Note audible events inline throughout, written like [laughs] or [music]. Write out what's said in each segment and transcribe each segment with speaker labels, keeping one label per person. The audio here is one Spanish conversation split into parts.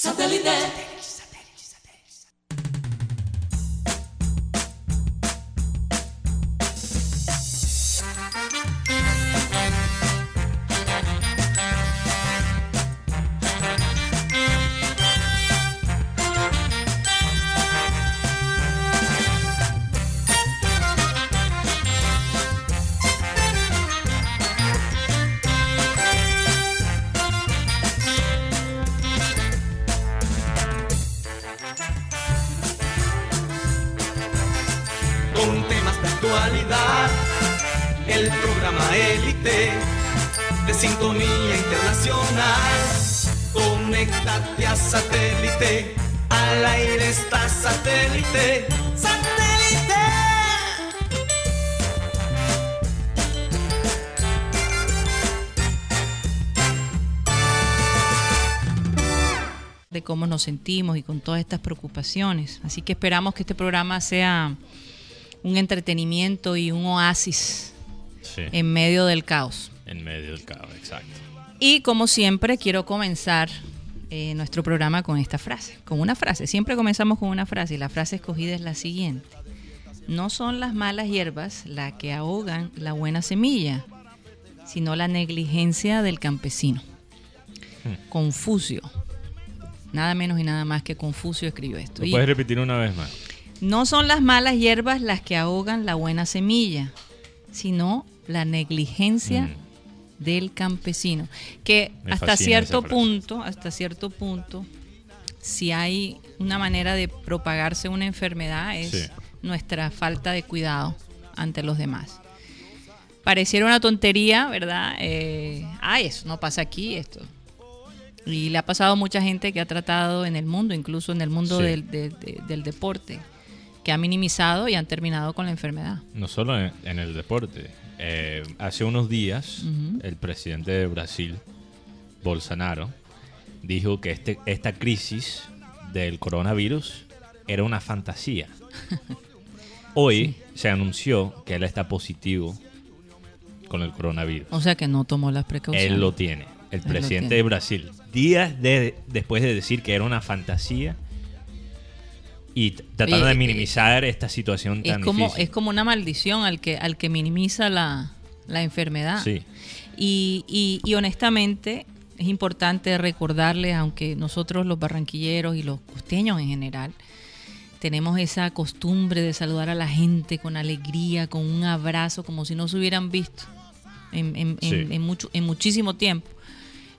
Speaker 1: Satellite.
Speaker 2: Cómo nos sentimos y con todas estas preocupaciones. Así que esperamos que este programa sea un entretenimiento y un oasis
Speaker 3: Sí,
Speaker 2: en medio del caos.
Speaker 3: en medio del caos, exacto.
Speaker 2: Y como siempre, quiero comenzar eh, nuestro programa con esta frase, con una frase. Siempre comenzamos con una frase y la frase escogida es la siguiente. No son las malas hierbas las que ahogan la buena semilla, sino la negligencia del campesino. Confucio. Nada menos y nada más que Confucio escribió esto.
Speaker 3: ¿Lo
Speaker 2: Y-
Speaker 3: puedes repetir una vez más?
Speaker 2: no son las malas hierbas las que ahogan la buena semilla, sino la negligencia
Speaker 3: Mm.
Speaker 2: del campesino. Que
Speaker 3: Me
Speaker 2: hasta cierto punto, hasta cierto punto, si hay una manera de propagarse una enfermedad es
Speaker 3: Sí.
Speaker 2: nuestra falta de cuidado ante los demás. Pareciera una tontería, ¿verdad? Eh, ay, eso no pasa aquí, esto. Y le ha pasado a mucha gente que ha tratado en el mundo, incluso en el mundo
Speaker 3: Sí.
Speaker 2: del, de- de- del deporte, que ha minimizado y han terminado con la enfermedad.
Speaker 3: No solo en, en el deporte. Eh, hace unos días, el presidente de Brasil, Bolsonaro, dijo que este, esta crisis del coronavirus era una fantasía. [laughs] Hoy se anunció que él está positivo con el coronavirus.
Speaker 2: O sea que no tomó las precauciones.
Speaker 3: Él lo tiene, el presidente de Brasil. Días de, después de decir que era una fantasía y tratando
Speaker 2: Oye,
Speaker 3: de
Speaker 2: eh,
Speaker 3: minimizar esta situación
Speaker 2: es
Speaker 3: tan
Speaker 2: como,
Speaker 3: difícil.
Speaker 2: es como una maldición al que, al que minimiza la, la enfermedad.
Speaker 3: Sí.
Speaker 2: Y, y- y honestamente es importante recordarles, aunque nosotros los barranquilleros y los costeños en general, tenemos esa costumbre de saludar a la gente con alegría, con un abrazo, como si no se hubieran visto en, en- en- en mucho, en muchísimo tiempo.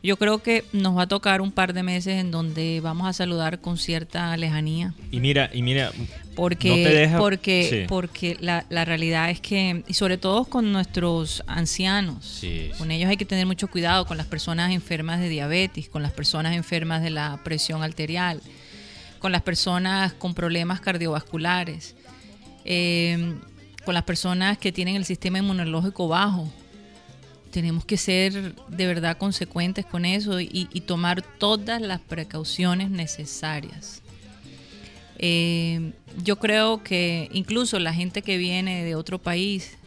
Speaker 2: Yo creo que nos va a tocar un par de meses en donde vamos a saludar con cierta lejanía.
Speaker 3: Y mira, y mira,
Speaker 2: Porque,
Speaker 3: no te deja-
Speaker 2: porque,
Speaker 3: sí.
Speaker 2: porque la, la realidad es que, y sobre todo con nuestros ancianos,
Speaker 3: Sí,
Speaker 2: con ellos hay que tener mucho cuidado, con las personas enfermas de diabetes, con las personas enfermas de la presión arterial, con las personas con problemas cardiovasculares, eh, con las personas que tienen el sistema inmunológico bajo. Tenemos que ser de verdad consecuentes con eso y, tomar todas las precauciones necesarias. Eh, yo creo que incluso la gente que viene de otro país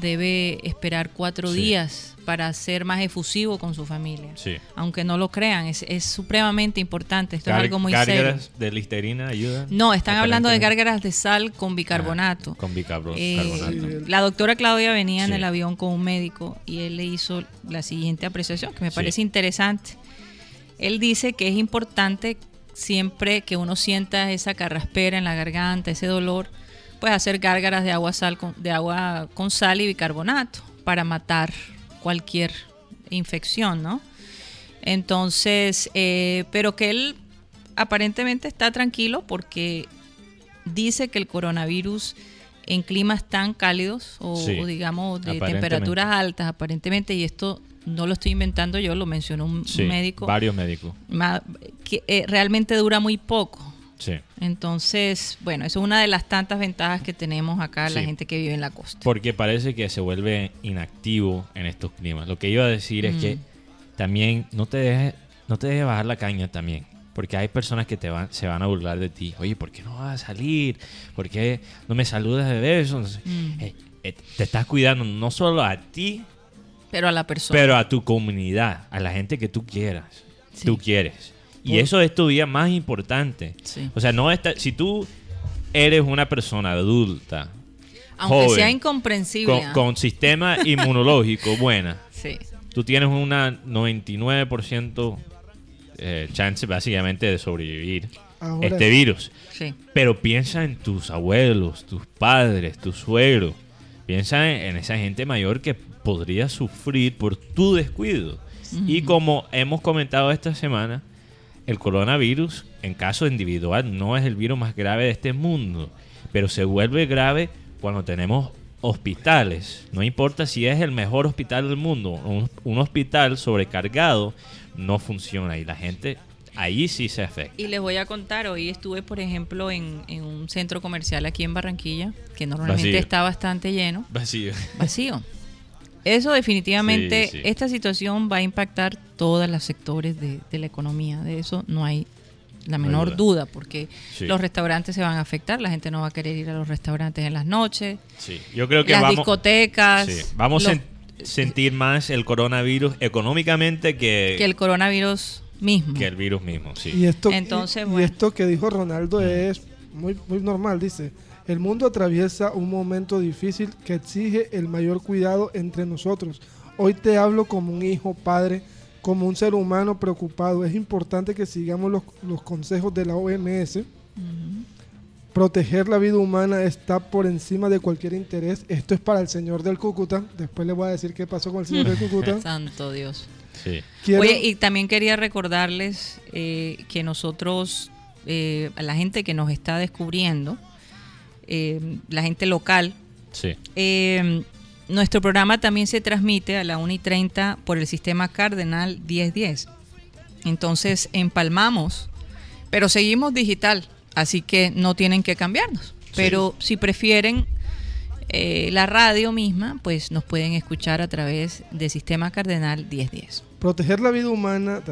Speaker 2: debe esperar cuatro
Speaker 3: Sí.
Speaker 2: días para ser más efusivo con su familia.
Speaker 3: Sí.
Speaker 2: Aunque no lo crean, es, es supremamente importante. Esto es algo muy serio.
Speaker 3: gárgaras de listerina ayudan.
Speaker 2: No, están hablando de gárgaras de sal con bicarbonato.
Speaker 3: Ah, con bicarbonato.
Speaker 2: Eh, la doctora Claudia venía en el avión con un médico y él le hizo la siguiente apreciación que me parece interesante. Él dice que es importante siempre que uno sienta esa carraspera en la garganta, ese dolor, pues hacer gárgaras de agua, sal con, de agua con sal y bicarbonato para matar cualquier infección, ¿no? Entonces, eh, pero que él aparentemente está tranquilo porque dice que el coronavirus en climas tan cálidos o,
Speaker 3: Sí,
Speaker 2: o digamos de temperaturas altas aparentemente y esto no lo estoy inventando yo lo mencionó un,
Speaker 3: Sí,
Speaker 2: médico
Speaker 3: varios médicos.
Speaker 2: que eh, realmente dura muy poco
Speaker 3: Sí.
Speaker 2: entonces bueno eso es una de las tantas ventajas que tenemos acá la gente que vive en la costa
Speaker 3: Porque parece que se vuelve inactivo en estos climas. Lo que iba a decir es
Speaker 2: Mm.
Speaker 3: que también no te dejes no te dejes bajar la caña también. Porque hay personas que te van, se van a burlar de ti. Oye, ¿por qué no vas a salir? ¿Por qué no me saludas de besos?
Speaker 2: Mm.
Speaker 3: Eh, eh, te estás cuidando no solo a ti,
Speaker 2: pero a la persona
Speaker 3: pero a tu comunidad, a la gente que tú quieras.
Speaker 2: Sí.
Speaker 3: Tú quieres. Y eso es todavía más importante.
Speaker 2: Sí.
Speaker 3: O sea, no está, si tú eres una persona adulta,
Speaker 2: Aunque
Speaker 3: joven,
Speaker 2: sea incomprensible.
Speaker 3: con, con sistema inmunológico [laughs] buena,
Speaker 2: Sí.
Speaker 3: tú tienes una 99% eh, chance básicamente de sobrevivir
Speaker 1: Ahora,
Speaker 3: este virus.
Speaker 2: Sí.
Speaker 3: Pero piensa en tus abuelos, tus padres, tus suegros. Piensa en, en esa gente mayor que podría sufrir por tu descuido. Y como hemos comentado esta semana, el coronavirus, en caso individual, no es el virus más grave de este mundo. Pero se vuelve grave cuando tenemos hospitales. No importa si es el mejor hospital del mundo. Un, un hospital sobrecargado no funciona. Y la gente ahí sí se afecta.
Speaker 2: Y les voy a contar, hoy estuve, por ejemplo, en, en un centro comercial aquí en Barranquilla, que normalmente
Speaker 3: Vacío.
Speaker 2: está bastante lleno,
Speaker 3: Vacío.
Speaker 2: vacío. Eso definitivamente,
Speaker 3: Sí, sí.
Speaker 2: esta situación va a impactar todos los sectores de, de la economía. De eso no hay la
Speaker 3: No
Speaker 2: menor
Speaker 3: duda.
Speaker 2: duda, porque
Speaker 3: Sí.
Speaker 2: los restaurantes se van a afectar, la gente no va a querer ir a los restaurantes en las noches,
Speaker 3: Sí, yo creo que
Speaker 2: las
Speaker 3: vamos,
Speaker 2: discotecas,
Speaker 3: sí, vamos a sentir más el coronavirus económicamente que,
Speaker 2: que el coronavirus mismo.
Speaker 3: que el virus mismo. Sí.
Speaker 1: Y esto,
Speaker 2: Entonces,
Speaker 1: y- y,
Speaker 2: bueno.
Speaker 1: esto que dijo Ronaldo es muy, muy normal, dice. El mundo atraviesa un momento difícil que exige el mayor cuidado entre nosotros. Hoy te hablo como un hijo, padre, como un ser humano preocupado. Es importante que sigamos los, los consejos de la OMS. Proteger la vida humana está por encima de cualquier interés. Esto es para el señor del Cúcuta. Después le voy a decir qué pasó con el señor del Cúcuta. [laughs]
Speaker 2: Santo Dios.
Speaker 3: Sí.
Speaker 1: Quiero-
Speaker 2: Oye, y también quería recordarles eh, que nosotros, eh, la gente que nos está descubriendo, eh, la gente local,
Speaker 3: Sí.
Speaker 2: eh, nuestro programa también se transmite a la 1 y 30 por el sistema Cardenal 1010. Entonces empalmamos, pero seguimos digital, así que no tienen que cambiarnos. Pero si prefieren eh, la radio misma, pues nos pueden escuchar a través del sistema Cardenal 1010.
Speaker 1: Proteger la vida humana.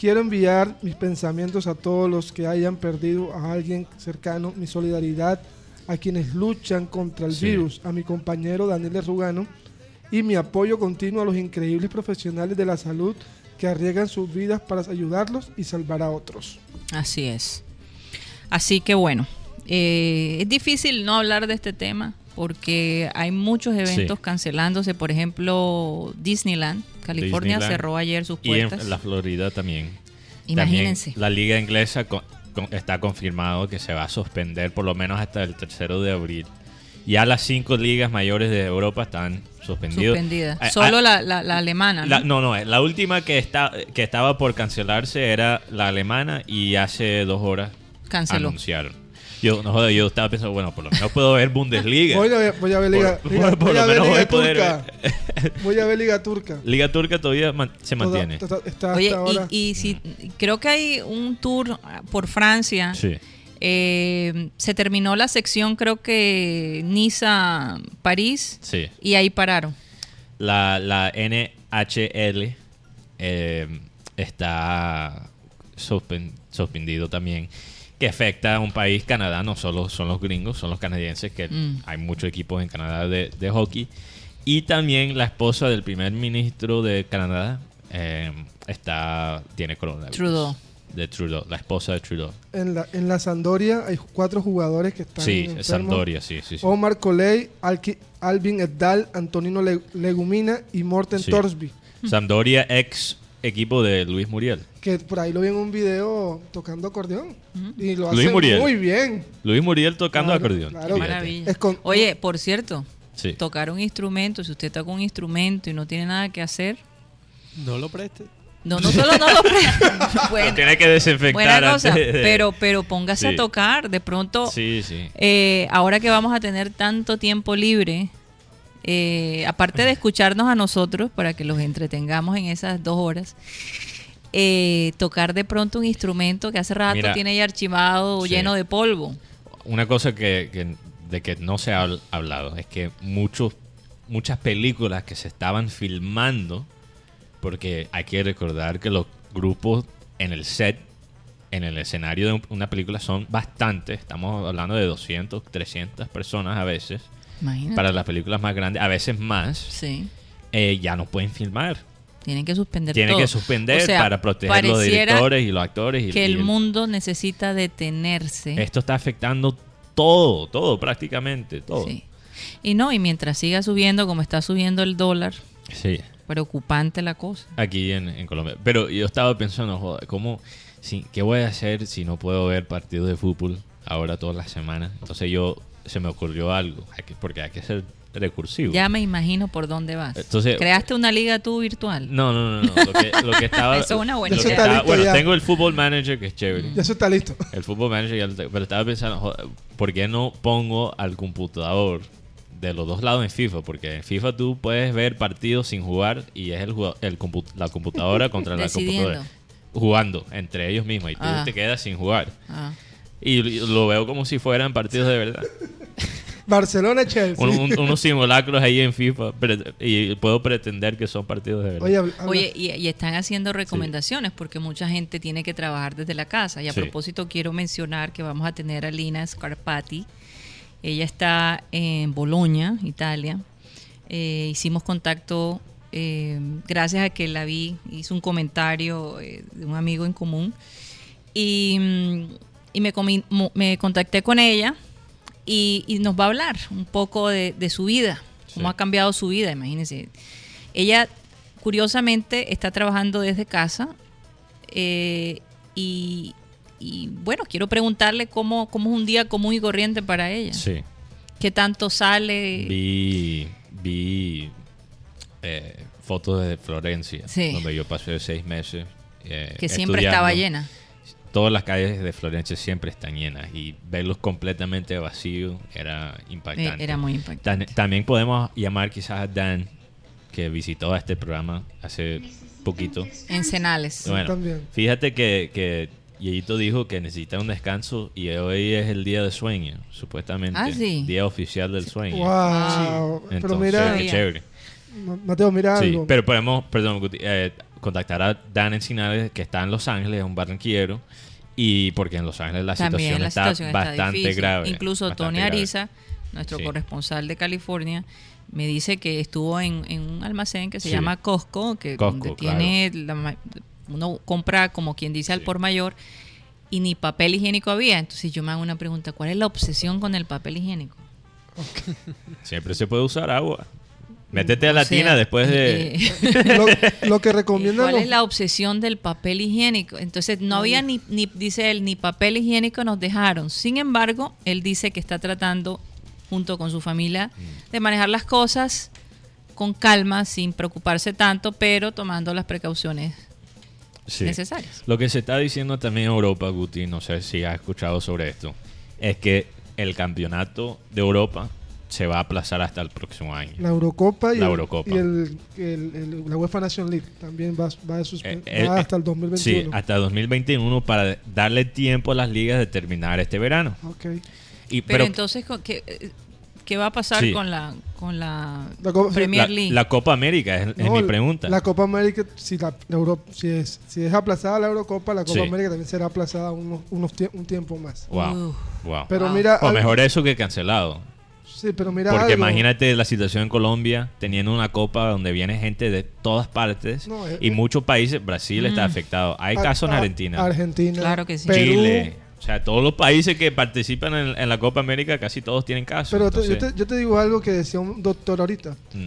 Speaker 1: Quiero enviar mis pensamientos a todos los que hayan perdido a alguien cercano, mi solidaridad a quienes luchan contra el
Speaker 3: Sí.
Speaker 1: virus, a mi compañero Daniel Rugano y mi apoyo continuo a los increíbles profesionales de la salud que arriesgan sus vidas para ayudarlos y salvar a otros.
Speaker 2: Así es. Así que bueno, eh, es difícil no hablar de este tema porque hay muchos eventos
Speaker 3: Sí.
Speaker 2: cancelándose. Por ejemplo, Disneyland, California
Speaker 3: Disneyland.
Speaker 2: cerró ayer sus
Speaker 3: Y en
Speaker 2: puertas.
Speaker 3: la Florida también.
Speaker 2: Imagínense.
Speaker 3: También la liga inglesa con- con- está confirmado que se va a suspender por lo menos hasta el tercero de abril. Ya las cinco ligas mayores de Europa están suspendidas.
Speaker 2: Suspendida.
Speaker 3: Ah,
Speaker 2: Solo
Speaker 3: ah,
Speaker 2: la, la- la alemana. ¿no?
Speaker 3: la- no, no, la última que, está, que estaba por cancelarse era la alemana y hace dos horas
Speaker 2: Canceló.
Speaker 3: anunciaron. Yo, no joder, yo estaba pensando, bueno, por lo menos puedo ver Bundesliga.
Speaker 1: Voy a ver, voy a ver Liga,
Speaker 3: Por-
Speaker 1: Liga-
Speaker 3: por- por
Speaker 1: voy
Speaker 3: lo
Speaker 1: a ver
Speaker 3: menos voy
Speaker 1: Liga
Speaker 3: a poder
Speaker 1: Turca. Voy a ver Liga Turca.
Speaker 3: Liga Turca todavía man- se mantiene.
Speaker 1: toda- está
Speaker 2: Oye,
Speaker 1: ahora.
Speaker 2: y, y si creo que hay un tour por Francia.
Speaker 3: Sí.
Speaker 2: Eh, se terminó la sección, creo que Niza, París,
Speaker 3: Sí.
Speaker 2: y ahí pararon.
Speaker 3: La, la NHL eh, está suspen- suspendido también, que afecta a un país, Canadá, no solo son los gringos, son los canadienses, que
Speaker 2: Mm.
Speaker 3: hay muchos equipos en Canadá de, de hockey. Y también la esposa del primer ministro de Canadá eh, está tiene coronavirus.
Speaker 2: Trudeau.
Speaker 3: De Trudeau, la esposa de Trudeau.
Speaker 1: En la, en la Sandoria hay cuatro jugadores que están
Speaker 3: Sí,
Speaker 1: enfermos.
Speaker 3: Sampdoria, sí, sí, sí.
Speaker 1: Omar Coley, Alki- Alvin Edal, Antonino Le- Legumina y Morten
Speaker 3: Sí.
Speaker 1: Torsby.
Speaker 3: Sampdoria, ex equipo de Luis Muriel.
Speaker 1: Que por ahí lo vi en un video tocando acordeón. Y lo
Speaker 3: Luis
Speaker 1: hace
Speaker 3: Muriel.
Speaker 1: muy bien.
Speaker 3: Luis Muriel tocando
Speaker 1: Claro,
Speaker 3: acordeón.
Speaker 1: claro.
Speaker 2: Maravilla.
Speaker 1: Es con-
Speaker 2: Oye, por cierto,
Speaker 3: Sí.
Speaker 2: tocar un instrumento, si usted toca un instrumento y no tiene nada que hacer,
Speaker 4: No lo preste.
Speaker 2: no, no solo no lo [laughs] bueno,
Speaker 3: Lo tiene que desinfectar
Speaker 2: buena cosa,
Speaker 3: de-
Speaker 2: pero, pero póngase a tocar, de pronto,
Speaker 3: Sí, sí.
Speaker 2: eh, ahora que vamos a tener tanto tiempo libre, eh, aparte de escucharnos a nosotros para que los entretengamos en esas dos horas, eh, tocar de pronto un instrumento que hace rato
Speaker 3: Mira,
Speaker 2: tiene ahí archivado
Speaker 3: sí.
Speaker 2: lleno de polvo.
Speaker 3: Una cosa que, que- de que no se ha habl- hablado es que muchos, muchas películas que se estaban filmando, porque hay que recordar que los grupos en el set, en el escenario de un- una película son bastantes, estamos hablando de 200, 300 personas a veces,
Speaker 2: Imagínate.
Speaker 3: para las películas más grandes, a veces más,
Speaker 2: Sí.
Speaker 3: eh, ya no pueden filmar.
Speaker 2: Tienen que suspender
Speaker 3: Tienen
Speaker 2: todo.
Speaker 3: que suspender
Speaker 2: O sea,
Speaker 3: para proteger los directores y los actores. Y,
Speaker 2: Que
Speaker 3: y
Speaker 2: el mundo necesita detenerse.
Speaker 3: Esto está afectando todo, todo, prácticamente todo.
Speaker 2: Sí. Y no, y mientras siga subiendo como está subiendo el dólar,
Speaker 3: Sí,
Speaker 2: preocupante la cosa.
Speaker 3: aquí en, en Colombia. Pero yo estaba pensando, joder, ¿cómo, si, ¿qué voy a hacer si no puedo ver partidos de fútbol ahora todas las semanas? Entonces yo, se me ocurrió algo, porque hay que ser recursivo.
Speaker 2: Ya me imagino por dónde vas.
Speaker 3: Entonces-
Speaker 2: ¿Creaste una liga tú virtual?
Speaker 3: No, no, no, no. Lo que, lo que estaba. [laughs]
Speaker 2: Eso es una buena
Speaker 1: idea.
Speaker 3: estaba- bueno,
Speaker 1: ya.
Speaker 3: tengo el Football Manager que es chévere.
Speaker 1: Ya eso está listo.
Speaker 3: El Football Manager ya lo tengo, Pero estaba pensando, joder, ¿por qué no pongo al computador de los dos lados en FIFA? Porque en FIFA tú puedes ver partidos sin jugar y es el, el compu- la computadora [laughs] contra la computadora. Jugando entre ellos mismos y tú
Speaker 2: Ah.
Speaker 3: te quedas sin jugar.
Speaker 2: Ah.
Speaker 3: Y lo veo como si fueran partidos de verdad. [laughs]
Speaker 1: Barcelona, Chelsea.
Speaker 3: Un- un- [laughs] unos simulacros ahí en FIFA y puedo pretender que son partidos de verdad.
Speaker 1: Oye, habla-
Speaker 2: Oye, y, y están haciendo recomendaciones porque mucha gente tiene que trabajar desde la casa. Y a
Speaker 3: Sí.
Speaker 2: propósito, quiero mencionar que vamos a tener a Lina Scarpati. Ella está en Bolonia, Italia. Eh, hicimos contacto eh, gracias a que la vi, hizo un comentario eh, de un amigo en común. Y, mm, y me, me contacté con ella y, y nos va a hablar un poco de, de su vida, cómo
Speaker 3: Sí.
Speaker 2: ha cambiado su vida, imagínense. Ella, curiosamente, está trabajando desde casa eh, y, y, bueno, quiero preguntarle cómo, cómo es un día común y corriente para ella.
Speaker 3: Sí.
Speaker 2: ¿Qué tanto sale?
Speaker 3: Vi, vi eh, fotos de Florencia,
Speaker 2: Sí.
Speaker 3: donde yo pasé seis meses. eh,
Speaker 2: que siempre estaba llena.
Speaker 3: Todas las calles de Florencia siempre están llenas y verlos completamente vacíos era
Speaker 2: Eh,
Speaker 3: impactante.
Speaker 2: Era muy impactante.
Speaker 3: Tan- también podemos llamar quizás a Dan, que visitó este programa hace poquito.
Speaker 2: En Cenales.
Speaker 3: Bueno,
Speaker 1: también.
Speaker 3: fíjate que, que Yeyito dijo que necesita un descanso y hoy es el día de sueño, supuestamente.
Speaker 2: Ah, sí.
Speaker 3: Día oficial del sueño.
Speaker 1: Wow. Pero
Speaker 3: Entonces,
Speaker 1: mira,
Speaker 3: qué chévere.
Speaker 1: Ma- Mateo, mira
Speaker 3: Sí,
Speaker 1: algo.
Speaker 3: pero podemos, perdón, Guti, eh, contactar a Dan Encinales, que está en Los Ángeles, es un barranquillero, y porque en Los Ángeles la situación
Speaker 2: la
Speaker 3: está
Speaker 2: situación está
Speaker 3: bastante
Speaker 2: difícil.
Speaker 3: grave.
Speaker 2: Incluso
Speaker 3: bastante
Speaker 2: Tony
Speaker 3: grave.
Speaker 2: Ariza, nuestro
Speaker 3: Sí.
Speaker 2: corresponsal de California, me dice que estuvo en, en un almacén que se
Speaker 3: Sí.
Speaker 2: llama Costco, que
Speaker 3: Costco,
Speaker 2: tiene la uno compra como quien dice al
Speaker 3: Sí.
Speaker 2: por mayor y ni papel higiénico había. Entonces yo me hago una pregunta, ¿cuál es la obsesión con el papel higiénico? [laughs]
Speaker 3: Siempre se puede usar agua. Métete a
Speaker 2: O
Speaker 3: la
Speaker 2: sea,
Speaker 3: tina después de...
Speaker 2: eh, [laughs]
Speaker 1: lo, lo que recomiendan
Speaker 2: ¿Cuál
Speaker 1: los-
Speaker 2: es la obsesión del papel higiénico? Entonces, no había ni, ni, dice él, ni papel higiénico nos dejaron. Sin embargo, él dice que está tratando, junto con su familia, de manejar las cosas con calma, sin preocuparse tanto, pero tomando las precauciones
Speaker 3: Sí.
Speaker 2: necesarias.
Speaker 3: Lo que se está diciendo también en Europa, Guti, no sé si has escuchado sobre esto, es que el campeonato de Europa se va a aplazar hasta el próximo año.
Speaker 1: la Eurocopa y,
Speaker 3: La
Speaker 1: el-
Speaker 3: Eurocopa.
Speaker 1: y el, el- el- la UEFA Nation League también va, va, a
Speaker 3: Eh, eh,
Speaker 1: va
Speaker 3: eh,
Speaker 1: hasta el 2021.
Speaker 3: Sí, hasta 2021 para darle tiempo a las ligas de terminar este verano.
Speaker 1: Ok.
Speaker 3: Y,
Speaker 2: Pero, entonces, ¿con ¿qué, qué va a pasar
Speaker 3: Sí.
Speaker 2: con la, con la,
Speaker 1: La Copa-
Speaker 2: Premier League?
Speaker 3: la Copa América es, mi pregunta.
Speaker 1: La Copa América, si, la, la Euro- si, es, si es aplazada la Eurocopa, la Copa
Speaker 3: Sí.
Speaker 1: América también será aplazada unos, unos tie- un tiempo más.
Speaker 3: wow,
Speaker 2: Uf.
Speaker 3: wow.
Speaker 1: Pero
Speaker 2: Wow.
Speaker 1: mira,
Speaker 3: o mejor eso que cancelado.
Speaker 1: Sí, pero mira
Speaker 3: Porque
Speaker 1: algo.
Speaker 3: imagínate la situación en Colombia teniendo una copa donde viene gente de todas partes
Speaker 1: No, eh,
Speaker 3: y
Speaker 1: eh.
Speaker 3: muchos países. Brasil está afectado. Hay
Speaker 1: Ar-
Speaker 3: casos en
Speaker 1: Ar-
Speaker 3: Argentina,
Speaker 1: Argentina,
Speaker 2: Claro que sí.
Speaker 1: Perú,
Speaker 3: Chile. O sea, todos los países que participan en, en la Copa América casi todos tienen casos.
Speaker 1: Pero te, yo te digo algo que decía un doctor ahorita
Speaker 3: mm,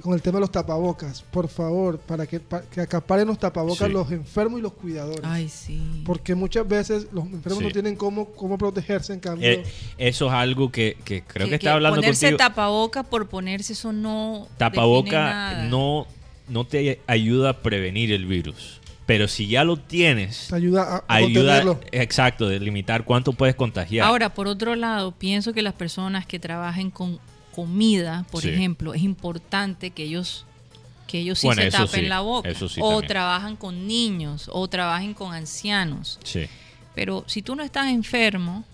Speaker 1: con el tema de los tapabocas. Por favor, para que, pa- que acaparen los tapabocas
Speaker 3: Sí.
Speaker 1: los enfermos y los cuidadores.
Speaker 2: Ay, sí.
Speaker 1: Porque muchas veces los enfermos
Speaker 3: Sí.
Speaker 1: no tienen cómo, cómo protegerse. En cambio,
Speaker 3: eh, eso es algo que, que creo que,
Speaker 2: Que-
Speaker 3: estaba hablando
Speaker 2: ponerse
Speaker 3: contigo.
Speaker 2: tapaboca por ponerse eso no define
Speaker 3: Tapaboca
Speaker 2: nada.
Speaker 3: no, no te ayuda a prevenir el virus. Pero si ya lo tienes,
Speaker 1: te ayuda a, a
Speaker 3: ayuda,
Speaker 1: contenerlo.
Speaker 3: exacto, de limitar cuánto puedes contagiar.
Speaker 2: Ahora, por otro lado, pienso que las personas que trabajen con comida, por
Speaker 3: Sí.
Speaker 2: ejemplo, es importante que ellos que ellos sí
Speaker 3: Bueno,
Speaker 2: se tapen
Speaker 3: sí,
Speaker 2: la boca
Speaker 3: eso sí
Speaker 2: o
Speaker 3: también.
Speaker 2: trabajan con niños o trabajen con ancianos.
Speaker 3: sí.
Speaker 2: Pero si tú no estás enfermo,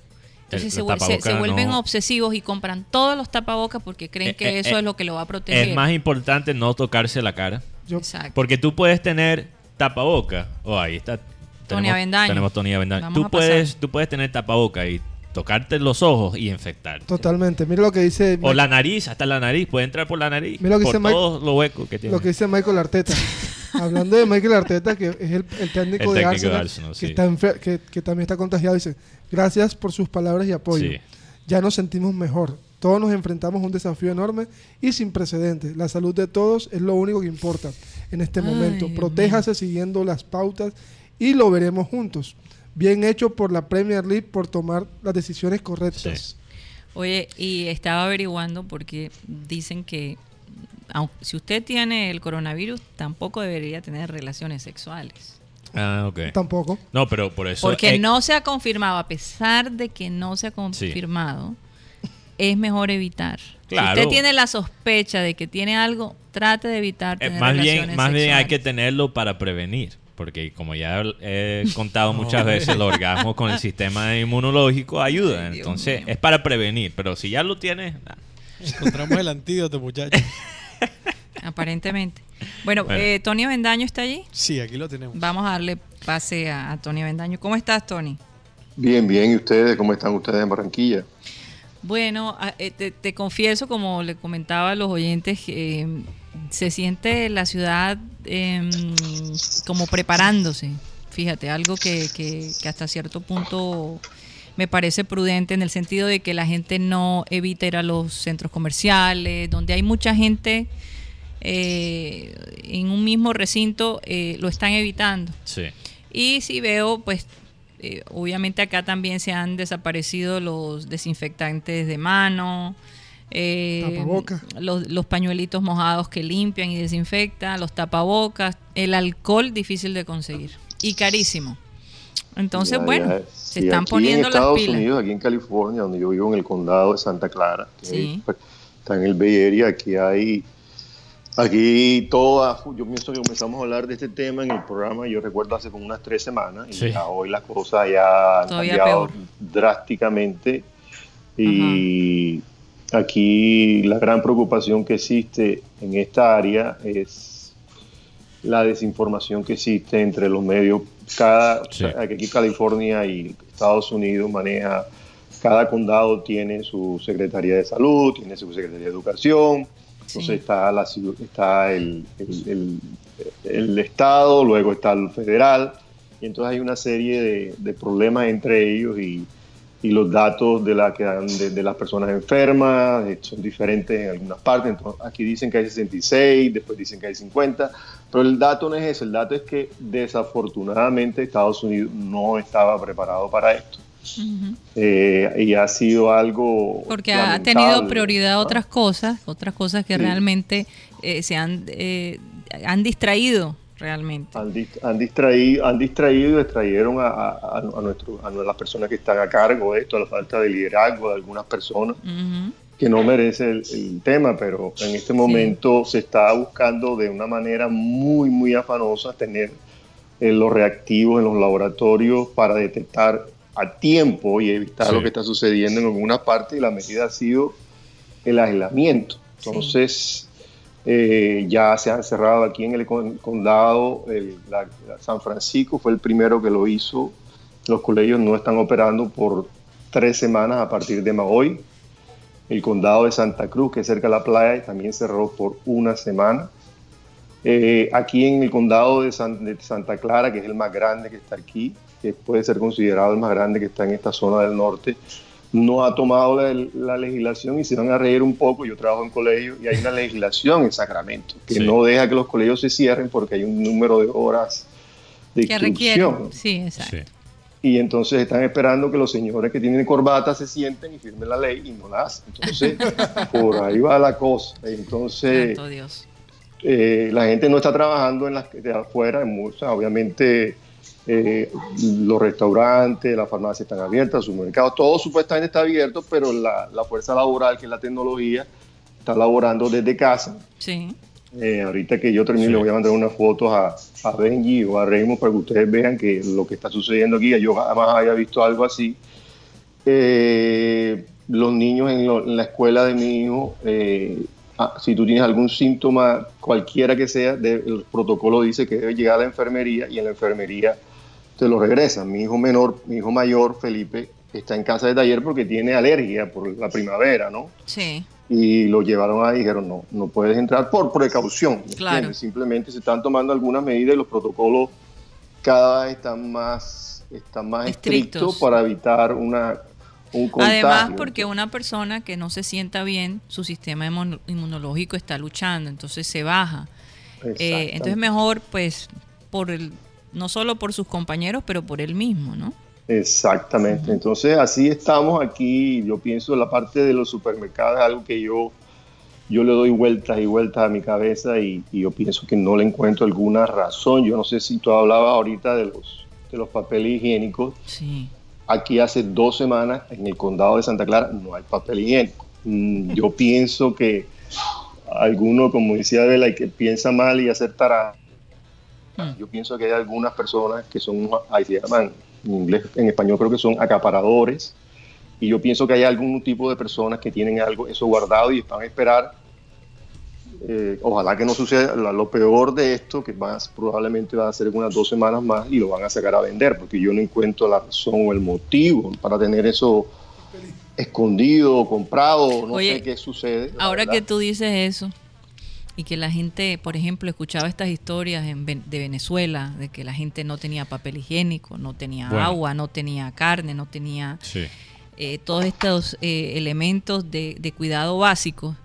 Speaker 2: entonces
Speaker 3: El-
Speaker 2: se, vuelven
Speaker 3: no-
Speaker 2: obsesivos y compran todos los tapabocas porque creen
Speaker 3: Eh,
Speaker 2: que
Speaker 3: eh,
Speaker 2: eso
Speaker 3: eh,
Speaker 2: es lo que lo va a proteger.
Speaker 3: Es más importante no tocarse la cara.
Speaker 1: Yo-
Speaker 2: Exacto.
Speaker 3: Porque tú puedes tener tapaboca. Oh, ahí está.
Speaker 2: Tony Avendaño.
Speaker 3: Tenemos Tony Avendaño. Tú
Speaker 2: pasar.
Speaker 3: puedes, tú puedes tener tapaboca y tocarte los ojos y infectarte.
Speaker 1: Totalmente. Mira lo que dice.
Speaker 3: O la nariz, hasta la nariz, puede entrar por la nariz.
Speaker 1: Mira lo que
Speaker 3: por
Speaker 1: dice Mike-
Speaker 3: todos los huecos que tiene.
Speaker 1: Lo que dice Michael Arteta. [laughs] Hablando de Michael Arteta, que es el, el técnico,
Speaker 3: El
Speaker 1: de
Speaker 3: técnico
Speaker 1: Arsenal,
Speaker 3: de Arsenal,
Speaker 1: que,
Speaker 3: sí.
Speaker 1: está enfer- que, que también está contagiado, dice, gracias por sus palabras y apoyo.
Speaker 3: Sí.
Speaker 1: Ya nos sentimos mejor. Todos nos enfrentamos a un desafío enorme y sin precedentes. La salud de todos es lo único que importa en este
Speaker 2: Ay,
Speaker 1: momento. Protéjase siguiendo las pautas y lo veremos juntos. Bien hecho por la Premier League por tomar las decisiones correctas.
Speaker 2: Oye, y estaba averiguando porque dicen que aun- si usted tiene el coronavirus, tampoco debería tener relaciones sexuales.
Speaker 3: Ah, ok.
Speaker 1: Tampoco.
Speaker 3: No, pero por eso.
Speaker 2: Porque
Speaker 3: eh,
Speaker 2: no se ha confirmado, a pesar de que no se ha confirmado, es mejor evitar.
Speaker 3: Claro.
Speaker 2: Si usted tiene la sospecha de que tiene algo, trate de evitar
Speaker 3: eh,
Speaker 2: tener
Speaker 3: más
Speaker 2: relaciones
Speaker 3: bien, más bien hay que tenerlo para prevenir. Porque como ya he [laughs] contado muchas veces, el orgasmo con el sistema inmunológico ayuda. Entonces,
Speaker 2: mío.
Speaker 3: es para prevenir. Pero si ya lo tienes, nah.
Speaker 4: Encontramos el antídoto, muchachos. [laughs]
Speaker 2: Aparentemente. Bueno,
Speaker 3: Bueno.
Speaker 2: eh, Tony Bendaño está allí.
Speaker 4: Sí, aquí lo tenemos.
Speaker 2: Vamos a darle pase a, a Tony Bendaño. ¿Cómo estás, Tony?
Speaker 5: Bien, bien. ¿Y ustedes? ¿Cómo están ustedes en Barranquilla?
Speaker 2: Bueno, eh, te, te confieso, como le comentaba a los oyentes, que, eh, se siente la ciudad em, como preparándose. Fíjate, algo que, que- que hasta cierto punto me parece prudente en el sentido de que la gente no evite ir a los centros comerciales, donde hay mucha gente eh, en un mismo recinto, eh, lo están evitando.
Speaker 3: sí.
Speaker 2: Y si veo, pues, eh, obviamente acá también se han desaparecido los desinfectantes de mano, eh,
Speaker 1: Tapabocas.
Speaker 2: los, los pañuelitos mojados que limpian y desinfectan, los tapabocas, el alcohol difícil de conseguir y carísimo. Entonces,
Speaker 5: Ya,
Speaker 2: bueno,
Speaker 5: ya.
Speaker 2: se
Speaker 5: Sí,
Speaker 2: están
Speaker 5: aquí
Speaker 2: poniendo
Speaker 5: en
Speaker 2: las
Speaker 5: Estados
Speaker 2: pilas.
Speaker 5: Unidos, aquí en California, donde yo vivo en el condado de Santa Clara, que
Speaker 2: Sí.
Speaker 5: pues, está en el Bay Area, aquí hay, aquí toda, yo pienso que comenzamos a hablar de este tema en el programa, yo recuerdo hace como unas tres semanas, y
Speaker 3: Sí.
Speaker 5: ya hoy las cosas ya han
Speaker 2: Todavía
Speaker 5: cambiado
Speaker 2: peor.
Speaker 5: drásticamente, y aquí la gran preocupación que existe en esta área es la desinformación que existe entre los medios. Cada, o sea,
Speaker 3: Sí.
Speaker 5: aquí California y Estados Unidos maneja, cada condado tiene su secretaría de salud, tiene su secretaría de educación,
Speaker 2: Sí.
Speaker 5: entonces está, la, está el, el- el- el estado, luego está el federal, y entonces hay una serie de, de problemas entre ellos y, y los datos de, la que dan de, de las personas enfermas eh, son diferentes en algunas partes. Entonces, aquí dicen que hay 66, después dicen que hay 50, pero el dato no es ese, el dato es que desafortunadamente Estados Unidos no estaba preparado para esto. Eh, y ha sido algo...
Speaker 2: Porque ha tenido prioridad
Speaker 5: ¿no?
Speaker 2: otras cosas, otras cosas que
Speaker 5: Sí.
Speaker 2: realmente eh, se han, eh, han distraído realmente.
Speaker 5: Han, dis- han distraído, han distraído y distrayeron a, a, a nuestro, a las personas que están a cargo de esto, a la falta de liderazgo de algunas personas. Que no merece el, el tema, pero en este momento se está buscando de una manera muy, muy afanosa tener eh, los reactivos en los laboratorios para detectar a tiempo y evitar
Speaker 3: Sí.
Speaker 5: lo que está sucediendo en alguna parte y la medida ha sido el aislamiento. Entonces, eh, ya se han cerrado aquí en el con- condado, San Francisco fue el primero que lo hizo. Los colegios no están operando por tres semanas a partir de hoy. El condado de Santa Cruz, que es cerca de la playa, también cerró por una semana. Eh, aquí en el condado de, de Santa Clara, que es el más grande que está aquí, que puede ser considerado el más grande que está en esta zona del norte, no ha tomado la, la legislación y se van a reír un poco. Yo trabajo en colegio y hay una legislación en Sacramento que
Speaker 3: Sí.
Speaker 5: no deja que los colegios se cierren porque hay un número de horas de
Speaker 2: Que requiere.
Speaker 5: instrucción.
Speaker 2: Sí, exacto.
Speaker 3: Sí.
Speaker 5: Y entonces están esperando que los señores que tienen corbata se sienten y firmen la ley y no la hacen. Entonces, [laughs] por ahí va la cosa. Entonces,
Speaker 2: Santo Dios.
Speaker 5: eh, la gente no está trabajando en las de afuera, en muchas, obviamente eh, los restaurantes, las farmacias están abiertas, los supermercados, todo supuestamente está abierto, pero la, la fuerza laboral, que es la tecnología, está laborando desde casa.
Speaker 2: Sí.
Speaker 5: Eh, ahorita que yo termine,
Speaker 3: Sí.
Speaker 5: le voy a mandar unas fotos a, a Benji o a Raymond para que ustedes vean que lo que está sucediendo aquí, yo jamás había visto algo así. Eh, los niños en, lo- en la escuela de mi hijo, eh, ah, si tú tienes algún síntoma, cualquiera que sea, de- el protocolo dice que debe llegar a la enfermería y en la enfermería te lo regresan. Mi hijo menor, mi hijo mayor, Felipe, está en casa de taller porque tiene alergia por la primavera, ¿no?
Speaker 2: Sí.
Speaker 5: Y lo llevaron ahí y dijeron, no, no puedes entrar por precaución. ¿me
Speaker 2: Claro.
Speaker 5: Simplemente se están tomando algunas medidas y los protocolos cada vez están más, están más
Speaker 2: Estrictos.
Speaker 5: estrictos para evitar una, un contagio.
Speaker 2: Además, porque una persona que no se sienta bien, su sistema inmun- inmunológico está luchando, entonces se baja. Eh, entonces mejor, pues, por el, no solo por sus compañeros, pero por él mismo, ¿no?
Speaker 5: Exactamente. Entonces, así estamos aquí. Yo pienso la parte de los supermercados es algo que yo, yo le doy vueltas y vueltas a mi cabeza y, y yo pienso que no le encuentro alguna razón. Yo no sé si tú hablabas ahorita de los, de los papeles higiénicos.
Speaker 2: Sí.
Speaker 5: Aquí hace dos semanas en el condado de Santa Clara no hay papel higiénico. Mm, Yo [laughs] pienso que alguno, como decía Bela, que piensa mal y acertará.
Speaker 2: Mm.
Speaker 5: Yo pienso que hay algunas personas que son, ahí se llaman, en inglés, en español creo que son acaparadores. Y yo pienso que hay algún tipo de personas que tienen algo, eso guardado y van a esperar. eh, ojalá que no suceda lo peor de esto, que van a- probablemente va a ser unas dos semanas más y lo van a sacar a vender, porque yo no encuentro la razón o el motivo para tener eso escondido o comprado, no
Speaker 2: Oye,
Speaker 5: sé qué sucede.
Speaker 2: Ahora que tú dices eso y que la gente, por ejemplo, escuchaba estas historias en de Venezuela, de que la gente no tenía papel higiénico, no tenía
Speaker 3: Bueno.
Speaker 2: agua, no tenía carne, no tenía
Speaker 3: Sí.
Speaker 2: eh, todos estos eh, elementos de, de cuidado básicos.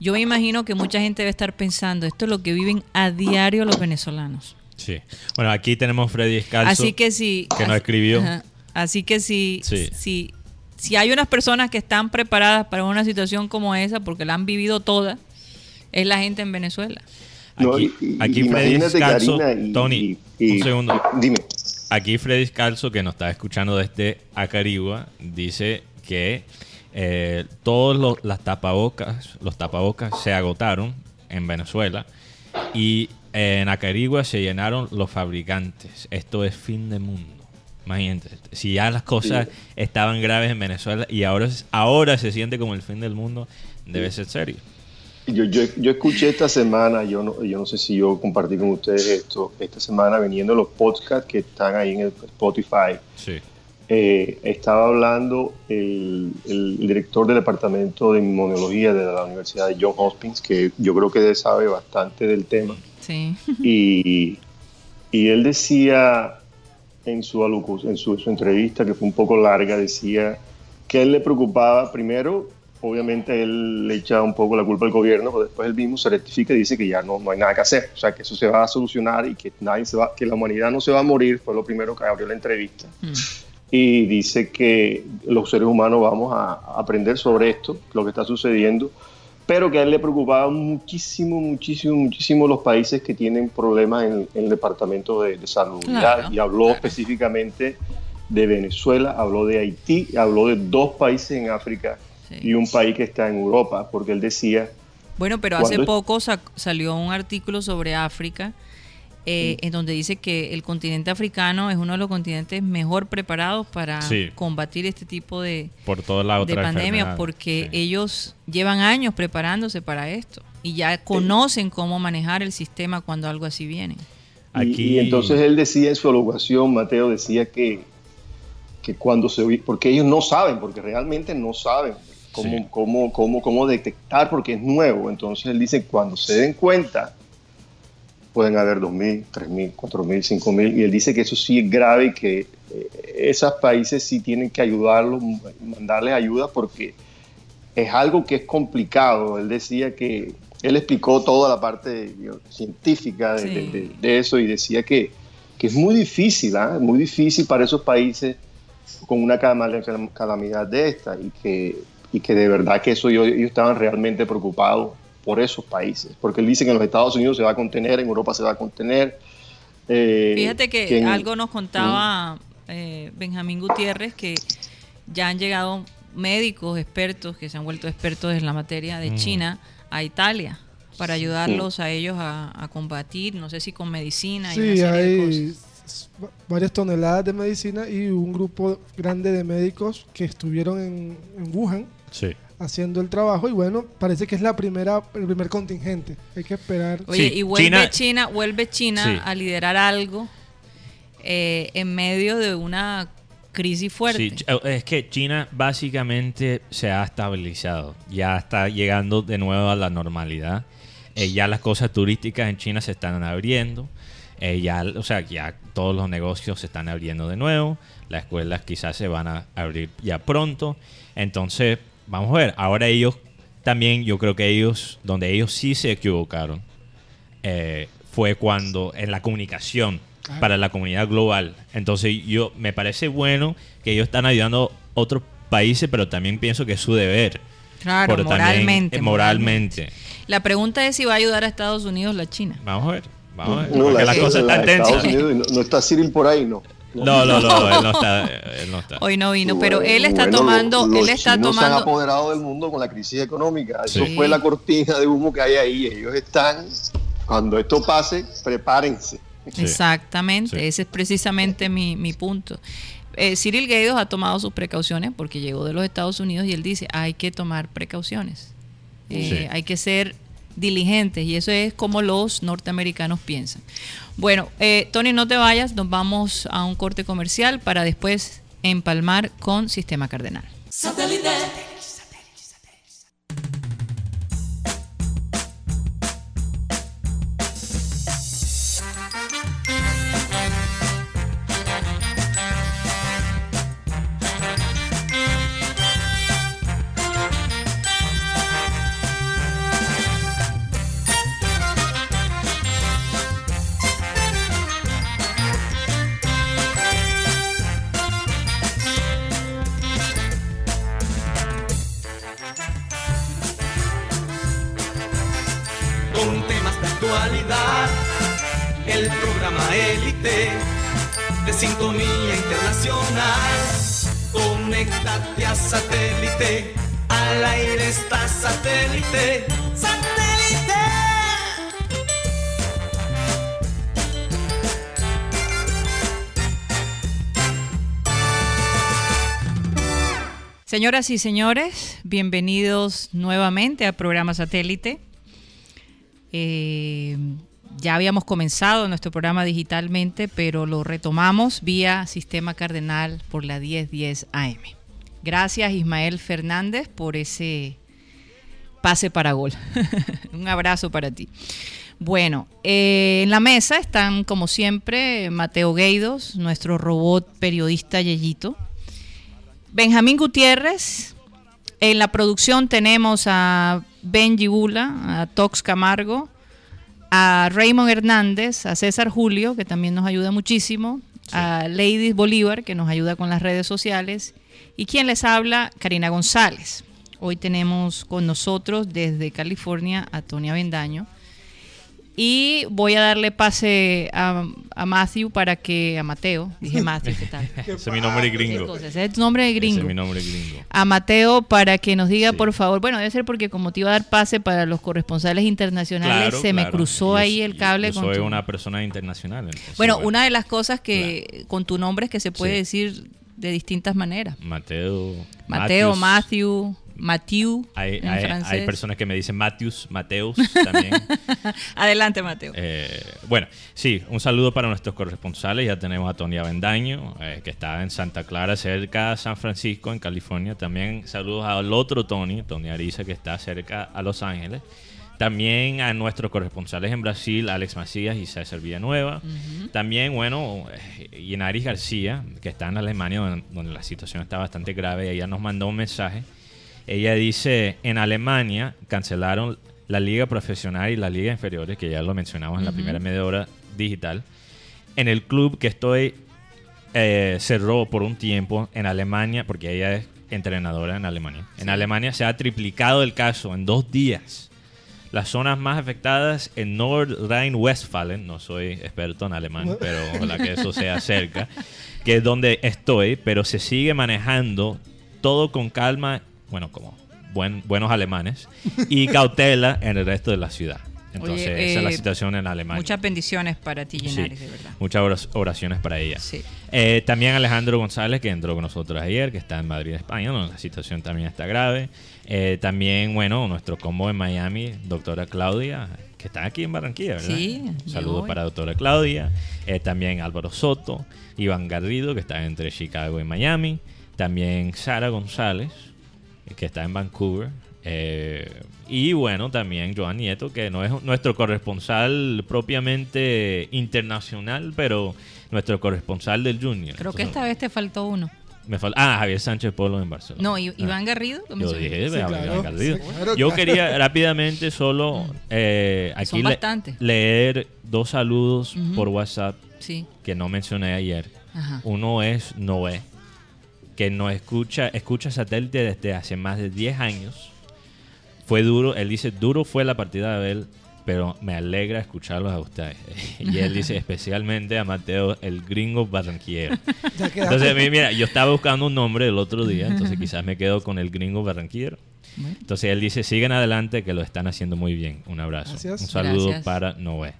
Speaker 2: Yo me imagino que mucha gente debe estar pensando, esto es lo que viven a diario los venezolanos.
Speaker 3: Sí. Bueno, aquí tenemos Freddy Escalzo.
Speaker 2: Así que si...
Speaker 3: que nos escribió.
Speaker 2: Ajá. Así que si,
Speaker 3: Sí.
Speaker 2: si, si hay unas personas que están preparadas para una situación como esa, porque la han vivido toda, es la gente en Venezuela.
Speaker 5: No,
Speaker 3: Aquí,
Speaker 5: y- y-
Speaker 3: aquí Freddy
Speaker 5: y-
Speaker 3: Tony,
Speaker 5: y- y-
Speaker 3: un segundo.
Speaker 5: Dime.
Speaker 3: Aquí Freddy Scalzo, que nos está escuchando desde Acarigua, dice que eh, todos los las tapabocas, los tapabocas se agotaron en Venezuela y eh, en Acarigua se llenaron los fabricantes. Esto es fin de mundo. Imagínate, si ya las cosas
Speaker 5: Sí.
Speaker 3: estaban graves en Venezuela y ahora, ahora se siente como el fin del mundo, debe ser serio.
Speaker 5: Yo, yo, yo escuché esta semana, yo no, yo no sé si yo compartí con ustedes esto, esta semana veniendo los podcasts que están ahí en el Spotify,
Speaker 3: Sí.
Speaker 5: eh, estaba hablando el, el director del departamento de inmunología de la Universidad de John Hopkins, que yo creo que él sabe bastante del tema,
Speaker 2: Sí.
Speaker 5: y, y él decía en su, en su, su entrevista, que fue un poco larga, decía que a él le preocupaba primero, obviamente él le echaba un poco la culpa al gobierno, pero después él mismo se rectifica y dice que ya no, no hay nada que hacer, o sea que eso se va a solucionar y que nadie se va, que la humanidad no se va a morir, fue lo primero que abrió la entrevista.
Speaker 2: Mm.
Speaker 5: Y dice que los seres humanos vamos a a aprender sobre esto, lo que está sucediendo, pero que a él le preocupaba muchísimo, muchísimo, muchísimo los países que tienen problemas en, en el departamento de, de salud.
Speaker 2: Claro,
Speaker 5: y habló específicamente de Venezuela, habló de Haití, habló de dos países en África
Speaker 2: Sí.
Speaker 5: y un país que está en Europa, porque él decía,
Speaker 2: Bueno, pero hace poco sa- salió un artículo sobre África eh, en donde dice que el continente africano es uno de los continentes mejor preparados para
Speaker 3: Sí.
Speaker 2: combatir este tipo de,
Speaker 3: Por toda la
Speaker 2: de
Speaker 3: otra
Speaker 2: pandemia
Speaker 3: enfermedad.
Speaker 2: porque
Speaker 3: Sí.
Speaker 2: ellos llevan años preparándose para esto y ya conocen cómo manejar el sistema cuando algo así viene.
Speaker 5: Y-
Speaker 3: Aquí-
Speaker 5: Y, entonces él decía en su alocuación, Mateo decía que, que cuando se porque ellos no saben, porque realmente no saben cómo,
Speaker 3: Sí.
Speaker 5: cómo, cómo, cómo detectar, porque es nuevo. Entonces él dice, cuando se den cuenta, pueden haber 2.000, 3.000, 4.000, 5.000, y él dice que eso sí es grave y que eh, esos países sí tienen que ayudarlos, mandarles ayuda porque es algo que es complicado. Él decía que él explicó toda la parte científica de,
Speaker 2: Sí.
Speaker 5: de- de- de eso y decía que, que es muy difícil, ¿ah? muy difícil para esos países con una calamidad de esta y que, y que de verdad que eso yo- ellos estaban realmente preocupados por esos países, porque él dice que en los Estados Unidos se va a contener, en Europa se va a contener. eh,
Speaker 2: Fíjate que
Speaker 5: en-
Speaker 2: algo nos contaba eh, Benjamín Gutiérrez que ya han llegado médicos expertos que se han vuelto expertos en la materia de
Speaker 3: Mm.
Speaker 2: China a Italia para ayudarlos a ellos a, a combatir, no sé si con medicina y una
Speaker 1: Sí,
Speaker 2: de
Speaker 1: hay varias toneladas de medicina y un grupo grande de médicos que estuvieron en, en Wuhan
Speaker 3: Sí.
Speaker 1: haciendo el trabajo y bueno, parece que es la primera el primer contingente. Hay que esperar.
Speaker 2: Oye,
Speaker 3: Sí,
Speaker 2: y vuelve
Speaker 3: China-
Speaker 2: China, vuelve China
Speaker 3: Sí.
Speaker 2: a liderar algo eh, en medio de una crisis fuerte.
Speaker 3: Sí, eh, es que China básicamente se ha estabilizado, ya está llegando de nuevo a la normalidad. Eh, ya las cosas turísticas en China se están abriendo, eh, ya, o sea, ya todos los negocios se están abriendo de nuevo, las escuelas quizás se van a abrir ya pronto. Entonces, vamos a ver, ahora ellos también, yo creo que ellos, donde ellos sí se equivocaron, eh, fue cuando en la comunicación para la comunidad global. Entonces yo me parece bueno que ellos están ayudando a otros países, pero también pienso que es su deber.
Speaker 2: Claro,
Speaker 3: también,
Speaker 2: moralmente,
Speaker 3: eh, moralmente.
Speaker 2: La pregunta es si va a ayudar a Estados Unidos la China.
Speaker 3: Vamos a ver. Vamos a ver.
Speaker 5: No,
Speaker 3: porque
Speaker 5: la-
Speaker 3: las cosas
Speaker 5: la
Speaker 3: están
Speaker 5: de Estados. Unidos, no, no está Cyril por ahí, no.
Speaker 3: No, no, no, él no está. Él no está.
Speaker 2: Hoy no vino, pero él está
Speaker 5: bueno,
Speaker 2: tomando,
Speaker 5: los
Speaker 2: él está
Speaker 5: chinos se han
Speaker 2: tomando,
Speaker 5: apoderado del mundo con la crisis económica. Eso
Speaker 2: Sí.
Speaker 5: fue la cortina de humo que hay ahí. Ellos están, cuando esto pase, prepárense.
Speaker 3: Sí.
Speaker 2: exactamente,
Speaker 3: Sí.
Speaker 2: ese es precisamente mi, mi punto. Eh, Cyril Gaydos ha tomado sus precauciones porque llegó de los Estados Unidos y él dice hay que tomar precauciones, Eh,
Speaker 3: Sí.
Speaker 2: hay que ser diligentes y eso es como los norteamericanos piensan. Bueno, eh, Tony, no te vayas, nos vamos a un corte comercial para después empalmar con Sistema Cardenal.
Speaker 6: con
Speaker 2: Señoras y señores, bienvenidos nuevamente al programa Satélite. Eh, ya habíamos comenzado nuestro programa digitalmente, pero lo retomamos vía Sistema Cardenal por la 1010 AM. Gracias Ismael Fernández por ese pase para gol. [laughs] Un abrazo para ti. Bueno, eh, en la mesa están como siempre Mateo Gueidos, nuestro robot periodista Yeyito. Benjamín Gutiérrez. En la producción tenemos a Benji Bula, a Tox Camargo, a Raymond Hernández, a César Julio, que también nos ayuda muchísimo, a Ladies Bolívar, que nos ayuda con las redes sociales, y quien les habla, Karina González. Hoy tenemos con nosotros desde California a Tonia Bendaño. Y voy a darle pase a, a Matthew para que, a Mateo, dije [laughs] Matthew, ¿qué tal? [laughs]
Speaker 3: Ese es mi nombre gringo.
Speaker 2: Entonces, ese es tu nombre de
Speaker 3: Ese
Speaker 2: gringo
Speaker 3: es mi nombre gringo.
Speaker 2: a Mateo para que nos diga,
Speaker 3: Sí.
Speaker 2: por favor, bueno, debe ser porque como te iba a dar pase para los corresponsales internacionales,
Speaker 3: Claro,
Speaker 2: se me
Speaker 3: claro.
Speaker 2: cruzó
Speaker 3: Yo-
Speaker 2: ahí el cable
Speaker 3: yo
Speaker 2: con
Speaker 3: soy
Speaker 2: tu-
Speaker 3: una persona internacional. entonces,
Speaker 2: Bueno, una de las cosas que con tu nombre es que se puede
Speaker 3: Sí.
Speaker 2: decir de distintas maneras.
Speaker 3: Mateo.
Speaker 2: Mateo,
Speaker 3: Matthews.
Speaker 2: Matthew, Matthew
Speaker 3: Hay,
Speaker 2: en
Speaker 3: hay-
Speaker 2: francés.
Speaker 3: hay personas que me dicen Matthews, Mateus también. [laughs]
Speaker 2: Adelante, Mateo.
Speaker 3: Eh, bueno, sí, un saludo para nuestros corresponsales. Ya tenemos a Tony Avendaño, eh, que está en Santa Clara, cerca de San Francisco, en California. También saludos al otro Tony, Tony Ariza, que está cerca a Los Ángeles. También a nuestros corresponsales en Brasil, Alex Macías y César Villanueva. También, bueno, eh, Yenaris García, que está en Alemania, donde, donde la situación está bastante grave. Y ella nos mandó un mensaje. Ella dice, en Alemania cancelaron la liga profesional y la liga inferiores, que ya lo mencionamos en la primera media hora digital. En el club que estoy eh, cerró por un tiempo en Alemania, porque ella es entrenadora en Alemania. En Alemania se ha triplicado el caso en dos días. Las zonas más afectadas en Nordrhein-Westfalen, no soy experto en alemán, [laughs] pero ojalá que eso sea cerca, que es donde estoy, pero se sigue manejando todo con calma, bueno, como buen- buenos alemanes, y cautela en el resto de la ciudad. Entonces,
Speaker 2: Oye,
Speaker 3: esa es la
Speaker 2: eh,
Speaker 3: situación en Alemania.
Speaker 2: Muchas bendiciones para ti,
Speaker 3: Sí,
Speaker 2: de verdad.
Speaker 3: Muchas oraciones para ella.
Speaker 2: Sí.
Speaker 3: Eh, también Alejandro González, que entró con nosotros ayer, que está en Madrid, España. donde la situación también está grave. Eh, también, bueno, nuestro combo en Miami, doctora Claudia, que están aquí en Barranquilla, ¿verdad?
Speaker 2: Sí,
Speaker 3: Un
Speaker 2: yo
Speaker 3: saludo
Speaker 2: voy.
Speaker 3: para doctora Claudia, eh, también Álvaro Soto, Iván Garrido, que está entre Chicago y Miami, también Sara González, eh, que está en Vancouver, eh, y bueno, también Joan Nieto, que no es nuestro corresponsal propiamente internacional, pero nuestro corresponsal del Junior.
Speaker 2: Creo que
Speaker 3: Entonces,
Speaker 2: esta vez te faltó uno.
Speaker 3: me falta, ah, Javier Sánchez Polo en Barcelona.
Speaker 2: No, I-
Speaker 3: Ah.
Speaker 2: Iván Garrido. lo
Speaker 3: Yo dije,
Speaker 1: Sí,
Speaker 3: Iván
Speaker 1: claro.
Speaker 3: Garrido.
Speaker 1: Sí, claro,
Speaker 3: Yo
Speaker 1: claro.
Speaker 3: quería rápidamente solo eh, aquí le- leer dos saludos por WhatsApp
Speaker 2: Sí.
Speaker 3: que no mencioné ayer.
Speaker 2: Ajá.
Speaker 3: Uno es Noé, que nos escucha, escucha satélite desde hace más de 10 años. Fue duro, él dice, duro fue la partida de Abel, pero me alegra escucharlos a ustedes. [laughs] y él dice, especialmente a Mateo, el gringo barranquillero. [laughs] Entonces, mi- mira, yo estaba buscando un nombre el otro día, entonces quizás me quedo con el gringo barranquillero. Entonces él dice, sigan adelante que lo están haciendo muy bien. Un abrazo.
Speaker 1: Gracias.
Speaker 3: Un saludo
Speaker 2: Gracias.
Speaker 3: para Noé.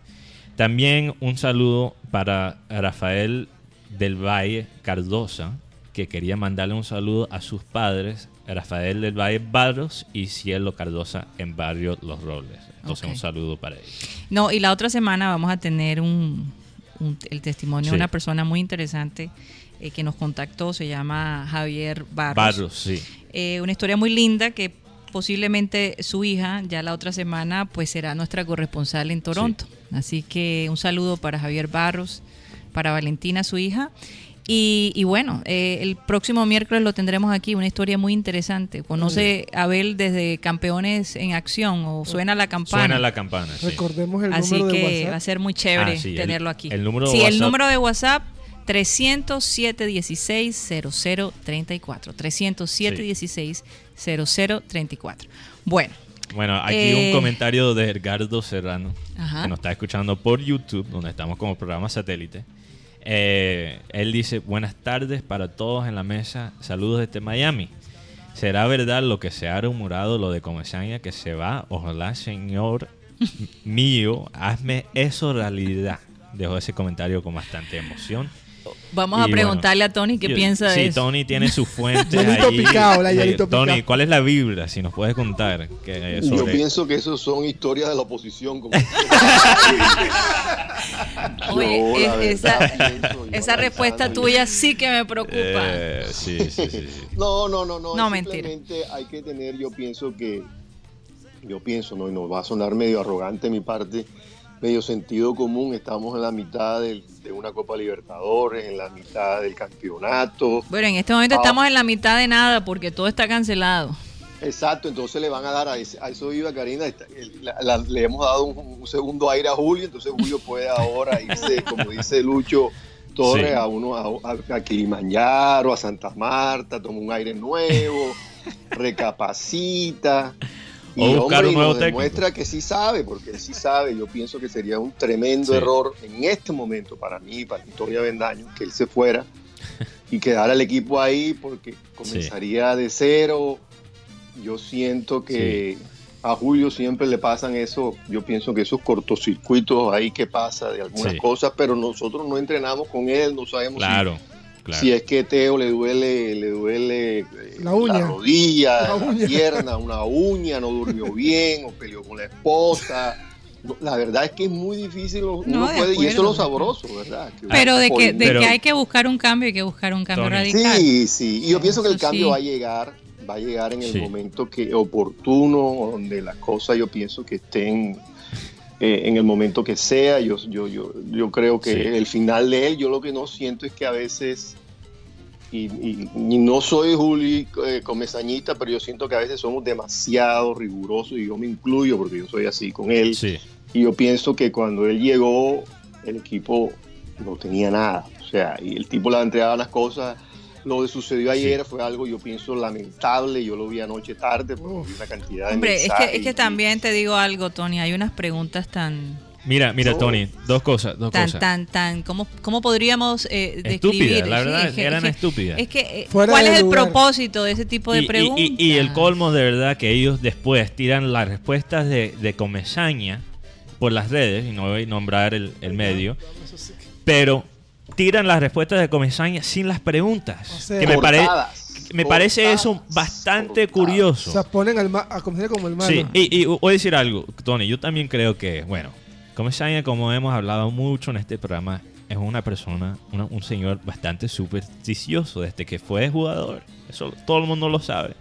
Speaker 3: También un saludo para Rafael del Valle Cardosa, que quería mandarle un saludo a sus padres, Rafael del Valle Barros y Cielo Cardosa en Barrio Los Robles. Entonces un saludo para ellos.
Speaker 2: No, y la otra semana vamos a tener un, un- el testimonio
Speaker 3: Sí.
Speaker 2: de una persona muy interesante eh, que nos contactó, se llama Javier Barros.
Speaker 3: Barros, sí.
Speaker 2: Eh, una historia muy linda que posiblemente su hija ya la otra semana pues será nuestra corresponsal en Toronto. Así que un saludo para Javier Barros, para Valentina, su hija. Y, y bueno, eh, el próximo miércoles lo tendremos aquí, una historia muy interesante. Conoce a Abel desde Campeones en Acción o Suena la Campana.
Speaker 3: Suena la campana. sí.
Speaker 1: Recordemos el
Speaker 2: Así
Speaker 1: número de
Speaker 2: que
Speaker 1: WhatsApp.
Speaker 2: va a ser muy chévere
Speaker 3: Ah, sí, el-
Speaker 2: tenerlo aquí.
Speaker 3: el número de
Speaker 2: sí, el
Speaker 3: WhatsApp.
Speaker 2: número de WhatsApp 307 16 0034. 307 16 0034. Bueno,
Speaker 3: Bueno, aquí
Speaker 2: Eh,
Speaker 3: un comentario de Edgardo Serrano,
Speaker 2: Ajá.
Speaker 3: que nos está escuchando por YouTube, donde estamos como programa satélite. Eh, él dice, buenas tardes para todos en la mesa, saludos desde Miami. ¿Será verdad lo que se ha rumorado, lo de Comesaña, que se va? Ojalá, señor mío, hazme eso realidad. Dejó ese comentario con bastante emoción.
Speaker 2: Vamos
Speaker 3: Y
Speaker 2: a
Speaker 3: bueno,
Speaker 2: preguntarle a Tony qué
Speaker 3: Yo-
Speaker 2: piensa
Speaker 3: sí,
Speaker 2: de eso.
Speaker 3: Tony tiene su [laughs] fuente ahí.
Speaker 1: picado, la
Speaker 3: Tony,
Speaker 1: picado.
Speaker 3: ¿cuál es la vibra? Si nos puedes contar. Que,
Speaker 5: Yo
Speaker 3: sobre-
Speaker 5: pienso que eso son historias de la oposición. Como [laughs] [laughs]
Speaker 2: Oye,
Speaker 5: Yo, la
Speaker 2: es- esa,
Speaker 5: verdad, pienso, yo
Speaker 2: esa respuesta tuya sí que me preocupa.
Speaker 3: Eh, sí, sí, sí, sí.
Speaker 5: No, no, no, no.
Speaker 2: No, mentira.
Speaker 5: Simplemente hay que tener, yo pienso que, yo pienso, no, y nos va a sonar medio arrogante mi parte, medio sentido común. Estamos en la mitad de una Copa Libertadores, en la mitad del campeonato.
Speaker 2: Bueno, en este momento
Speaker 5: Ah.
Speaker 2: estamos en la mitad de nada porque todo está cancelado.
Speaker 5: Exacto, entonces le van a dar a, ese- a eso iba Karina, está- el- la- la- le hemos dado un, un segundo aire a Julio, entonces Julio puede ahora irse, [laughs] como dice Lucho Torres,
Speaker 3: Sí.
Speaker 5: a uno a, a, a Kilimanjaro, a Santa Marta, toma un aire nuevo, [laughs] recapacita. Y,
Speaker 3: O buscar
Speaker 5: hombre,
Speaker 3: un nuevo
Speaker 5: nos demuestra que sí sabe, porque él sí sabe. Yo pienso que sería un tremendo
Speaker 3: Sí.
Speaker 5: error en este momento para mí, para Victoria Bendaño, que él se fuera y quedara el equipo ahí porque comenzaría de cero. Yo siento que a Julio siempre le pasan eso, yo pienso que esos cortocircuitos ahí que pasa de algunas cosas, pero nosotros no entrenamos con él, no sabemos si-
Speaker 3: Claro,
Speaker 5: si es que Teo le duele, le duele eh,
Speaker 1: La uña.
Speaker 5: rodilla,
Speaker 1: La
Speaker 5: pierna, una uña, no durmió [laughs] bien o peleó con la esposa. La verdad es que es muy difícil, uno
Speaker 2: No, de
Speaker 5: puede, y eso es lo sabroso, ¿verdad? Que
Speaker 2: Pero de que, de
Speaker 3: Pero-
Speaker 2: que hay que buscar un cambio, hay que buscar un cambio
Speaker 3: Tony.
Speaker 2: radical.
Speaker 5: Sí, sí, y yo pienso que el cambio
Speaker 2: sí.
Speaker 5: va a llegar, va a llegar en el
Speaker 3: Sí.
Speaker 5: momento que oportuno, donde las cosas yo pienso que estén eh, en el momento que sea. Yo, yo, yo, yo creo que
Speaker 3: Sí.
Speaker 5: el final de él, yo lo que no siento es que a veces, y, y- y no soy Juli eh, comesañita, pero yo siento que a veces somos demasiado rigurosos y yo me incluyo porque yo soy así con él.
Speaker 3: Sí,
Speaker 5: Y yo pienso que cuando él llegó, el equipo no tenía nada. O sea, y el tipo le entregaba las cosas. Lo que sucedió ayer fue algo, yo pienso, lamentable. Yo lo vi anoche tarde, porque vi una cantidad de
Speaker 2: Hombre, es que, es que también te digo algo, Tony, hay unas preguntas tan,
Speaker 3: Mira, mira. Tony, dos cosas, dos
Speaker 2: tan,
Speaker 3: cosas.
Speaker 2: tan, tan, ¿cómo, cómo podríamos eh,
Speaker 3: Estúpidas,
Speaker 2: describir?
Speaker 3: la
Speaker 2: Sí,
Speaker 3: verdad,
Speaker 2: es que-
Speaker 3: eran estúpidas.
Speaker 2: Es que, eh,
Speaker 1: Fuera
Speaker 2: ¿cuál es el
Speaker 1: lugar.
Speaker 2: propósito de ese tipo de
Speaker 3: Y-
Speaker 2: preguntas?
Speaker 3: Y, y el colmo de verdad que ellos después tiran las respuestas de, de Comesaña por las redes, y no voy a nombrar el, el medio, pero tiran las respuestas de Comesaña sin las preguntas.
Speaker 1: O sea,
Speaker 3: que me parece
Speaker 5: cortadas.
Speaker 3: me parece eso bastante curioso.
Speaker 1: O sea, ponen al ma- a Comesaña como el malo.
Speaker 3: Sí, y, y voy a decir algo, Tony. Yo también creo que, bueno, Comesaña, como hemos hablado mucho en este programa, es una persona, un señor bastante supersticioso desde que fue jugador. Eso todo el mundo lo sabe.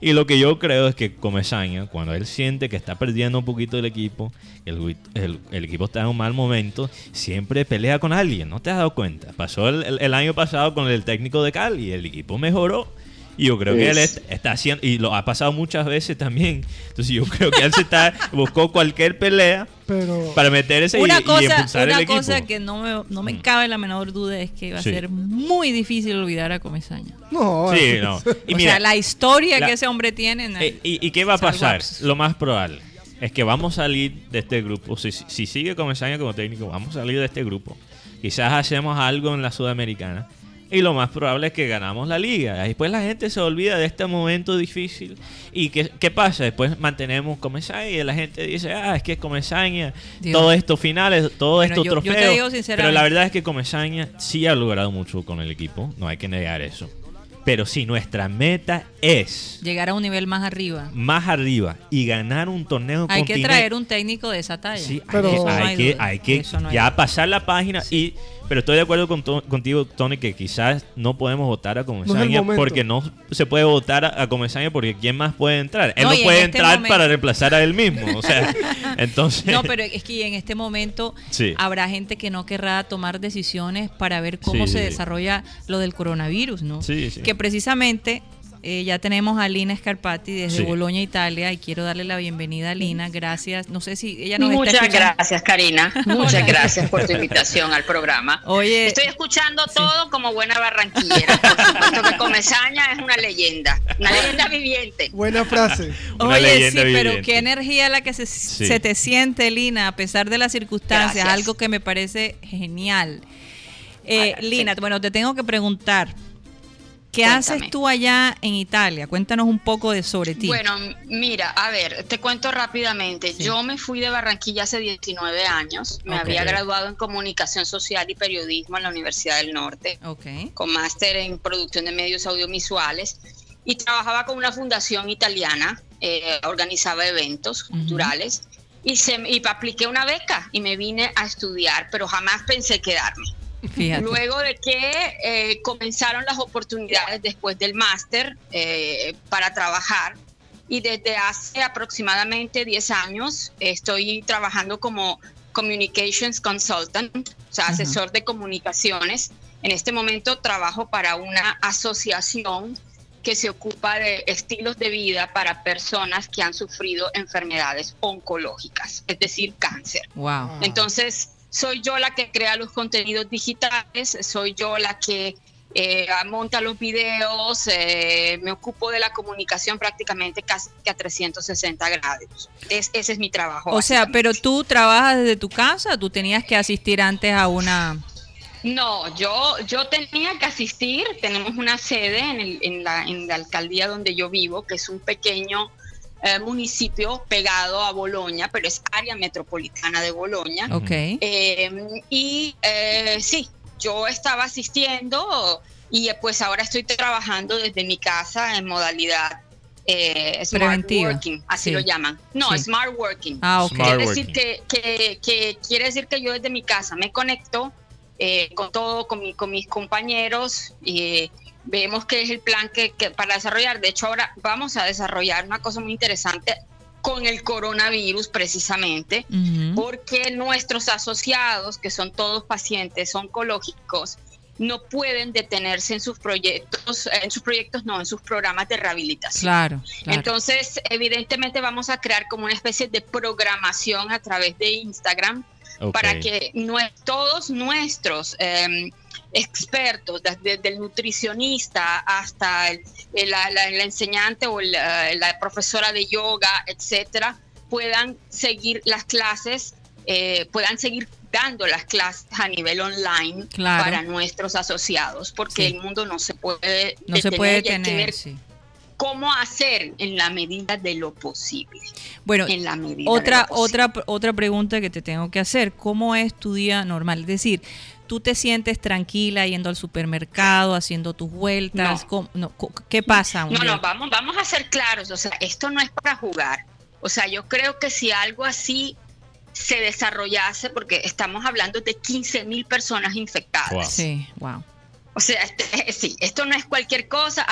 Speaker 3: Y lo que yo creo es que Comesaña, cuando él siente que está perdiendo un poquito el equipo, el, el- el equipo está en un mal momento, siempre pelea con alguien. ¿No te has dado cuenta? Pasó el, el- el año pasado con el técnico de Cali, el equipo mejoró. Y yo creo que él
Speaker 5: Es-
Speaker 3: est- está haciendo, y lo ha pasado muchas veces también. Entonces yo creo que él se está, [laughs] buscó cualquier pelea
Speaker 1: Pero
Speaker 3: para meterse y,
Speaker 2: Una
Speaker 3: y
Speaker 2: cosa,
Speaker 3: impulsar el
Speaker 2: una
Speaker 3: equipo.
Speaker 2: cosa que no me, no me
Speaker 3: Mm.
Speaker 2: cabe la menor duda es que va a
Speaker 3: Sí.
Speaker 2: ser muy difícil olvidar a Comesaña.
Speaker 1: no.
Speaker 3: Sí, no. [laughs] Y
Speaker 2: o
Speaker 3: mira,
Speaker 2: sea, la historia
Speaker 3: la-
Speaker 2: que ese hombre tiene. en el-
Speaker 3: eh, ¿y, y qué va a
Speaker 2: es
Speaker 3: pasar?
Speaker 2: absurdo.
Speaker 3: Lo más probable es que vamos a salir de este grupo. Si, si sigue Comesaña como técnico, vamos a salir de este grupo. Quizás hacemos algo en la Sudamericana. Y lo más probable es que ganamos la liga. Después la gente se olvida de este momento difícil. ¿Y qué, qué pasa? Después mantenemos Comesaña y la gente dice, ah, es que Comesaña,
Speaker 2: Dios.
Speaker 3: todo estos finales, todo
Speaker 2: Bueno,
Speaker 3: estos trofeos. Pero la verdad es que Comesaña sí ha logrado mucho con el equipo. No hay que negar eso. Pero sí, nuestra meta es
Speaker 2: llegar a un nivel más arriba.
Speaker 3: más arriba y ganar un torneo
Speaker 2: Hay que traer un técnico de esa talla.
Speaker 3: Sí,
Speaker 1: Pero-
Speaker 3: hay que,
Speaker 1: no
Speaker 3: hay
Speaker 2: hay
Speaker 3: que,
Speaker 2: duda,
Speaker 3: hay que
Speaker 2: eso no hay
Speaker 3: ya
Speaker 2: duda.
Speaker 3: pasar la página y pero estoy de acuerdo con to- contigo Tony que quizás no podemos votar a Comesaña porque no se puede votar a, a Comesaña porque quién más puede entrar él
Speaker 2: No,
Speaker 3: no,
Speaker 2: y en
Speaker 3: puede
Speaker 2: este
Speaker 3: entrar
Speaker 2: momento-
Speaker 3: para reemplazar a él mismo o sea [laughs] entonces
Speaker 2: No, pero es que en este momento
Speaker 3: Sí.
Speaker 2: habrá gente que no querrá tomar decisiones para ver cómo
Speaker 3: Sí,
Speaker 2: se
Speaker 3: sí.
Speaker 2: desarrolla lo del coronavirus, ¿no?
Speaker 3: Sí, sí.
Speaker 2: Que precisamente eh, ya tenemos a Lina Scarpati desde
Speaker 3: Sí.
Speaker 2: Boloña, Italia, y quiero darle la bienvenida a Lina. Gracias. No sé si ella nos
Speaker 7: Muchas gracias, Karina. [laughs] Muchas gracias por tu invitación al programa.
Speaker 2: Oye,
Speaker 7: Estoy escuchando todo como buena barranquillera. Por supuesto que Comesaña es una leyenda, una leyenda viviente.
Speaker 1: buena frase.
Speaker 3: Una
Speaker 2: Oye, sí, pero qué energía la que se,
Speaker 3: Sí.
Speaker 2: se te siente, Lina, a pesar de las circunstancias,
Speaker 7: Gracias.
Speaker 2: algo que me parece genial. Eh, Lina,
Speaker 7: sí.
Speaker 2: bueno, te tengo que preguntar, ¿qué
Speaker 7: Cuéntame.
Speaker 2: haces tú allá en Italia? Cuéntanos un poco de sobre ti.
Speaker 7: Bueno, mira, a ver, te cuento rápidamente.
Speaker 2: Sí.
Speaker 7: Yo me fui de Barranquilla hace 19 años. Me había graduado en comunicación social y periodismo en la Universidad del Norte.
Speaker 2: Ok.
Speaker 7: con máster en producción de medios audiovisuales y trabajaba con una fundación italiana, eh, organizaba eventos culturales y, se, y apliqué una beca y me vine a estudiar, pero jamás pensé quedarme.
Speaker 2: Fíjate.
Speaker 7: Luego de que eh, comenzaron las oportunidades después del máster eh, para trabajar y desde hace aproximadamente 10 años estoy trabajando como Communications Consultant, o sea, asesor de comunicaciones. En este momento trabajo para una asociación que se ocupa de estilos de vida para personas que han sufrido enfermedades oncológicas, es decir, cáncer.
Speaker 2: Wow.
Speaker 7: Entonces, soy yo la que crea los contenidos digitales, soy yo la que eh, monta los videos, eh, me ocupo de la comunicación prácticamente casi que a 360 grados. Es- ese es mi trabajo.
Speaker 2: O sea, pero tú trabajas desde tu casa, tú tenías que asistir antes a una...
Speaker 7: No, yo, yo tenía que asistir, tenemos una sede en, el- en la, en la alcaldía donde yo vivo, que es un pequeño eh, municipio pegado a Boloña, pero es área metropolitana de Boloña.
Speaker 2: Ok.
Speaker 7: Eh, y eh, sí, yo estaba asistiendo y eh, pues ahora estoy trabajando desde mi casa en modalidad eh, smart
Speaker 2: Preventiva,
Speaker 7: working, así
Speaker 2: sí.
Speaker 7: lo llaman. No,
Speaker 2: Sí.
Speaker 7: smart working.
Speaker 2: Ah, ok.
Speaker 3: Smart
Speaker 7: Es decir, que, que, que quiere decir que yo desde mi casa me conecto eh, con todo, con, mi- con mis compañeros y vemos qué es el plan que, que para desarrollar. De hecho, ahora vamos a desarrollar una cosa muy interesante con el coronavirus precisamente, porque nuestros asociados, que son todos pacientes oncológicos, no pueden detenerse en sus proyectos, en sus proyectos no, en sus programas de rehabilitación.
Speaker 2: Claro, claro.
Speaker 7: Entonces, evidentemente vamos a crear como una especie de programación a través de Instagram para que nue- todos nuestros eh, expertos, desde el nutricionista hasta el- el- la, la- la enseñante o eh, la profesora de yoga, etcétera, puedan seguir las clases, eh, puedan seguir dando las clases a nivel online
Speaker 2: Claro.
Speaker 7: para nuestros asociados, porque
Speaker 2: Sí.
Speaker 7: el mundo no se puede
Speaker 2: no se puede tener, sí.
Speaker 7: Cómo hacer en la medida de lo posible.
Speaker 2: Bueno,
Speaker 7: En la medida de
Speaker 2: otra,
Speaker 7: lo
Speaker 2: otra, otra pregunta que te tengo que hacer. ¿Cómo es tu día normal? Es decir, tú te sientes tranquila yendo al supermercado, haciendo tus vueltas.
Speaker 7: No.
Speaker 2: ¿Cómo- no, co- ¿Qué pasa? un
Speaker 7: No,
Speaker 2: día?
Speaker 7: no, vamos, vamos a ser claros. O sea, esto no es para jugar. O sea, yo creo que si algo así se desarrollase, porque estamos hablando de 15 mil personas infectadas.
Speaker 3: Wow.
Speaker 2: Sí, wow.
Speaker 7: O sea, este- sí, esto no es cualquier cosa.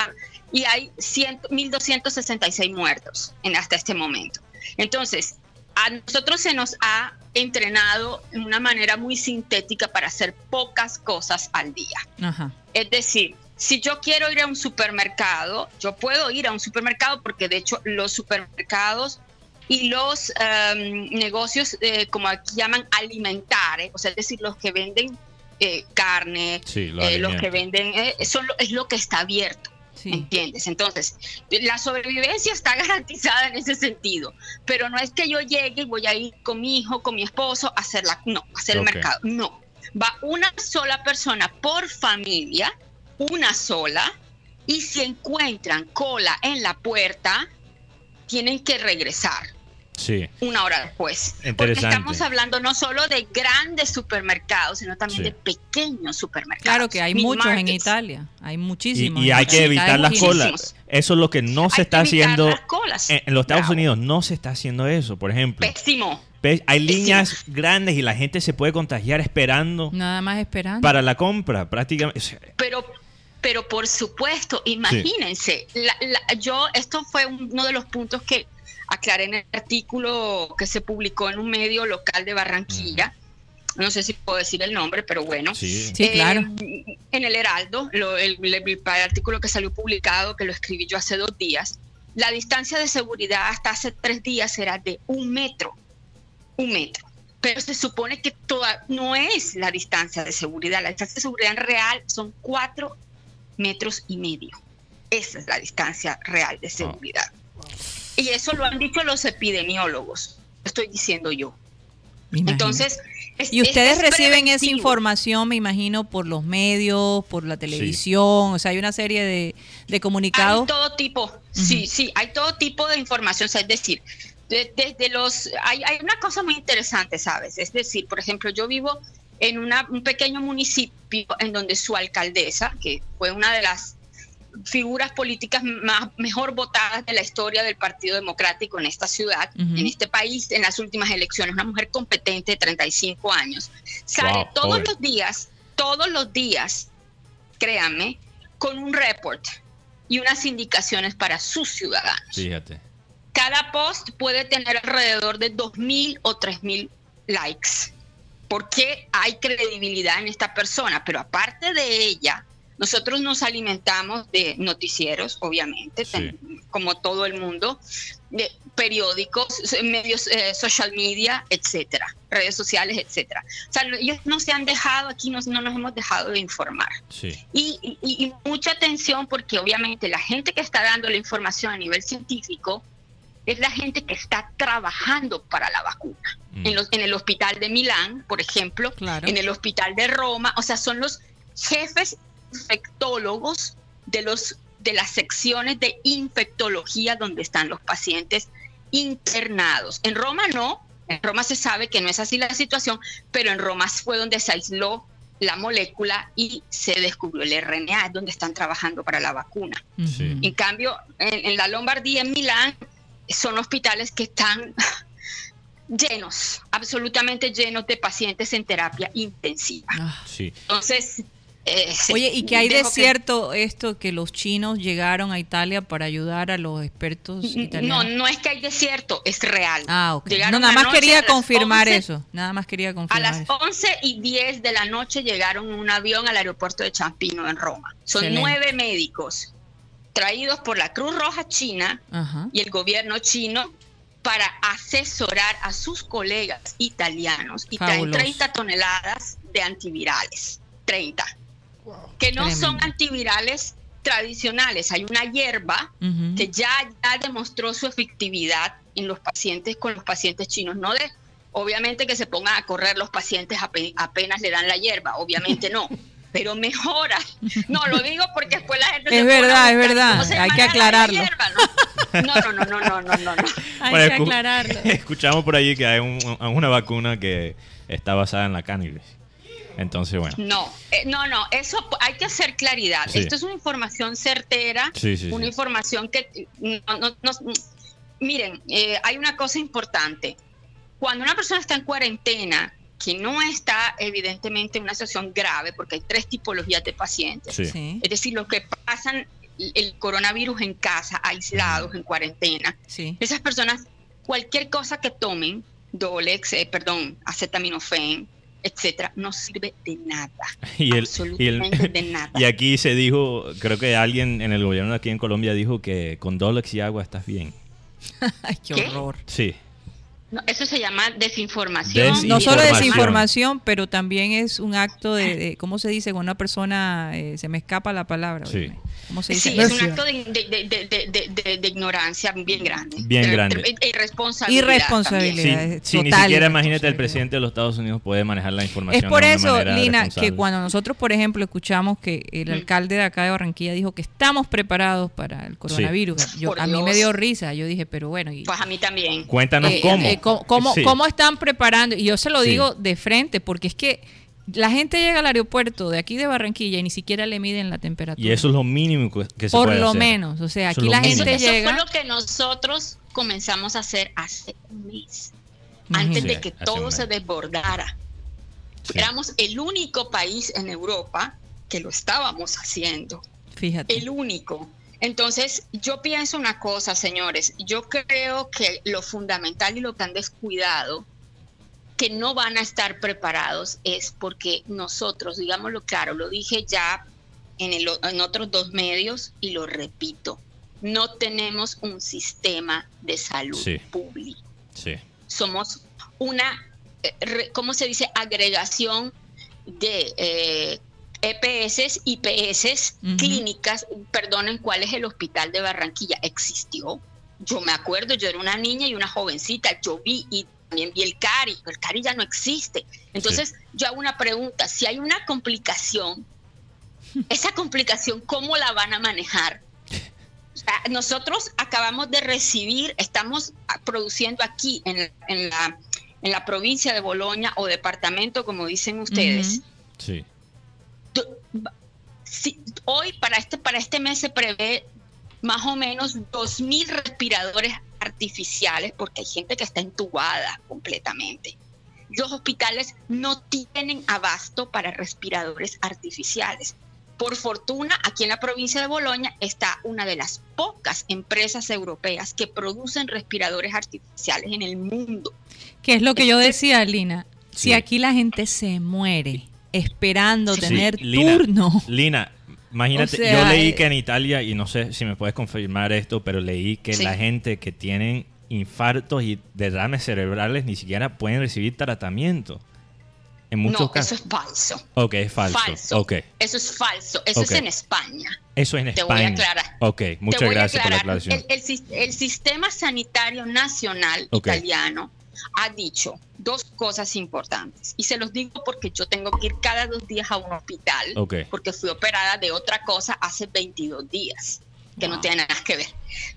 Speaker 7: Y hay 100 1.266 muertos en, hasta este momento. Entonces, a nosotros se nos ha entrenado de una manera muy sintética para hacer pocas cosas al día.
Speaker 2: Ajá.
Speaker 7: Es decir, si yo quiero ir a un supermercado, yo puedo ir a un supermercado porque de hecho los supermercados y los em, negocios, eh, como aquí llaman, alimentares, o sea, es decir, los que venden eh, carne,
Speaker 3: Sí, los
Speaker 7: eh, los que venden, eh, son lo- es lo que está abierto.
Speaker 2: Sí.
Speaker 7: ¿Entiendes? Entonces, la sobrevivencia está [laughs] garantizada en ese sentido, pero no es que yo llegue y voy a ir con mi hijo, con mi esposo a hacer la, no, a hacer el mercado. No, va una sola persona por familia, una sola, y si encuentran cola en la puerta, tienen que regresar
Speaker 3: Sí,
Speaker 7: una hora después. Porque
Speaker 3: Interesante.
Speaker 7: estamos hablando no solo de grandes supermercados, sino también
Speaker 3: Sí.
Speaker 7: de pequeños supermercados.
Speaker 2: Claro que hay muchos en. Italia. Hay muchísimos.
Speaker 3: y hay que evitar las
Speaker 2: Muchísimos.
Speaker 3: colas. Eso es lo que no se
Speaker 7: Hay
Speaker 3: está
Speaker 7: que evitar
Speaker 3: haciendo
Speaker 7: las colas.
Speaker 3: en, en los Estados
Speaker 7: Bravo.
Speaker 3: Unidos. No se está haciendo eso. Por ejemplo,
Speaker 7: Pésimo.
Speaker 3: hay líneas grandes y la gente se puede contagiar esperando
Speaker 2: Nada más esperando.
Speaker 3: para la compra, prácticamente.
Speaker 7: Pero, pero por supuesto, imagínense, la- la- yo, esto fue uno de los puntos que aclaré en el artículo que se publicó en un medio local de Barranquilla. No sé si puedo decir el nombre, pero bueno.
Speaker 3: Sí.
Speaker 2: Sí, claro.
Speaker 7: Eh, en el Heraldo, lo- el, el- el artículo que salió publicado, que lo escribí yo hace dos días, la distancia de seguridad hasta hace tres días era de un metro. Un metro. Pero se supone que toda, no es la distancia de seguridad. La distancia de seguridad en real son cuatro metros y medio. Esa es la distancia real de seguridad. Y eso lo han dicho los epidemiólogos. Lo estoy diciendo yo. Entonces, es-
Speaker 2: Y
Speaker 7: es-
Speaker 2: ustedes
Speaker 7: es
Speaker 2: reciben esa información, me imagino, por los medios, por la televisión, o sea, hay una serie de, de
Speaker 7: Hay
Speaker 2: comunicados.
Speaker 7: todo tipo, sí, sí, hay todo tipo de información, o sea, es decir, de- desde los, hay, hay una cosa muy interesante, ¿sabes? Es decir, por ejemplo, yo vivo en una- un pequeño municipio en donde su alcaldesa, que fue una de las figuras políticas más, mejor votadas de la historia del Partido Democrático en esta ciudad,
Speaker 2: Ujú.
Speaker 7: en este país, en las últimas elecciones, una mujer competente de 35 años, sale
Speaker 3: Wow,
Speaker 7: todos
Speaker 3: pobre.
Speaker 7: los días, todos los días, créanme, con un report y unas indicaciones para sus ciudadanos.
Speaker 3: fíjate.
Speaker 7: Cada post puede tener alrededor de 2.000 o 3.000 likes, porque hay credibilidad en esta persona, pero aparte de ella, nosotros nos alimentamos de noticieros, obviamente,
Speaker 3: Sí.
Speaker 7: como todo el mundo, de periódicos, medios, eh, social media, etcétera, redes sociales, etcétera. O sea, no- ellos no se han dejado, aquí nos- no nos hemos dejado de informar.
Speaker 3: Sí.
Speaker 7: Y, y- y mucha atención porque obviamente la gente que está dando la información a nivel científico es la gente que está trabajando para la vacuna.
Speaker 3: Mm.
Speaker 7: En, los- en el hospital de Milán, por ejemplo,
Speaker 2: Claro.
Speaker 7: en el hospital de Roma, o sea, son los jefes infectólogos de los de las secciones de infectología donde están los pacientes internados. En Roma no, en Roma se sabe que no es así la situación, pero en Roma fue donde se aisló la molécula y se descubrió el RNA, es donde están trabajando para la vacuna.
Speaker 3: Sí.
Speaker 7: En cambio, en, en la Lombardía, en Milán, son hospitales que están [laughs] llenos, absolutamente llenos de pacientes en terapia intensiva.
Speaker 2: Ah.
Speaker 3: Sí.
Speaker 7: Entonces, eh,
Speaker 2: Oye, ¿y que hay de
Speaker 7: que-
Speaker 2: cierto esto que los chinos llegaron a Italia para ayudar a los expertos
Speaker 7: No,
Speaker 2: italianos?
Speaker 7: no es que hay desierto, es real.
Speaker 2: Ah, ok.
Speaker 7: Llegaron
Speaker 2: No, nada más
Speaker 7: a
Speaker 2: quería confirmar
Speaker 7: 11,
Speaker 2: eso. Nada más quería
Speaker 7: A
Speaker 2: confirmar
Speaker 7: las
Speaker 2: eso.
Speaker 7: 11 y 10 de la noche llegaron en un avión al aeropuerto de Champino en Roma. Son
Speaker 2: Excelente.
Speaker 7: nueve médicos traídos por la Cruz Roja China
Speaker 2: Ajá.
Speaker 7: y el gobierno chino para asesorar a sus colegas italianos y traen
Speaker 2: Fabuloso.
Speaker 7: 30 toneladas de antivirales. 30. Que no son antivirales tradicionales. Hay una hierba que ya, ya demostró su efectividad en los pacientes con los pacientes chinos. No de, obviamente que se pongan a correr los pacientes ape- apenas le dan la hierba, obviamente no. [laughs] Pero mejora. No, lo digo porque después la gente
Speaker 2: Es verdad, es verdad. Hay que aclararlo.
Speaker 7: hierba, ¿no? No, no, no, no, no, no, no, no. [laughs]
Speaker 2: Hay
Speaker 3: Bueno,
Speaker 2: que
Speaker 3: escu-
Speaker 2: aclararlo. [laughs]
Speaker 3: Escuchamos por allí que hay un- una vacuna que está basada en la cannabis. Entonces, bueno.
Speaker 7: No, eh, no, no, eso hay que hacer claridad.
Speaker 3: Sí.
Speaker 7: Esto es una información certera,
Speaker 3: Sí, sí,
Speaker 7: una
Speaker 3: sí.
Speaker 7: información que no, no- no- miren, eh, hay una cosa importante. Cuando una persona está en cuarentena, que no está evidentemente en una situación grave, porque hay tres tipologías de pacientes,
Speaker 3: Sí.
Speaker 2: Sí,
Speaker 7: es decir, los que pasan el coronavirus en casa, aislados, en cuarentena,
Speaker 2: sí.
Speaker 7: esas personas, cualquier cosa que tomen, Dolex, eh, perdón, acetaminofén, etcétera, no sirve de nada. [laughs]
Speaker 3: Y, el, y,
Speaker 7: absolutamente
Speaker 3: el-
Speaker 7: de [laughs] nada.
Speaker 3: y aquí se dijo, creo que alguien en el gobierno aquí en Colombia dijo que con Dolex y agua estás bien. [laughs]
Speaker 2: Ay, qué,
Speaker 7: ¿Qué?
Speaker 2: horror.
Speaker 3: Sí.
Speaker 7: No, eso se llama desinformación.
Speaker 3: Desinformación.
Speaker 2: No solo
Speaker 3: Información.
Speaker 2: desinformación, pero también es un acto de, de- ¿cómo se dice? Cuando una persona, eh, se me escapa la palabra.
Speaker 3: Sí.
Speaker 2: óyeme. ¿Cómo se dice?
Speaker 7: Sí, es un acto de, de- de- de- de- de- de ignorancia bien grande.
Speaker 3: Bien
Speaker 7: De-
Speaker 3: grande.
Speaker 7: de- de irresponsabilidad.
Speaker 2: Irresponsabilidad.
Speaker 3: Sí, sí, ni siquiera imagínate el presidente de los Estados Unidos puede manejar la información.
Speaker 2: Es por
Speaker 3: de
Speaker 2: eso,
Speaker 3: manera
Speaker 2: Lina, que cuando nosotros, por ejemplo, escuchamos que el
Speaker 7: Mm.
Speaker 2: alcalde de acá de Barranquilla dijo que estamos preparados para el coronavirus, yo, a mí me dio risa. Yo dije, pero bueno, y,
Speaker 7: Pues a mí también.
Speaker 3: Cuéntanos
Speaker 2: eh,
Speaker 3: cómo.
Speaker 2: eh, ¿cómo, cómo-
Speaker 3: Sí.
Speaker 2: cómo están preparando? Y yo se lo
Speaker 3: Sí.
Speaker 2: digo de frente, porque es que la gente llega al aeropuerto de aquí de Barranquilla y ni siquiera le miden la temperatura.
Speaker 3: Y eso es lo mínimo que, se
Speaker 2: Por
Speaker 3: puede
Speaker 2: lo
Speaker 3: hacer.
Speaker 2: menos. O sea,
Speaker 3: Eso
Speaker 2: aquí la gente.
Speaker 7: Eso
Speaker 2: llega.
Speaker 7: fue lo que nosotros comenzamos a hacer hace un mes,
Speaker 2: Imagínate.
Speaker 7: antes de que todo se desbordara.
Speaker 3: Sí.
Speaker 7: Éramos el único país en Europa que lo estábamos haciendo.
Speaker 2: Fíjate.
Speaker 7: El único. Entonces, yo pienso una cosa, señores. Yo creo que lo fundamental y lo que han descuidado, que no van a estar preparados, es porque nosotros, digámoslo claro, lo dije ya en, el, en otros dos medios y lo repito, no tenemos un sistema de salud
Speaker 3: Sí.
Speaker 7: público
Speaker 3: Sí.
Speaker 7: somos una, eh, ¿cómo se dice? Agregación de eh, EPS, IPS,
Speaker 2: Ujú.
Speaker 7: clínicas, perdonen, ¿cuál es el hospital de Barranquilla? Existió. Yo me acuerdo, yo era una niña y una jovencita, yo vi y también vi el CARI, el CARI ya no existe. Entonces, yo hago una pregunta, si hay una complicación, esa complicación, ¿cómo la van a manejar? O sea, nosotros acabamos de recibir, estamos produciendo aquí en, en la, en la provincia de Boloña o departamento, como dicen ustedes.
Speaker 3: Sí.
Speaker 7: Si- hoy para este, para este mes se prevé más o menos 2.000 respiradores artificiales, porque hay gente que está entubada completamente. Los hospitales no tienen abasto para respiradores artificiales. Por fortuna, aquí en la provincia de Boloña está una de las pocas empresas europeas que producen respiradores artificiales en el mundo.
Speaker 2: Que es lo que yo decía, Lina. Si
Speaker 3: Sí.
Speaker 2: aquí la gente se muere esperando
Speaker 3: Sí,
Speaker 2: tener
Speaker 3: Lina,
Speaker 2: turno.
Speaker 3: Lina, imagínate,
Speaker 2: O sea,
Speaker 3: yo leí
Speaker 2: eh,
Speaker 3: que en Italia, y no sé si me puedes confirmar esto, pero leí que
Speaker 7: Sí.
Speaker 3: la gente que tienen infartos y derrames cerebrales ni siquiera pueden recibir tratamiento. En muchos
Speaker 7: no,
Speaker 3: casos.
Speaker 7: eso es falso.
Speaker 3: Ok, es falso.
Speaker 7: Falso.
Speaker 3: Ok,
Speaker 7: Eso es falso. Eso es en España.
Speaker 3: eso es en
Speaker 7: Te voy a
Speaker 3: España.
Speaker 7: aclarar.
Speaker 3: Ok, muchas gracias por la aclaración.
Speaker 7: El, el sis- el sistema sanitario nacional italiano ha dicho dos cosas importantes. Y se los digo porque yo tengo que ir cada dos días a un hospital,
Speaker 3: Ok.
Speaker 7: porque fui operada de otra cosa hace 22 días, que no
Speaker 2: Wow.
Speaker 7: tiene nada que ver.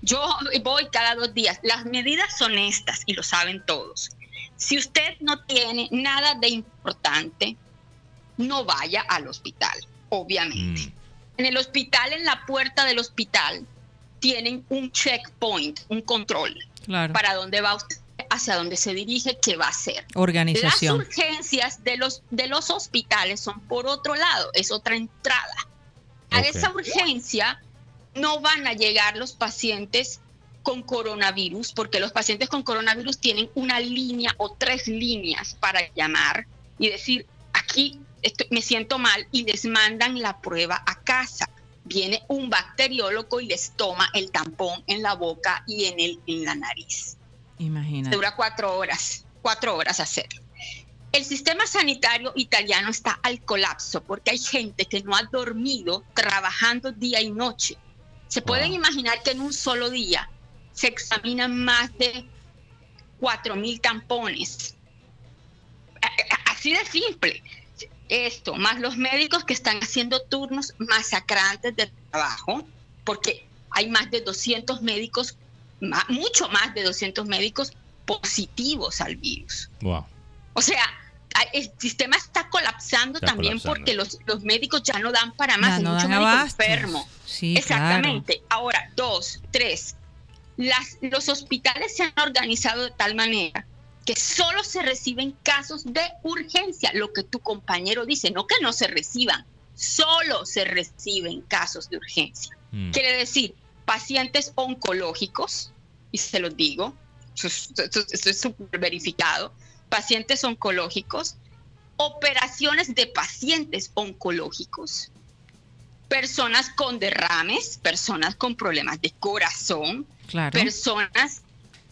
Speaker 7: Yo voy cada dos días. Las medidas son estas y lo saben todos. Si usted no tiene nada de importante, no vaya al hospital, obviamente.
Speaker 3: Mm,
Speaker 7: En el hospital, en la puerta del hospital, tienen un checkpoint, un control
Speaker 2: Claro.
Speaker 7: para dónde va usted, hacia dónde se dirige, qué va a hacer. Las
Speaker 2: Organización.
Speaker 7: urgencias de los, de los hospitales son por otro lado, es otra entrada. A esa urgencia no van a llegar los pacientes con coronavirus, porque los pacientes con coronavirus tienen una línea o tres líneas para llamar y decir, aquí estoy- me siento mal y les mandan la prueba a casa. Viene un bacteriólogo y les toma el tampón en la boca y en, el, en la nariz
Speaker 2: Imagínate.
Speaker 7: dura cuatro horas, cuatro horas hacerlo. El sistema sanitario italiano está al colapso porque hay gente que no ha dormido trabajando día y noche. Se pueden imaginar que en un solo día se examinan más de cuatro mil tampones. A- a- Así de simple. Esto, más los médicos que están haciendo turnos masacrantes de trabajo, porque hay más de 200 médicos mucho más de 200 médicos positivos al virus.
Speaker 3: wow.
Speaker 7: O sea, El sistema está colapsando
Speaker 3: Está
Speaker 7: también
Speaker 3: colapsando.
Speaker 7: porque los, los médicos ya no dan para más.
Speaker 2: No
Speaker 7: mucho
Speaker 2: dan
Speaker 7: médico enfermo.
Speaker 2: Sí,
Speaker 7: Exactamente. Ahora, dos, tres. Las, los hospitales se han organizado de tal manera que solo se reciben casos de urgencia, lo que tu compañero dice, no que no se reciban, solo se reciben casos de urgencia.
Speaker 3: Mm.
Speaker 7: Quiere decir, pacientes oncológicos, y se los digo, eso es- súper verificado, pacientes oncológicos, operaciones de pacientes oncológicos, personas con derrames, personas con problemas de corazón,
Speaker 2: Claro.
Speaker 7: personas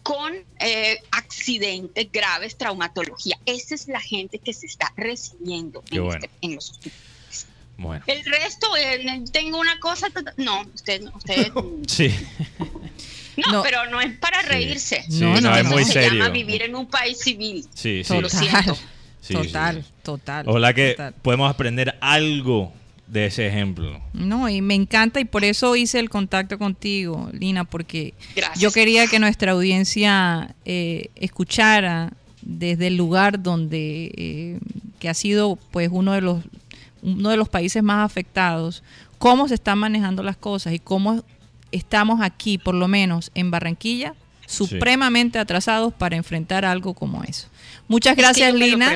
Speaker 7: con eh, accidentes graves, traumatología. Esa es la gente que se está recibiendo
Speaker 3: Qué
Speaker 7: en,
Speaker 3: bueno.
Speaker 7: este- en los hospitales.
Speaker 3: Bueno,
Speaker 7: El resto, eh, tengo una cosa, ta- ta- no, usted, usted [laughs]
Speaker 3: sí.
Speaker 7: no,
Speaker 2: No.
Speaker 7: pero no es para reírse.
Speaker 3: Sí,
Speaker 2: No, no,
Speaker 3: es
Speaker 2: no.
Speaker 3: muy
Speaker 7: se
Speaker 3: serio.
Speaker 7: llama vivir en un país civil.
Speaker 3: Sí, sí.
Speaker 7: Lo
Speaker 2: Total.
Speaker 7: siento. [laughs]
Speaker 3: Sí,
Speaker 2: total,
Speaker 3: sí.
Speaker 2: total.
Speaker 3: Ojalá que
Speaker 2: total.
Speaker 3: podemos aprender algo de ese ejemplo.
Speaker 2: No, y me encanta y por eso hice el contacto contigo, Lina, porque
Speaker 7: Gracias.
Speaker 2: yo quería que nuestra audiencia eh, escuchara desde el lugar donde eh, que ha sido pues uno de los uno de los países más afectados, cómo se están manejando las cosas y cómo estamos aquí, por lo menos en Barranquilla, supremamente atrasados para enfrentar algo como eso. Muchas
Speaker 7: Es que
Speaker 2: gracias, Lina.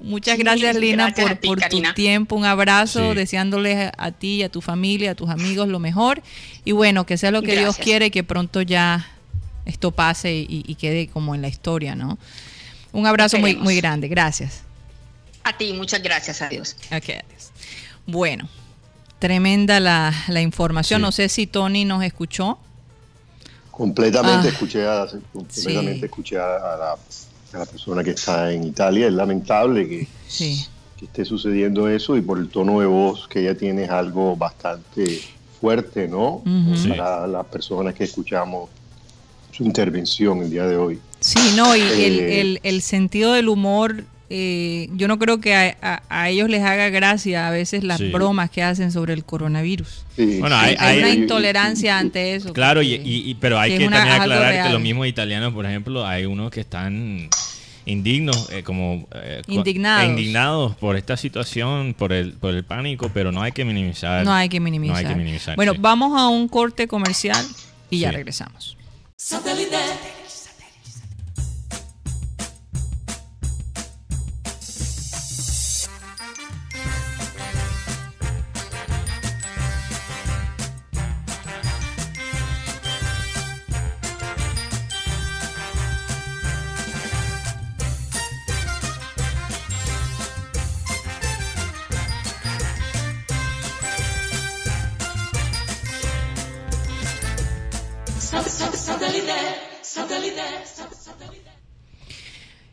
Speaker 2: Muchas gracias, Lina,
Speaker 7: gracias
Speaker 2: por,
Speaker 7: a ti,
Speaker 2: por tu tiempo. Un abrazo,
Speaker 3: Sí.
Speaker 2: deseándoles a ti y a tu familia, a tus amigos lo mejor. Y bueno, que sea lo que Dios quiere y que pronto ya esto pase y, y quede como en la historia, ¿no? Un abrazo muy, muy grande. Gracias.
Speaker 7: A ti, muchas gracias a Dios.
Speaker 2: Ok, adiós. Bueno, tremenda la, la información.
Speaker 3: Sí.
Speaker 2: No sé si Tony nos escuchó.
Speaker 5: Completamente
Speaker 2: Ah.
Speaker 5: escuché, a, completamente
Speaker 2: Sí.
Speaker 5: escuché a, a la, a la persona que está en Italia. Es lamentable que,
Speaker 2: Sí.
Speaker 5: que esté sucediendo eso y por el tono de voz que ella tiene es algo bastante fuerte, ¿no? Para las personas que escuchamos su intervención el día de hoy.
Speaker 2: Sí, no, y el,
Speaker 5: Eh,
Speaker 2: el- el sentido del humor, eh, yo no creo que a, a- a ellos les haga gracia a veces las
Speaker 3: Sí.
Speaker 2: bromas que hacen sobre el coronavirus.
Speaker 5: Sí,
Speaker 3: Bueno,
Speaker 5: sí,
Speaker 3: hay-
Speaker 2: Hay, una intolerancia ante eso.
Speaker 3: Claro, y,
Speaker 2: porque-
Speaker 3: y- y- pero hay
Speaker 2: que
Speaker 3: que,
Speaker 2: una-
Speaker 3: también aclarar que los mismos italianos, por ejemplo, hay unos que están indignos, eh, como eh,
Speaker 2: Indignados.
Speaker 3: indignados por esta situación, por el, por el pánico, pero no hay que minimizar.
Speaker 2: no hay que minimizar.
Speaker 3: No hay que minimizar,
Speaker 2: bueno,
Speaker 3: sí.
Speaker 2: vamos a un corte comercial y ya regresamos.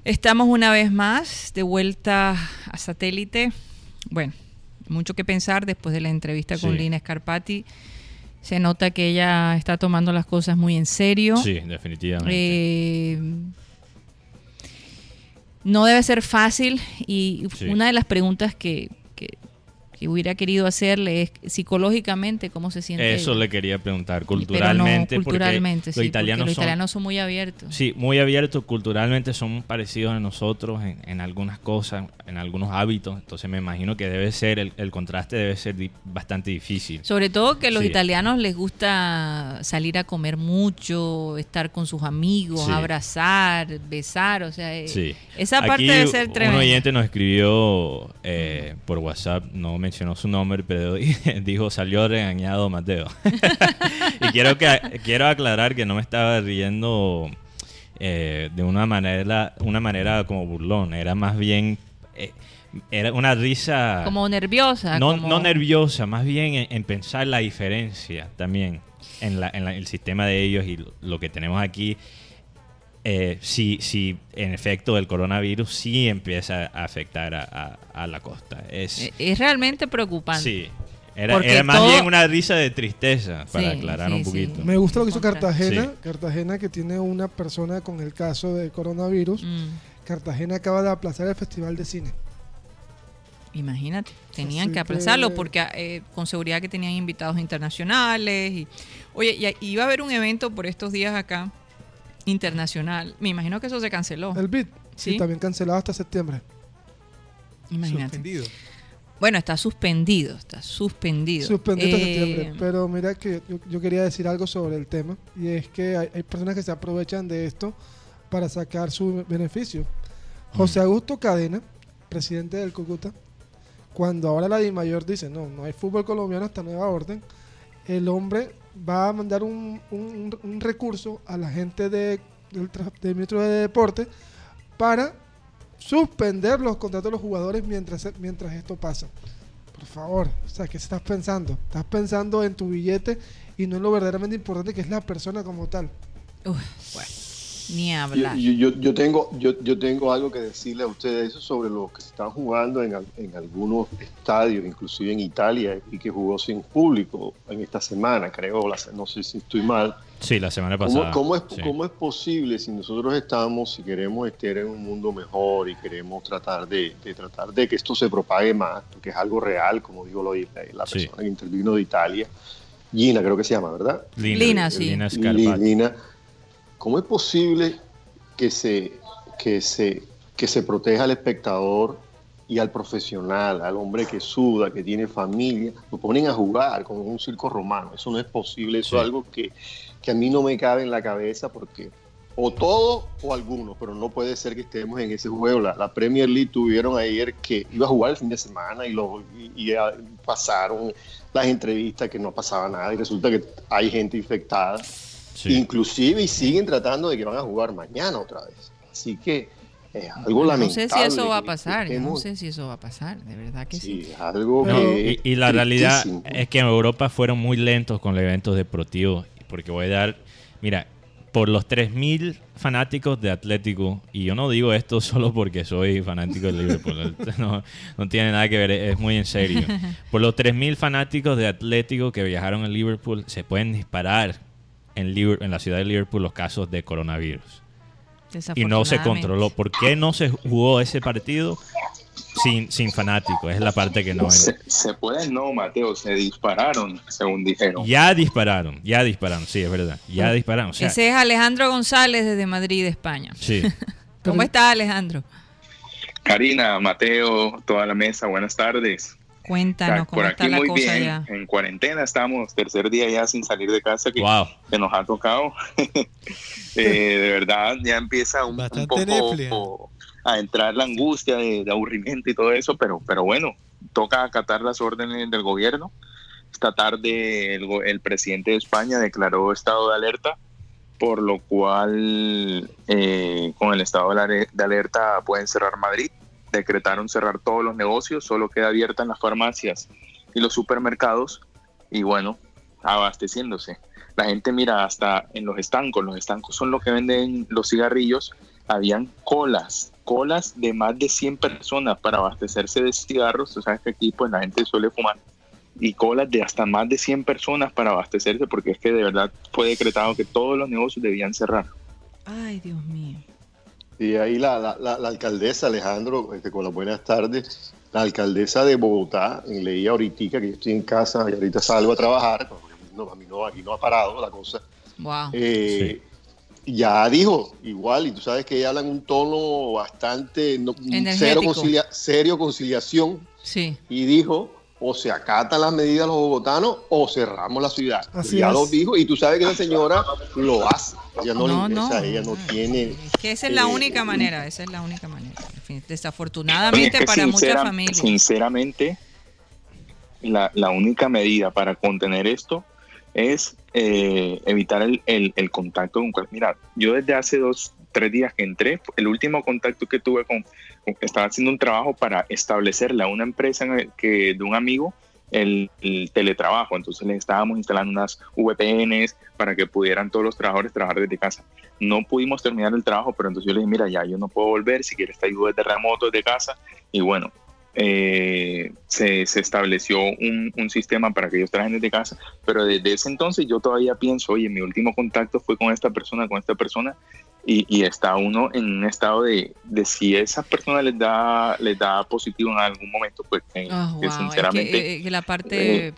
Speaker 2: Estamos una vez más de vuelta a satélite. Bueno, mucho que pensar después de la entrevista con
Speaker 3: Sí.
Speaker 2: Lina Scarpati. Se nota que ella está tomando las cosas muy en serio.
Speaker 3: Sí, definitivamente.
Speaker 2: Eh, no debe ser fácil y
Speaker 3: Sí.
Speaker 2: una de las preguntas que, que- hubiera querido hacerle es psicológicamente cómo se siente.
Speaker 3: Eso
Speaker 2: ella.
Speaker 3: le quería preguntar,
Speaker 2: no,
Speaker 3: culturalmente, porque
Speaker 2: sí,
Speaker 3: los
Speaker 2: porque
Speaker 3: italianos
Speaker 2: los
Speaker 3: son...
Speaker 2: italianos son muy abiertos.
Speaker 3: Sí, muy abiertos, culturalmente son parecidos a nosotros en, en algunas cosas, en algunos hábitos, entonces me imagino que debe ser, el, el contraste debe ser di- bastante difícil.
Speaker 2: Sobre todo que a los
Speaker 3: Sí.
Speaker 2: italianos les gusta salir a comer mucho, estar con sus amigos,
Speaker 3: Sí.
Speaker 2: abrazar, besar, o sea, eh,
Speaker 3: Sí.
Speaker 2: esa parte
Speaker 3: Aquí
Speaker 2: debe ser
Speaker 3: Un
Speaker 2: tremenda.
Speaker 3: oyente nos escribió eh, por WhatsApp, no mencionó su nombre, pero [laughs] dijo salió regañado Mateo. [laughs] y quiero que quiero aclarar que no me estaba riendo eh, de una manera una manera como burlón, era más bien eh, era una risa
Speaker 2: Como nerviosa.
Speaker 3: no,
Speaker 2: como-
Speaker 3: no nerviosa, más bien en, en pensar la diferencia también en, la, en la- el sistema de ellos y lo, lo que tenemos aquí. Eh, si, si en efecto el coronavirus sí empieza a afectar a, a- a la costa. Es,
Speaker 2: Eh, Es realmente preocupante.
Speaker 3: sí, era, más
Speaker 2: todo-
Speaker 3: bien una risa de tristeza, para
Speaker 2: Sí,
Speaker 3: aclarar
Speaker 2: sí,
Speaker 3: un
Speaker 2: sí.
Speaker 3: poquito.
Speaker 1: Me gusta lo que hizo Cartagena.
Speaker 3: Sí.
Speaker 1: Cartagena que tiene una persona con el caso de coronavirus.
Speaker 2: Mm,
Speaker 1: Cartagena acaba de aplazar el Festival de Cine.
Speaker 2: imagínate, tenían
Speaker 1: Así
Speaker 2: que
Speaker 1: que-
Speaker 2: aplazarlo porque eh, con seguridad que tenían invitados internacionales. Y, oye, y, iba a haber un evento por estos días acá, internacional. Me imagino que eso se canceló.
Speaker 1: El BID.
Speaker 2: Sí.
Speaker 1: También cancelado hasta septiembre.
Speaker 2: Imagínate.
Speaker 4: Suspendido.
Speaker 2: Bueno, está suspendido, está suspendido.
Speaker 1: Suspendido hasta
Speaker 2: Eh,
Speaker 1: septiembre. Pero mira que yo, yo quería decir algo sobre el tema. Y es que hay, hay personas que se aprovechan de esto para sacar su beneficio. José Augusto Cadena, presidente del Cúcuta, cuando ahora la DIMAYOR dice, no, no hay fútbol colombiano hasta nueva orden, el hombre va a mandar un, un- recurso a la gente de- del, del de Deporte para suspender los contratos de los jugadores mientras, mientras esto pasa. Por favor, o sea, ¿qué estás pensando? Estás pensando en tu billete y no en lo verdaderamente importante que es la persona como tal.
Speaker 2: Ni hablar.
Speaker 5: yo- yo- yo tengo, yo, yo tengo algo que decirle a ustedes sobre lo que se están jugando en, en algunos estadios, inclusive en Italia, y que jugó sin público en esta semana, creo, la no sé si estoy mal.
Speaker 3: Sí, la semana
Speaker 5: ¿Cómo,
Speaker 3: pasada.
Speaker 5: cómo es,
Speaker 3: sí.
Speaker 5: cómo es posible si nosotros estamos, si queremos estar en un mundo mejor y queremos tratar de, de tratar de que esto se propague más, porque es algo real, como digo lo, la, la
Speaker 3: Sí.
Speaker 5: persona que intervino de Italia, Gina creo que se llama, ¿verdad?
Speaker 3: Lina,
Speaker 2: Lina, sí.
Speaker 3: Lina
Speaker 5: Li-
Speaker 3: Scarpati.
Speaker 5: Lina, ¿cómo es posible que se, que, se, que se proteja al espectador y al profesional, al hombre que suda, que tiene familia? Lo ponen a jugar como en un circo romano. Eso no es posible. Eso
Speaker 3: Sí.
Speaker 5: es algo que, que a mí no me cabe en la cabeza porque o todo o alguno, pero no puede ser que estemos en ese juego. La, la Premier League tuvieron ayer que iba a jugar el fin de semana y, lo, y, y, ah, pasaron las entrevistas que no pasaba nada y resulta que hay gente infectada.
Speaker 3: Sí.
Speaker 5: Inclusive y siguen tratando de que van a jugar mañana otra vez. Así que es algo
Speaker 2: no
Speaker 5: lamentable.
Speaker 2: sé si eso va a pasar, yo no sé si eso va a pasar, de verdad que sí.
Speaker 5: Sí, es algo
Speaker 3: No,
Speaker 5: que
Speaker 3: y, y la realidad es que en Europa fueron muy lentos con los eventos deportivos. Porque voy a dar, mira, por los 3.000 fanáticos de Atlético, y yo no digo esto [laughs] solo porque soy fanático de Liverpool, no, no tiene nada que ver, es muy en serio. [laughs] Por los 3.000 fanáticos de Atlético que viajaron a Liverpool, se pueden disparar en, Liver- en la ciudad de Liverpool los casos de coronavirus. Y no se controló. ¿Por qué no se jugó ese partido sin, sin fanáticos? Es la parte que no...
Speaker 8: Se, se pueden, no, Mateo, se dispararon, según dijeron.
Speaker 3: Ya dispararon, ya dispararon, sí, es verdad. Ya dispararon. O sea,
Speaker 2: Ese es Alejandro González desde Madrid, España.
Speaker 3: sí. [laughs]
Speaker 2: ¿Cómo está Alejandro?
Speaker 8: Karina, Mateo, toda la mesa, buenas tardes.
Speaker 2: Cuéntanos cómo
Speaker 8: Por
Speaker 2: está
Speaker 8: aquí
Speaker 2: la
Speaker 8: muy
Speaker 2: cosa
Speaker 8: bien,
Speaker 2: ya.
Speaker 8: en cuarentena estamos, tercer día ya sin salir de casa que,
Speaker 3: Wow.
Speaker 8: que nos ha tocado. [laughs] Eh, de verdad, ya empieza un, poco a entrar la angustia de, de aburrimiento y todo eso, pero, pero bueno, toca acatar las órdenes del gobierno. Esta tarde el, presidente de España declaró estado de alerta, por lo cual eh, con el estado de alerta pueden cerrar Madrid. Decretaron cerrar todos los negocios, solo queda abierta en las farmacias y los supermercados y bueno, abasteciéndose. La gente mira hasta en los estancos, los estancos son los que venden los cigarrillos, habían colas, colas de más de 100 personas para abastecerse de cigarros, tú sabes que aquí pues la gente suele fumar, y colas de hasta más de 100 personas para abastecerse, porque es que de verdad fue decretado que todos los negocios debían cerrar.
Speaker 2: Ay, Dios mío.
Speaker 5: Y ahí la, la- la- la alcaldesa Alejandro, este, con las buenas tardes, la alcaldesa de Bogotá, leía ahorita que yo estoy en casa y ahorita salgo a trabajar, porque no, a mí no, aquí no ha parado la cosa,
Speaker 2: Wow.
Speaker 5: eh, ya dijo igual, y tú sabes que ella habla en un tono bastante, no, cero, concilia- serio conciliación,
Speaker 2: Sí.
Speaker 5: y dijo, o se acatan las medidas los bogotanos o cerramos la ciudad.
Speaker 1: Así
Speaker 5: ya
Speaker 1: es.
Speaker 5: lo dijo, y tú sabes que esa señora lo hace, ella no,
Speaker 2: No,
Speaker 5: le
Speaker 2: no.
Speaker 5: interesa, ella no tiene...
Speaker 2: Es que esa es la
Speaker 5: eh,
Speaker 2: única manera, esa es la única manera. Desafortunadamente
Speaker 8: es que
Speaker 2: para muchas familias.
Speaker 8: Sinceramente, la, la única medida para contener esto es eh, evitar el, el- el contacto con Mira, yo desde hace dos, tres días que entré, el último contacto que tuve con- estaba haciendo un trabajo para establecerle a una empresa que, de un amigo el, el teletrabajo. Entonces les estábamos instalando unas VPNs para que pudieran todos los trabajadores trabajar desde casa. No pudimos terminar el trabajo, pero entonces yo le dije, mira, ya yo no puedo volver, si quieres te ayudo desde remoto, desde casa. Y bueno, eh, se, se estableció un, un sistema para que ellos trabajen desde casa, pero desde ese entonces yo todavía pienso, oye, mi último contacto fue con esta persona, con esta persona, y, y está uno en un estado de, de si esa persona les da, les da positivo en algún momento, pues que,
Speaker 2: Ah,
Speaker 8: que
Speaker 2: es
Speaker 8: sinceramente...
Speaker 2: que, eh, que la parte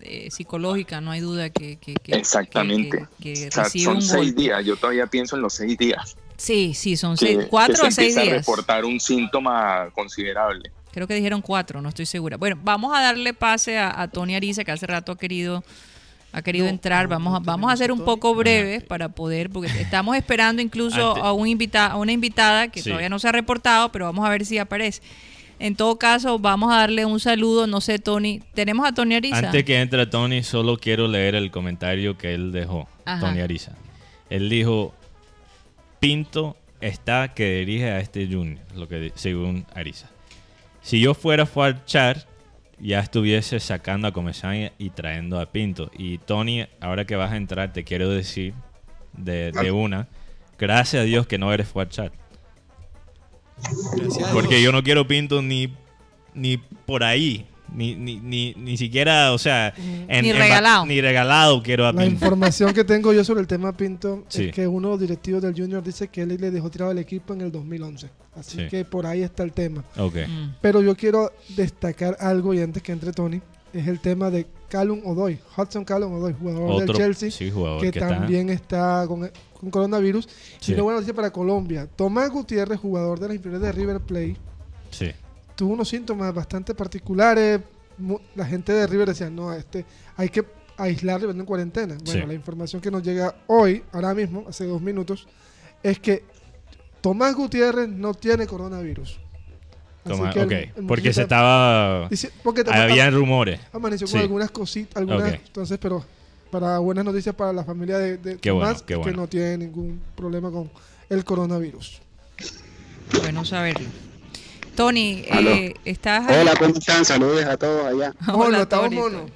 Speaker 2: eh, psicológica, no hay duda que,
Speaker 8: Exactamente. o sea, son seis
Speaker 2: golpe.
Speaker 8: días, yo todavía pienso en los seis días.
Speaker 2: Sí, sí, son seis, cuatro
Speaker 8: se
Speaker 2: seis
Speaker 8: empieza a
Speaker 2: días.
Speaker 8: reportar un síntoma considerable.
Speaker 2: Creo que dijeron cuatro, no estoy segura. Bueno, vamos a darle pase a, a Tony Ariza, que hace rato ha querido ha querido
Speaker 4: No,
Speaker 2: entrar.
Speaker 4: no,
Speaker 2: vamos a,
Speaker 4: no
Speaker 2: vamos a ser
Speaker 4: a
Speaker 2: un poco breves para poder, porque [laughs] estamos esperando incluso a, un invita, a una invitada que
Speaker 3: Sí.
Speaker 2: todavía no se ha reportado, pero vamos a ver si aparece. En todo caso, vamos a darle un saludo. No sé, Tony. ¿Tenemos a Tony Ariza?
Speaker 3: Antes que entre Tony, solo quiero leer el comentario que él dejó,
Speaker 2: Ajá.
Speaker 3: Tony Ariza. Él dijo, Pinto está que dirige a este Junior, lo que según Ariza. Si yo fuera Char, ya estuviese sacando a Comesaña y trayendo a Pinto. Y Tony, ahora que vas a entrar, te quiero decir de, de una, gracias a Dios que no eres
Speaker 4: a
Speaker 3: Porque yo no quiero Pinto ni, ni por ahí. Ni, ni, ni, ni siquiera, o sea, en-
Speaker 2: Ni
Speaker 3: en
Speaker 2: regalado.
Speaker 3: ni regalado quiero a
Speaker 1: La
Speaker 3: Pinto.
Speaker 1: información que tengo yo sobre el tema Pinto
Speaker 3: Sí.
Speaker 1: es que uno de los directivos del Junior dice que él le dejó tirado el equipo en el 2011. Así
Speaker 3: Sí.
Speaker 1: que por ahí está el tema.
Speaker 3: Ok.
Speaker 2: Mm.
Speaker 1: Pero yo quiero destacar algo y antes que entre Tony, es el tema de Callum Odoy, Hudson Callum Odoy, jugador
Speaker 3: Otro
Speaker 1: del Chelsea,
Speaker 3: sí, jugador
Speaker 1: que,
Speaker 3: que, está.
Speaker 1: también está, con, con coronavirus.
Speaker 3: Sí.
Speaker 1: Y una buena noticia para Colombia. Tomás Gutiérrez, jugador de las inferiores de River Plate,
Speaker 3: Sí.
Speaker 1: Tuvo unos síntomas bastante particulares. La gente de River decía, no, este, hay que aislarlo y ponerlo en cuarentena. Bueno,
Speaker 3: Sí.
Speaker 1: la información que nos llega hoy, ahora mismo, hace dos minutos, es que Tomás Gutiérrez no tiene coronavirus. Así
Speaker 3: Toma,
Speaker 1: el-
Speaker 3: ok.
Speaker 1: el
Speaker 3: Porque se estaba.
Speaker 1: dice- porque te-
Speaker 3: Habían rumores.
Speaker 1: amaneció
Speaker 3: sí.
Speaker 1: con algunas cositas, algunas, entonces, pero para buenas noticias para la familia de, de
Speaker 3: Qué bueno,
Speaker 1: Tomás, que no tiene ningún problema con el coronavirus.
Speaker 2: Bueno saberlo. Tony, eh, ¿estás ahí?
Speaker 9: Hola, ¿cómo están? Saludos a todos allá. [laughs]
Speaker 1: Estamos
Speaker 2: Tony.
Speaker 1: mono.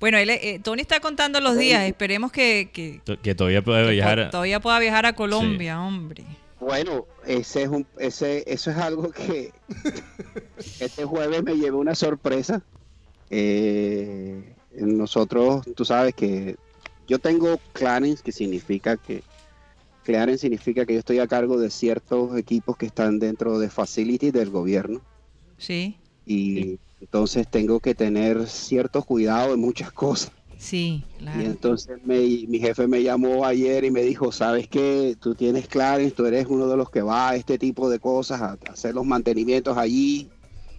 Speaker 2: Bueno, él, eh, Tony está contando los días. Esperemos que, que-
Speaker 3: To- Que todavía puede
Speaker 2: que
Speaker 3: viajar. a-
Speaker 2: todavía pueda viajar a Colombia, hombre.
Speaker 9: Bueno, ese es un, ese, eso es algo que [laughs] este jueves me llevó una sorpresa. Eh, nosotros, tú sabes que yo tengo clearance, que significa que clearance significa que yo estoy a cargo de ciertos equipos que están dentro de facilities del gobierno
Speaker 2: Sí,
Speaker 9: y entonces tengo que tener cierto cuidado en muchas [laughs] cosas.
Speaker 2: sí,
Speaker 9: Y
Speaker 2: claro.
Speaker 9: entonces me- mi jefe me llamó ayer y me dijo, sabes que tú tienes clearance, tú eres uno de los que va a este tipo de cosas, a, a hacer los mantenimientos allí,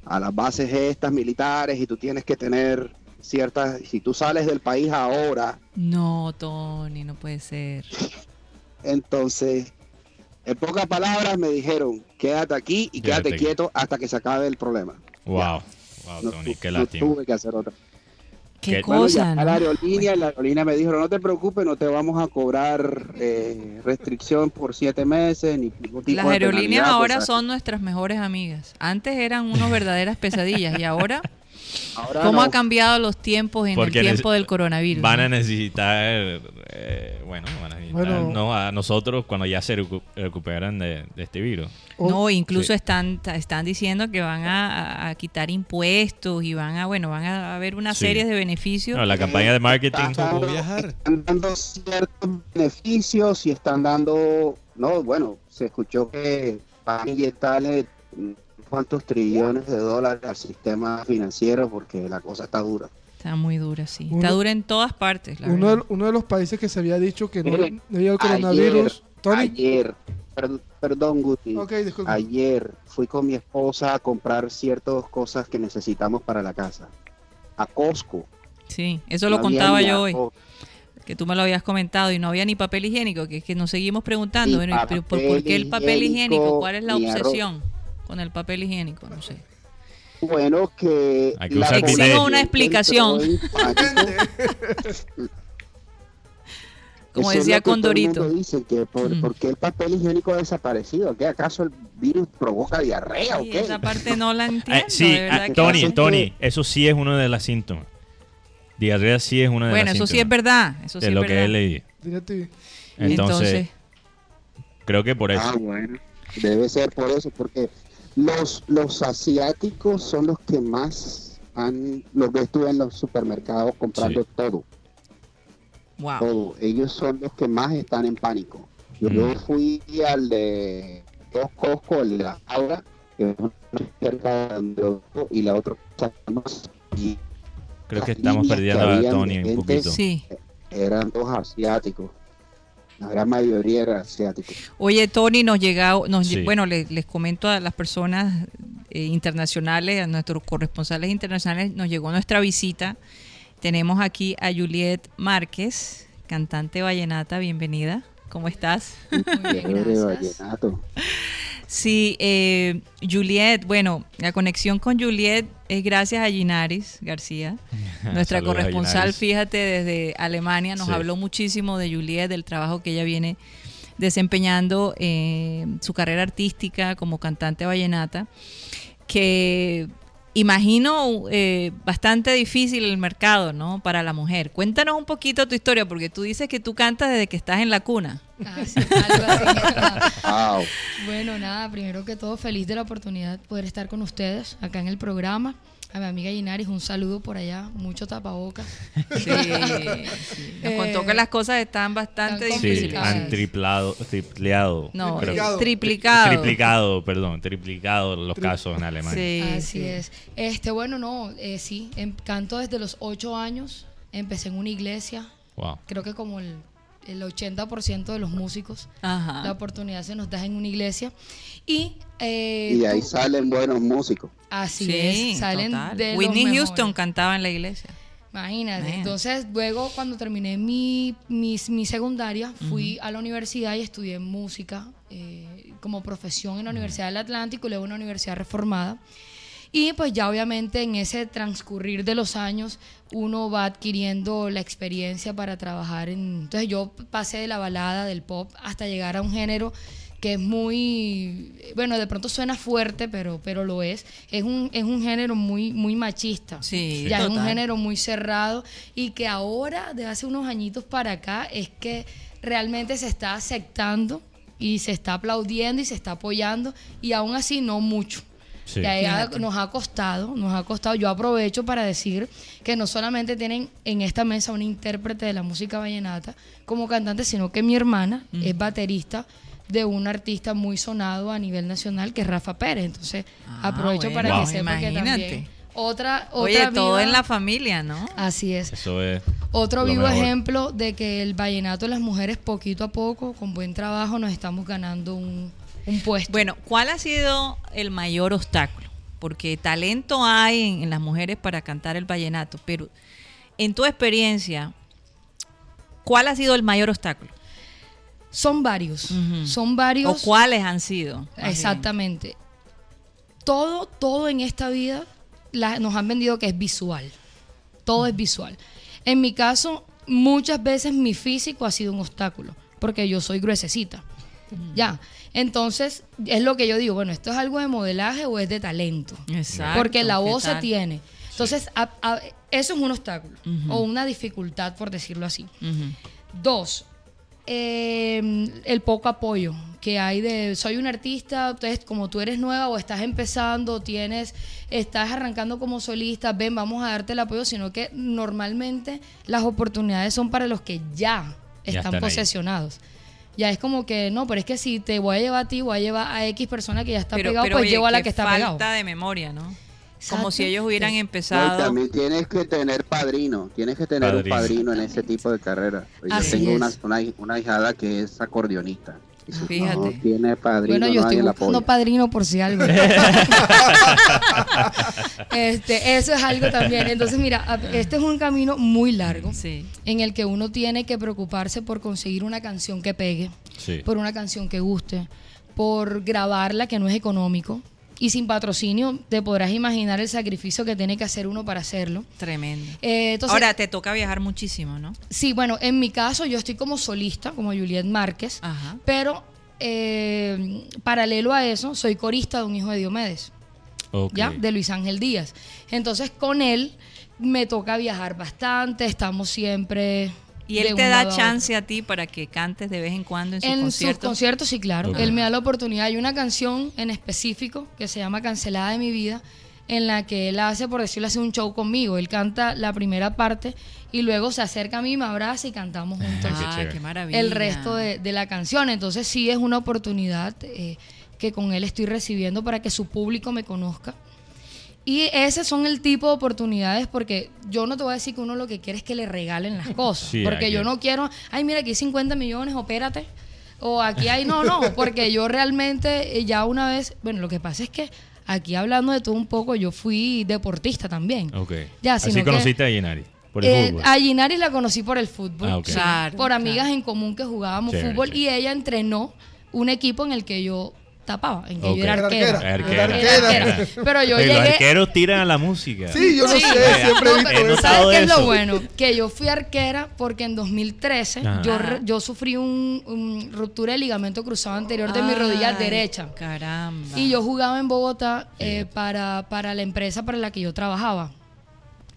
Speaker 9: a las bases estas militares y tú tienes que tener ciertas, si tú sales del país ahora,
Speaker 2: No, Tony, no puede ser. [laughs]
Speaker 9: entonces, en pocas palabras me dijeron, quédate aquí y
Speaker 3: Quédate
Speaker 9: quédate
Speaker 3: aquí.
Speaker 9: quieto hasta que se acabe el problema.
Speaker 3: Wow. Wow,
Speaker 9: No,
Speaker 3: Tony, qué
Speaker 9: no
Speaker 3: lástima.
Speaker 9: tuve que hacer otra.
Speaker 2: Qué
Speaker 9: Bueno,
Speaker 2: cosa,
Speaker 9: ya a la aerolínea, la aerolínea me dijo, no te preocupes, no te vamos a cobrar eh, restricción por siete meses, ni ningún tipo
Speaker 2: Las
Speaker 9: de
Speaker 2: aerolíneas
Speaker 9: penalidad,
Speaker 2: ahora
Speaker 9: pues,
Speaker 2: son nuestras mejores amigas. Antes eran unas verdaderas pesadillas y ahora,
Speaker 9: ahora
Speaker 2: ¿cómo
Speaker 9: no.
Speaker 2: ha cambiado los tiempos en
Speaker 3: Porque
Speaker 2: el tiempo del coronavirus?
Speaker 3: Van a necesitar. eh, bueno, van a necesitar.
Speaker 1: Bueno.
Speaker 3: no, a nosotros cuando ya se recu- recuperan de, de este virus.
Speaker 2: No, incluso
Speaker 3: Sí.
Speaker 2: están, están diciendo que van a, a quitar impuestos y van a, bueno, van a haber una
Speaker 3: Sí.
Speaker 2: serie de beneficios.
Speaker 3: No, la campaña de marketing.
Speaker 9: Está-
Speaker 4: ¿Cómo viajar?
Speaker 9: Están dando ciertos beneficios y están dando, no, bueno, se escuchó que van a inyectarle cuántos trillones de dólares al sistema financiero porque la cosa está dura.
Speaker 2: Está muy dura, sí.
Speaker 1: Uno-
Speaker 2: Está dura en todas partes, la
Speaker 1: Uno de,
Speaker 2: verdad.
Speaker 1: uno de los países que se había dicho que no,
Speaker 9: Miren,
Speaker 1: no había el coronavirus. Tony,
Speaker 9: Ayer, per- perdón Guti, ayer fui con mi esposa a comprar ciertas cosas que necesitamos para la casa. A Costco.
Speaker 2: Sí, eso lo
Speaker 9: No
Speaker 2: contaba yo hoy, que tú me lo habías comentado y no había ni papel higiénico, que es que nos seguimos preguntando,
Speaker 9: Ni
Speaker 2: bueno, ¿y pero ¿por, qué el papel higiénico? ¿Cuál es la obsesión con el papel higiénico? No sé.
Speaker 9: Bueno, que
Speaker 3: Hay que
Speaker 9: la
Speaker 3: usar
Speaker 2: Exijo
Speaker 3: bidet.
Speaker 2: una explicación. [laughs] Como
Speaker 9: Eso
Speaker 2: decía Condorito.
Speaker 9: dice, que por,
Speaker 2: Mm.
Speaker 9: ¿por qué el papel higiénico ha desaparecido? ¿Qué acaso el virus provoca diarrea o
Speaker 2: Sí,
Speaker 9: qué?
Speaker 2: esa parte no la entiendo,
Speaker 3: Eh, sí,
Speaker 2: de verdad
Speaker 3: ah,
Speaker 2: que
Speaker 3: Tony,
Speaker 2: no.
Speaker 3: Tony, eso sí es uno de los síntomas. Diarrea sí es uno de
Speaker 2: Bueno,
Speaker 3: los
Speaker 2: eso sí es
Speaker 3: síntomas.
Speaker 2: verdad, eso sí
Speaker 3: de
Speaker 2: es
Speaker 3: lo
Speaker 2: verdad.
Speaker 3: que leído.
Speaker 1: DirecTV.
Speaker 3: Entonces,
Speaker 2: Entonces,
Speaker 3: creo que por eso.
Speaker 9: Ah, bueno, debe ser por eso, porque los, los asiáticos son los que más han, los ves tú en los supermercados comprando
Speaker 3: Sí.
Speaker 9: todo,
Speaker 2: wow.
Speaker 9: todo. Ellos son los que más están en pánico. Yo
Speaker 3: Mm.
Speaker 9: fui al de dos Costco, el de la Aura, que es cerca de y la otra
Speaker 3: Creo que estamos perdiendo
Speaker 9: que
Speaker 3: a Tony un poquito.
Speaker 2: Sí.
Speaker 9: eran dos asiáticos. La gran mayoría eran asiáticos.
Speaker 2: Oye, Tony, nos llega, nos,
Speaker 3: Sí.
Speaker 2: bueno, le- les comento a las personas eh, internacionales, a nuestros corresponsales internacionales, nos llegó nuestra visita. Tenemos aquí a Juliet Márquez, cantante vallenata, bienvenida. ¿Cómo estás?
Speaker 10: Muy bien, gracias.
Speaker 9: vallenato.
Speaker 2: Sí, eh, Juliet, bueno, la conexión con Juliet es gracias a Ginaris García, [laughs] nuestra corresponsal, fíjate, desde Alemania, nos
Speaker 3: Sí.
Speaker 2: habló muchísimo de Juliet, del trabajo que ella viene desempeñando eh, su carrera artística como cantante vallenata, que imagino eh, bastante difícil el mercado, ¿no? Para la mujer. Cuéntanos un poquito tu historia, porque tú dices que tú cantas desde que estás en la cuna.
Speaker 10: Ah, sí, algo así. [laughs]
Speaker 9: Wow.
Speaker 10: Bueno, nada, primero que todo, feliz de la oportunidad de poder estar con ustedes acá en el programa. A mi amiga Ginaris, un saludo por allá, mucho tapabocas. [laughs]
Speaker 2: Sí, sí. Nos contó
Speaker 10: Eh,
Speaker 2: que las cosas están bastante
Speaker 10: están
Speaker 3: Sí,
Speaker 2: difíciles.
Speaker 10: complicadas.
Speaker 3: han triplado, tripleado.
Speaker 2: No,
Speaker 3: creo.
Speaker 1: Triplicado.
Speaker 2: triplicado.
Speaker 3: Triplicado, perdón, triplicado los casos en Alemania.
Speaker 2: Sí,
Speaker 10: Así
Speaker 2: sí.
Speaker 10: es. Este, bueno, no, eh, sí, em- canto desde los ocho años. Empecé en una iglesia.
Speaker 3: Wow.
Speaker 10: Creo que como el, el 80% de los músicos,
Speaker 2: Ajá.
Speaker 10: la oportunidad se nos da en una iglesia. Y, eh,
Speaker 9: Y ahí
Speaker 10: tú-
Speaker 9: salen buenos músicos.
Speaker 10: así
Speaker 2: Sí,
Speaker 10: es, salen
Speaker 2: total.
Speaker 10: de los
Speaker 2: Whitney
Speaker 10: mejores.
Speaker 2: Houston cantaba en la iglesia.
Speaker 10: Imagínate.
Speaker 2: Imagínate.
Speaker 10: Entonces, luego cuando terminé mi, mi, mi secundaria, fui a la universidad y estudié música eh, como profesión en la Universidad del Atlántico y luego en la Universidad Reformada. Y pues ya obviamente en ese transcurrir de los años uno va adquiriendo la experiencia para trabajar en... Entonces yo pasé de la balada, del pop, hasta llegar a un género que es muy... Bueno, de pronto suena fuerte, pero, pero lo es. Es un, es un género muy, muy machista.
Speaker 2: Sí,
Speaker 10: ya es un género muy cerrado y que ahora, de hace unos añitos para acá, es que realmente se está aceptando y se está aplaudiendo y se está apoyando y aún así no mucho.
Speaker 3: Sí.
Speaker 10: Y ahí ha-
Speaker 2: Fíjate.
Speaker 10: nos ha costado, nos ha costado. Yo aprovecho para decir que no solamente tienen en esta mesa una intérprete de la música vallenata como cantante, sino que mi hermana es baterista de un artista muy sonado a nivel nacional que es Rafa Pérez. Entonces
Speaker 2: Ah,
Speaker 10: aprovecho
Speaker 2: bueno.
Speaker 10: para
Speaker 3: Wow.
Speaker 10: que sepa que también otra, otra
Speaker 2: Oye, todo en la familia, ¿no?
Speaker 10: Así es.
Speaker 3: Eso es.
Speaker 10: Otro vivo
Speaker 3: mejor.
Speaker 10: ejemplo de que el vallenato de las mujeres poquito a poco, con buen trabajo, nos estamos ganando un, un puesto.
Speaker 2: Bueno, ¿cuál ha sido el mayor obstáculo? Porque talento hay en, en las mujeres para cantar el vallenato, pero en tu experiencia, ¿cuál ha sido el mayor obstáculo?
Speaker 10: Son varios, son
Speaker 2: ¿O
Speaker 10: varios.
Speaker 2: cuáles han sido? bien?
Speaker 10: Exactamente. Todo, todo en esta vida la- nos han vendido que es visual. Todo es visual. En mi caso, muchas veces mi físico ha sido un obstáculo, porque yo soy gruesecita. Ya. Entonces, es lo que yo digo, bueno, ¿esto es algo de modelaje o es de talento?
Speaker 2: Exacto.
Speaker 10: Porque la
Speaker 2: ¿qué
Speaker 10: voz se tiene. Entonces, a- a- eso es un obstáculo o una dificultad, por decirlo así. Dos, eh, el poco apoyo que hay de soy un artista, entonces como tú eres nueva o estás empezando, tienes, estás arrancando como solista, ven, vamos a darte el apoyo, sino que normalmente las oportunidades son para los que ya
Speaker 3: Ya
Speaker 10: están
Speaker 3: ahí.
Speaker 10: Ya es como que, no, pero es que si te voy a llevar a ti, voy a llevar a X persona que ya está
Speaker 2: Pero,
Speaker 10: pegado,
Speaker 2: pero
Speaker 10: pues
Speaker 2: oye,
Speaker 10: llevo a la que está
Speaker 2: falta
Speaker 10: pegado.
Speaker 2: de memoria, ¿no? Como si ellos hubieran.
Speaker 9: No,
Speaker 2: empezado.
Speaker 9: también tienes que tener padrino, tienes que tener
Speaker 3: Padrino.
Speaker 9: un padrino en ese tipo de carrera. Yo
Speaker 10: Así
Speaker 9: tengo
Speaker 10: es.
Speaker 9: una, una, una hijada que es acordeonista.
Speaker 2: Fíjate.
Speaker 9: no tiene padrino,
Speaker 10: Bueno, yo
Speaker 9: no
Speaker 10: estoy buscando padrino por si algo. [laughs] este, eso es algo también. Entonces, mira, a- este es un camino muy largo
Speaker 2: Sí.
Speaker 10: en el que uno tiene que preocuparse por conseguir una canción que pegue,
Speaker 3: Sí.
Speaker 10: por una canción que guste, por grabarla que no es económico. Y sin patrocinio te podrás imaginar el sacrificio que tiene que hacer uno para hacerlo.
Speaker 2: Tremendo.
Speaker 10: Eh, entonces,
Speaker 2: Ahora te toca viajar muchísimo, ¿no?
Speaker 10: sí, bueno, en mi caso yo estoy como solista, como Juliet Márquez,
Speaker 2: Ajá.
Speaker 10: pero eh, paralelo a eso, soy corista de un hijo de Diomedes.
Speaker 3: Ok.
Speaker 10: ¿ya? De Luis Ángel Díaz. Entonces, con él me toca viajar bastante, estamos siempre...
Speaker 2: Y él te da
Speaker 10: a
Speaker 2: chance a ti para que cantes de vez en cuando en sus
Speaker 10: En
Speaker 2: conciertos.
Speaker 10: sus conciertos, sí, claro. Él me da la oportunidad. Hay una canción en específico que se llama Cancelada de mi vida, en la que él hace, por decirlo así, un show conmigo. Él canta la primera parte y luego se acerca a mí, me abraza y cantamos juntos
Speaker 3: Qué
Speaker 2: Ay,
Speaker 3: chévere.
Speaker 2: qué maravilla.
Speaker 10: el resto de, de la canción. Entonces sí es una oportunidad eh, que con él estoy recibiendo para que su público me conozca. Y ese son el tipo de oportunidades porque yo no te voy a decir que uno lo que quiere es que le regalen las cosas.
Speaker 3: Sí,
Speaker 10: porque yo no quiero, ay, mira, aquí hay 50 millones, opérate. O aquí hay, no, no, porque yo realmente eh, ya una vez, bueno, lo que pasa es que aquí hablando de todo un poco, yo fui deportista también.
Speaker 3: Ok.
Speaker 10: Ya,
Speaker 3: Así
Speaker 10: que-
Speaker 3: conociste a Ginari. Por el
Speaker 10: Eh,
Speaker 3: fútbol.
Speaker 10: a Ginaris la conocí por el fútbol,
Speaker 3: Ah,
Speaker 2: Claro,
Speaker 10: por amigas
Speaker 2: claro.
Speaker 10: en común que jugábamos
Speaker 3: Chévere,
Speaker 10: fútbol
Speaker 3: chévere.
Speaker 10: y ella entrenó un equipo en el que yo tapaba, en que yo era
Speaker 1: Era
Speaker 10: arquera.
Speaker 1: arquera.
Speaker 3: Arquera.
Speaker 1: Era
Speaker 10: arquera. Pero yo
Speaker 3: Oye, Los
Speaker 10: llegué,
Speaker 3: arqueros tiran a la música.
Speaker 1: Sí, yo no
Speaker 10: Sí.
Speaker 1: sé, siempre
Speaker 10: No,
Speaker 3: he
Speaker 10: ¿Sabes qué es lo bueno? Que yo fui arquera porque en 2013
Speaker 3: Ajá.
Speaker 10: yo, re- yo sufrí un, un ruptura de ligamento cruzado anterior de mi rodilla derecha.
Speaker 2: Caramba.
Speaker 10: Y yo jugaba en Bogotá eh, para, para la empresa para la que yo trabajaba.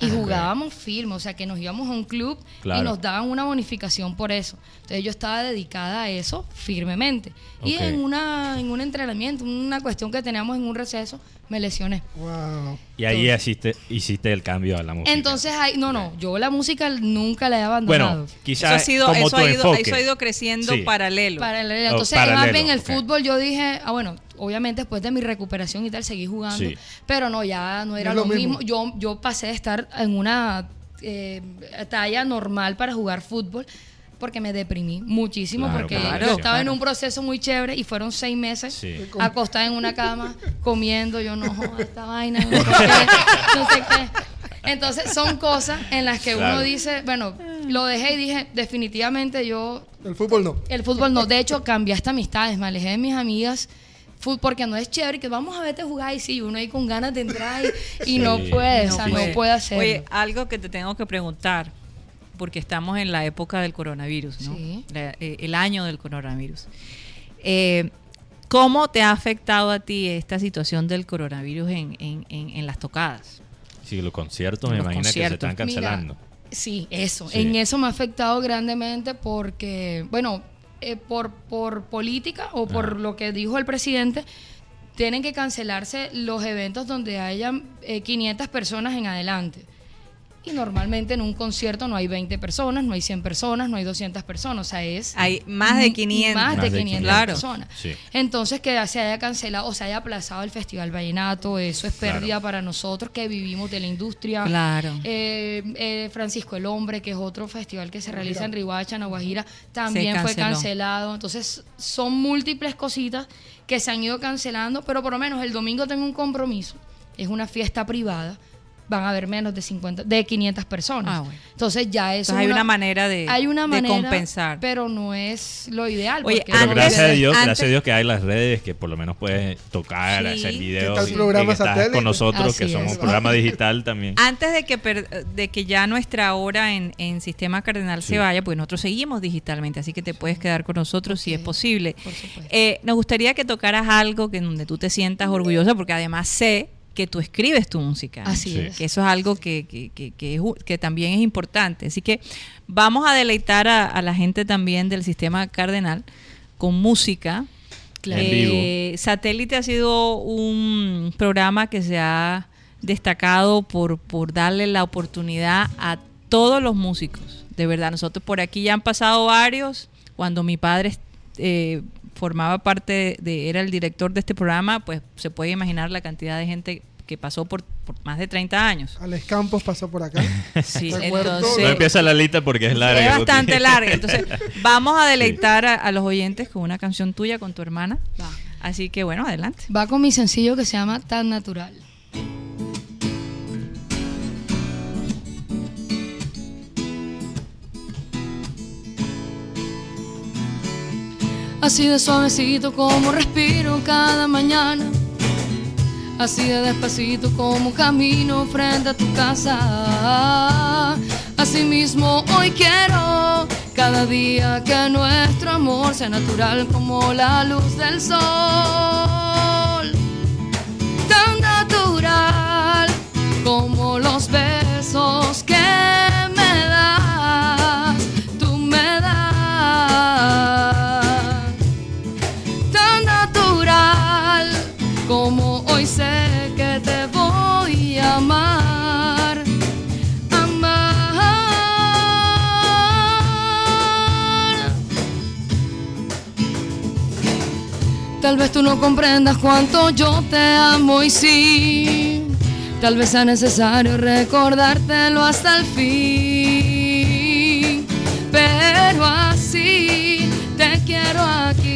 Speaker 10: Y jugábamos firme, o sea que nos íbamos a un club
Speaker 3: Claro.
Speaker 10: y nos daban una bonificación por eso. Entonces yo estaba dedicada a eso firmemente. Y en, una, en un entrenamiento, una cuestión que teníamos en un receso, me lesioné.
Speaker 1: Wow.
Speaker 3: Y ahí hiciste, hiciste el cambio a la música.
Speaker 10: Entonces, ahí, no, no, yo la música nunca la he abandonado.
Speaker 3: bueno,
Speaker 2: eso
Speaker 3: quizás
Speaker 2: ha, sido,
Speaker 3: como
Speaker 2: eso
Speaker 3: tu
Speaker 2: ha, ido,
Speaker 3: enfoque.
Speaker 2: eso ha ido creciendo
Speaker 3: Sí.
Speaker 2: paralelo.
Speaker 10: Paralelo.
Speaker 3: Oh,
Speaker 10: Entonces, más
Speaker 3: paralelo,
Speaker 10: bien el fútbol yo dije, ah, bueno, obviamente después de mi recuperación y tal, seguí jugando,
Speaker 3: Sí.
Speaker 10: pero no, ya no era lo,
Speaker 1: lo
Speaker 10: mismo.
Speaker 1: mismo.
Speaker 10: Yo, yo pasé de estar en una eh, talla normal para jugar fútbol porque me deprimí muchísimo
Speaker 3: Claro,
Speaker 10: porque
Speaker 3: claro,
Speaker 10: yo estaba en un proceso muy chévere y fueron seis meses
Speaker 3: Sí.
Speaker 10: acostada en una cama [laughs] comiendo yo no joda esta vaina [laughs] no sé qué, no sé qué. entonces son cosas en las que
Speaker 3: Claro.
Speaker 10: uno dice bueno lo dejé y dije definitivamente yo
Speaker 1: El fútbol no.
Speaker 10: el fútbol no, de hecho cambié hasta amistades, me alejé de mis amigas, porque no es chévere que vamos a verte jugar y sí, uno ahí con ganas de entrar y, y no puede, o
Speaker 2: No
Speaker 10: sea,
Speaker 2: puede.
Speaker 10: no puede hacerlo.
Speaker 2: Oye, algo que te tengo que preguntar, porque estamos en la época del coronavirus, ¿no?
Speaker 10: Sí.
Speaker 2: La- eh, el año del coronavirus. Eh, ¿Cómo te ha afectado a ti esta situación del coronavirus en, en- en- en las tocadas?
Speaker 3: Sí, los conciertos me
Speaker 2: Los
Speaker 3: imagino que se
Speaker 2: conciertos.
Speaker 3: están cancelando.
Speaker 10: Mira, sí, eso.
Speaker 3: Sí.
Speaker 10: En eso me ha afectado grandemente porque, bueno, eh, por, por política o por lo que dijo el presidente, tienen que cancelarse los eventos donde hayan eh, 500 personas en adelante. Y normalmente en un concierto no hay 20 personas, no hay 100 personas, no hay 200 personas. O sea, es
Speaker 2: Hay más de 500.
Speaker 10: más,
Speaker 3: Más
Speaker 10: de
Speaker 3: de
Speaker 10: 500
Speaker 2: Claro.
Speaker 10: personas.
Speaker 3: Sí.
Speaker 10: Entonces que se haya cancelado o se haya aplazado el Festival Vallenato, eso es
Speaker 3: Claro.
Speaker 10: pérdida para nosotros que vivimos de la industria.
Speaker 2: Claro.
Speaker 10: Eh, eh, Francisco el Hombre, que es otro festival que se realiza en Rihuacha, en Aguajira, también fue cancelado. Entonces son múltiples cositas que se han ido cancelando, pero por lo menos el domingo tengo un compromiso. Es una fiesta privada. Van a haber menos de 50, de 500 personas.
Speaker 2: Ah, bueno.
Speaker 10: Entonces ya eso
Speaker 2: Entonces hay una manera de,
Speaker 10: hay una
Speaker 2: de
Speaker 10: manera,
Speaker 2: compensar.
Speaker 10: pero no es lo ideal.
Speaker 2: Oye,
Speaker 10: porque
Speaker 3: Pero
Speaker 2: Antes-
Speaker 3: gracias a Dios,
Speaker 2: antes-
Speaker 3: gracias a Dios que hay las redes que por lo menos puedes tocar,
Speaker 2: Sí.
Speaker 3: hacer
Speaker 2: ¿Qué
Speaker 3: videos. que estás con nosotros,
Speaker 10: Así
Speaker 3: que somos
Speaker 10: es.
Speaker 3: un programa digital también.
Speaker 2: Antes de que, per- de que ya nuestra hora en, en Sistema Cardenal
Speaker 3: Sí.
Speaker 2: se vaya, pues nosotros seguimos digitalmente, así que te puedes quedar con nosotros si es posible. Eh, nos gustaría que tocaras algo que en donde tú te sientas orgullosa, porque además sé que tú escribes tu música.
Speaker 10: Así
Speaker 3: Sí.
Speaker 10: es.
Speaker 2: Que eso es algo que, que, que, que es u- que también es importante. Así que vamos a deleitar a, a la gente también del Sistema Cardenal con música.
Speaker 3: Claro.
Speaker 2: Eh, Satélite ha sido un programa que se ha destacado por, por darle la oportunidad a todos los músicos. De verdad, nosotros por aquí ya han pasado varios. Cuando mi padre eh, formaba parte de, era el director de este programa, pues se puede imaginar la cantidad de gente que pasó por, por más de 30 años.
Speaker 1: Alex Campos pasó por acá. [laughs]
Speaker 2: Sí,
Speaker 1: Recuerdo
Speaker 3: No
Speaker 2: entonces
Speaker 3: empieza la lista porque es larga.
Speaker 2: es
Speaker 3: Guti.
Speaker 2: bastante larga. Entonces, [laughs] vamos a deleitar a, a los oyentes con una canción tuya, con tu hermana.
Speaker 10: Va.
Speaker 2: Así que bueno, adelante.
Speaker 10: Va con mi sencillo que se llama Tan Natural. Así de suavecito como respiro cada mañana. Así de despacito como camino frente a tu casa. Así mismo hoy quiero cada día que nuestro amor sea natural como la luz del sol. Tan natural como los besos que Tal vez tú no comprendas cuánto yo te amo y sí. Tal vez sea necesario recordártelo hasta el fin. Pero así te quiero aquí.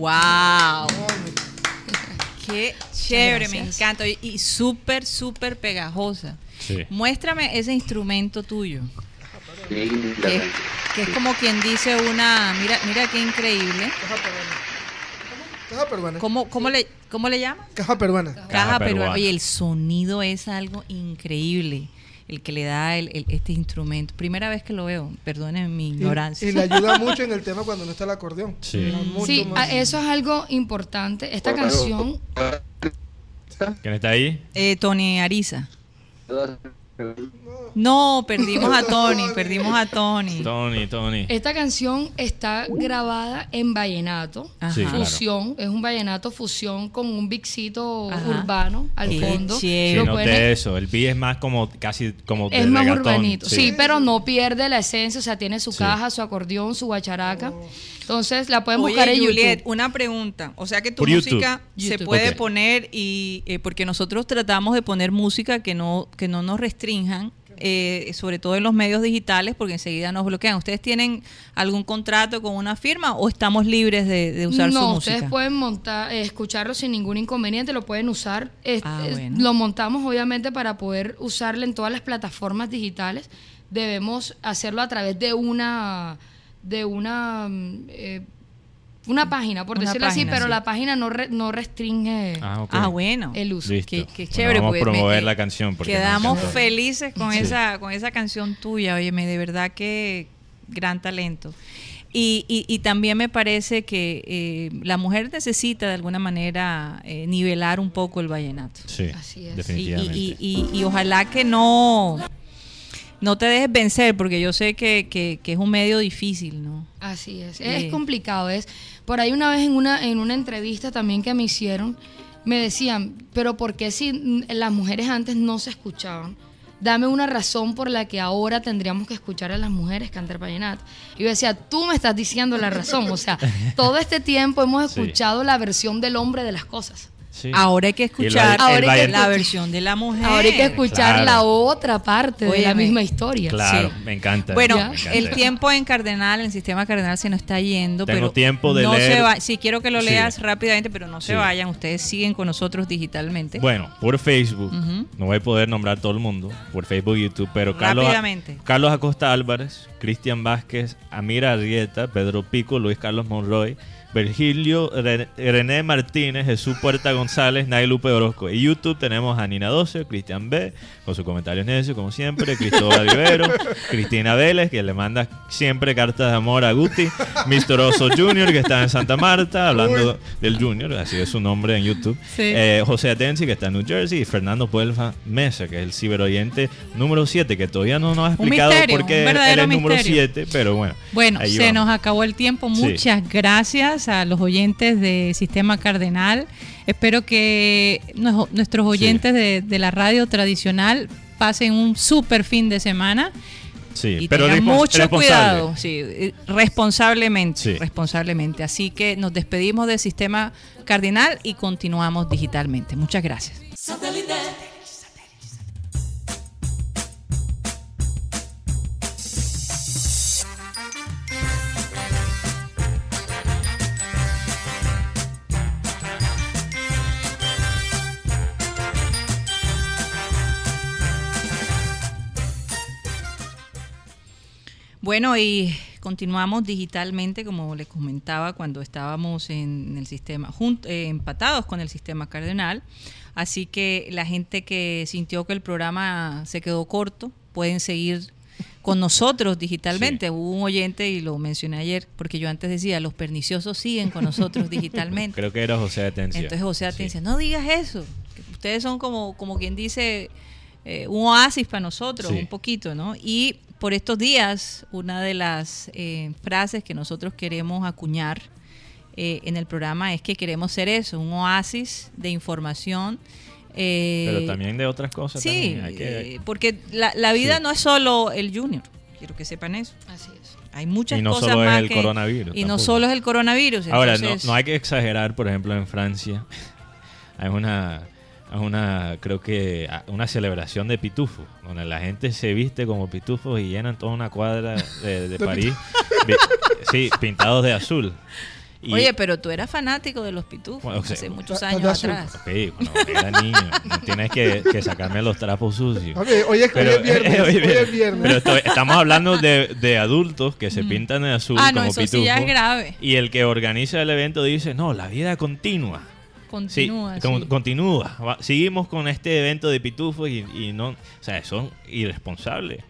Speaker 2: ¡Wow! [laughs] Qué chévere, me encanta. Y, y súper, súper pegajosa.
Speaker 3: Sí.
Speaker 2: Muéstrame ese instrumento tuyo. Que, que es como quien dice una. Mira, mira qué increíble.
Speaker 1: Caja peruana.
Speaker 2: ¿Cómo, cómo, le, cómo le llama?
Speaker 1: Caja peruana.
Speaker 2: Caja,
Speaker 3: Caja
Speaker 2: peruana.
Speaker 3: peruana.
Speaker 2: Oye, el sonido es algo increíble. El que le da el- el- este instrumento. Primera vez que lo veo. Perdonen mi ignorancia.
Speaker 1: Y, le ayuda [laughs] mucho en el tema cuando no está el acordeón.
Speaker 3: Sí.
Speaker 10: Sí,
Speaker 1: más.
Speaker 10: a- eso es algo importante. Esta canción,
Speaker 3: ¿Quién está ahí?
Speaker 2: Eh, Tony Ariza. No, perdimos a Tony, [laughs] perdimos a Tony.
Speaker 3: Tony, Tony.
Speaker 10: esta canción está grabada en vallenato.
Speaker 2: Ajá.
Speaker 3: Sí, claro.
Speaker 10: Fusión, es un vallenato fusión con un bixito
Speaker 2: Ajá.
Speaker 10: urbano al
Speaker 2: Qué
Speaker 10: fondo.
Speaker 3: Sí,
Speaker 10: Lo
Speaker 3: noté
Speaker 10: pueden-
Speaker 3: eso. El beat es más como casi como de
Speaker 10: es más
Speaker 3: reggaetón.
Speaker 10: urbanito, sí. pero no pierde la esencia, o sea, tiene su
Speaker 3: Sí.
Speaker 10: caja, su acordeón, su guacharaca. Entonces la pueden
Speaker 2: Oye,
Speaker 10: buscar en
Speaker 2: Juliet,
Speaker 10: YouTube.
Speaker 2: una pregunta. O sea que tu
Speaker 3: Por YouTube.
Speaker 2: música se
Speaker 10: YouTube.
Speaker 2: puede poner y eh, porque nosotros tratamos de poner música que no que no nos restrinjan, eh, sobre todo en los medios digitales, porque enseguida nos bloquean. ¿Ustedes tienen algún contrato con una firma o estamos libres de, de usar
Speaker 10: no,
Speaker 2: su
Speaker 10: ustedes
Speaker 2: música?
Speaker 10: pueden montar, eh, escucharlo sin ningún inconveniente, lo pueden usar.
Speaker 2: Ah, bueno.
Speaker 10: Lo montamos obviamente para poder usarlo en todas las plataformas digitales. Debemos hacerlo a través de una de una mm, eh, una página, por
Speaker 2: Una
Speaker 10: decirlo así, pero
Speaker 2: sí.
Speaker 10: la página no re- no restringe
Speaker 3: Ah.
Speaker 2: Ah, bueno.
Speaker 10: el uso.
Speaker 2: Qué, qué
Speaker 3: Bueno,
Speaker 2: chévere.
Speaker 3: vamos a
Speaker 2: me-
Speaker 3: promover
Speaker 2: eh,
Speaker 3: la canción. porque
Speaker 2: Quedamos felices con
Speaker 3: Sí.
Speaker 2: esa con esa canción tuya. Óyeme, de verdad que gran talento. Y, y, y también me parece que eh, la mujer necesita de alguna manera eh, nivelar un poco el vallenato.
Speaker 3: Sí,
Speaker 10: Así es.
Speaker 2: Y,
Speaker 3: definitivamente.
Speaker 2: y- y- y ojalá que no, no te dejes vencer, porque yo sé que, que- que es un medio difícil, ¿no?
Speaker 10: Así es. Es complicado. Es por ahí una vez en una en una entrevista también que me hicieron me decían, pero ¿por qué si las mujeres antes no se escuchaban? Dame una razón por la que ahora tendríamos que escuchar a las mujeres cantar vallenato. Y yo decía, tú me estás diciendo la razón. O sea, [laughs] todo este tiempo hemos
Speaker 3: Sí.
Speaker 10: escuchado la versión del hombre de las cosas.
Speaker 3: Sí.
Speaker 2: Ahora hay que
Speaker 3: el
Speaker 2: escuchar
Speaker 3: va- el
Speaker 10: Ahora hay que
Speaker 2: la versión de la mujer.
Speaker 10: Ahora hay que escuchar
Speaker 3: claro.
Speaker 10: la otra parte de la misma historia.
Speaker 3: Claro,
Speaker 2: Sí.
Speaker 3: me encanta.
Speaker 2: Bueno,
Speaker 10: Ya.
Speaker 3: me encanta
Speaker 2: el tiempo en Cardenal, el sistema Cardenal se nos está yendo.
Speaker 3: Tengo
Speaker 2: pero
Speaker 3: tiempo de
Speaker 2: no
Speaker 3: leer.
Speaker 2: Se va, sí, quiero que lo
Speaker 3: Sí.
Speaker 2: leas rápidamente, pero no se
Speaker 3: Sí.
Speaker 2: vayan. Ustedes siguen con nosotros digitalmente.
Speaker 3: Bueno, por Facebook, no voy a poder nombrar todo el mundo, por Facebook y YouTube, pero Carlos,
Speaker 2: Rápidamente.
Speaker 3: Carlos Acosta Álvarez, Cristian Vázquez, Amira Arrieta, Pedro Pico, Luis Carlos Monroy, Virgilio Re- René Martínez, Jesús Puerta González, Naylupe Orozco. En YouTube tenemos a Nina 12, Cristian B, con sus comentarios necios, como siempre, Cristóbal Rivero, [laughs] Cristina Vélez, que le manda siempre cartas de amor a Guti, Mr. Oso Jr., que está en Santa Marta, hablando del Junior, así es su nombre en YouTube.
Speaker 2: Sí.
Speaker 3: Eh, José Atensi, que está en New Jersey, y Fernando Puelva Mesa, que es el ciberoyente número 7, que todavía no nos ha explicado por qué él es número
Speaker 2: misterio.
Speaker 3: 7, pero bueno.
Speaker 2: Bueno, se
Speaker 3: vamos.
Speaker 2: nos acabó el tiempo.
Speaker 3: Sí.
Speaker 2: Muchas gracias a los oyentes de Sistema Cardenal. Espero que nues- nuestros oyentes de, de la radio tradicional pasen un súper fin de semana
Speaker 3: Sí,
Speaker 2: y
Speaker 3: pero
Speaker 2: tengan mucho cuidado, sí, eh, responsablemente,
Speaker 3: Sí.
Speaker 2: responsablemente. Así que nos despedimos del Sistema Cardenal y continuamos digitalmente. Muchas gracias. Bueno, y continuamos digitalmente, como les comentaba, cuando estábamos en el sistema, eh, empatados con el sistema cardenal. Así que la gente que sintió que el programa se quedó corto, pueden seguir con nosotros digitalmente.
Speaker 3: Sí.
Speaker 2: Hubo un oyente, y lo mencioné ayer, porque yo antes decía, los perniciosos siguen con nosotros [laughs] digitalmente.
Speaker 3: Creo que era José Atencio.
Speaker 2: Entonces José
Speaker 3: Sí.
Speaker 2: Atencia, no digas eso. que ustedes son como, como quien dice eh, un oasis para nosotros,
Speaker 3: Sí.
Speaker 2: un poquito, ¿no? Y por estos días, una de las eh, frases que nosotros queremos acuñar eh, en el programa es que queremos ser eso, un oasis de información. eh,
Speaker 3: Pero también de otras cosas.
Speaker 2: Sí,
Speaker 3: también hay que-
Speaker 2: eh, porque la, la vida
Speaker 3: Sí.
Speaker 2: no es solo el junior, quiero que sepan eso.
Speaker 10: Así es.
Speaker 2: Hay muchas
Speaker 3: Y no
Speaker 2: cosas
Speaker 3: solo es el
Speaker 2: que-
Speaker 3: coronavirus,
Speaker 2: Y no solo es el coronavirus.
Speaker 3: Ahora, no,
Speaker 2: entonces-
Speaker 3: no hay que exagerar, por ejemplo, en Francia [laughs] hay una, una, creo que, una celebración de pitufos, donde la gente se viste como pitufos y llenan toda una cuadra de, de [laughs] París, sí, pintados de azul. Y-
Speaker 2: Oye, pero tú eras fanático de los pitufos
Speaker 3: Bueno, o sea,
Speaker 2: hace muchos años atrás.
Speaker 3: Ok, cuando era niño, no tienes que, que sacarme los trapos sucios.
Speaker 1: Ok, [laughs] hoy es, hoy es viernes.
Speaker 3: hoy
Speaker 1: hoy es viernes.
Speaker 3: pero estoy- estamos hablando de, de adultos que se pintan de azul
Speaker 2: Ah, no,
Speaker 3: como
Speaker 2: eso sí ya
Speaker 3: pitufo,
Speaker 2: es grave.
Speaker 3: Y el que organiza el evento dice, no, la vida continúa.
Speaker 2: Continúa.
Speaker 3: Sí, con-
Speaker 2: sí.
Speaker 3: continúa. Va- Seguimos con este evento de pitufos y, y no, o sea, son irresponsables.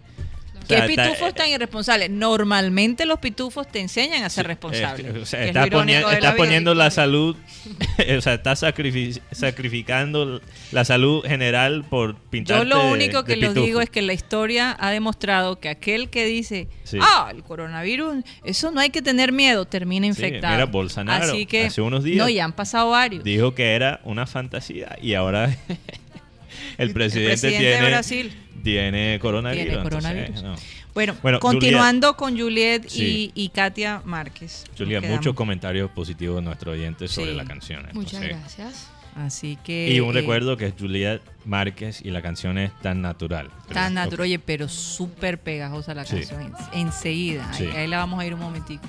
Speaker 2: ¿Qué
Speaker 3: está-
Speaker 2: pitufos tan irresponsables? Normalmente los pitufos te enseñan a ser responsable.
Speaker 3: Eh, o sea, estás,
Speaker 2: lo irónico
Speaker 3: poni-
Speaker 2: de la
Speaker 3: estás
Speaker 2: vida.
Speaker 3: poniendo la salud, [laughs] o sea, estás sacrifi- sacrificando la salud general por pintar.
Speaker 2: Yo lo único que les digo es que la historia ha demostrado que aquel que dice,
Speaker 3: Sí.
Speaker 2: ah, el coronavirus, eso no hay que tener miedo, termina
Speaker 3: Sí,
Speaker 2: infectado.
Speaker 3: mira, Bolsonaro,
Speaker 2: Así que,
Speaker 3: hace unos días
Speaker 2: No, ya han pasado varios.
Speaker 3: dijo que era una fantasía y ahora [laughs] el presidente,
Speaker 2: presidente de Brasil.
Speaker 3: Tiene coronavirus.
Speaker 2: Tiene
Speaker 3: entonces,
Speaker 2: coronavirus.
Speaker 3: no.
Speaker 2: Bueno,
Speaker 3: Bueno,
Speaker 2: continuando con Juliet
Speaker 3: Sí.
Speaker 2: y, y Katia Márquez. Quedamos.
Speaker 3: muchos comentarios positivos de nuestros oyentes sobre
Speaker 2: Sí.
Speaker 3: la canción.
Speaker 10: Muchas gracias.
Speaker 2: Así que.
Speaker 3: Y un
Speaker 2: eh,
Speaker 3: recuerdo que es Juliet Márquez y la canción es tan natural.
Speaker 2: Tan natural, oye, pero súper pegajosa la
Speaker 3: Sí.
Speaker 2: canción. en- Enseguida. Ahí,
Speaker 3: Sí.
Speaker 2: ahí la vamos a ir un momentico.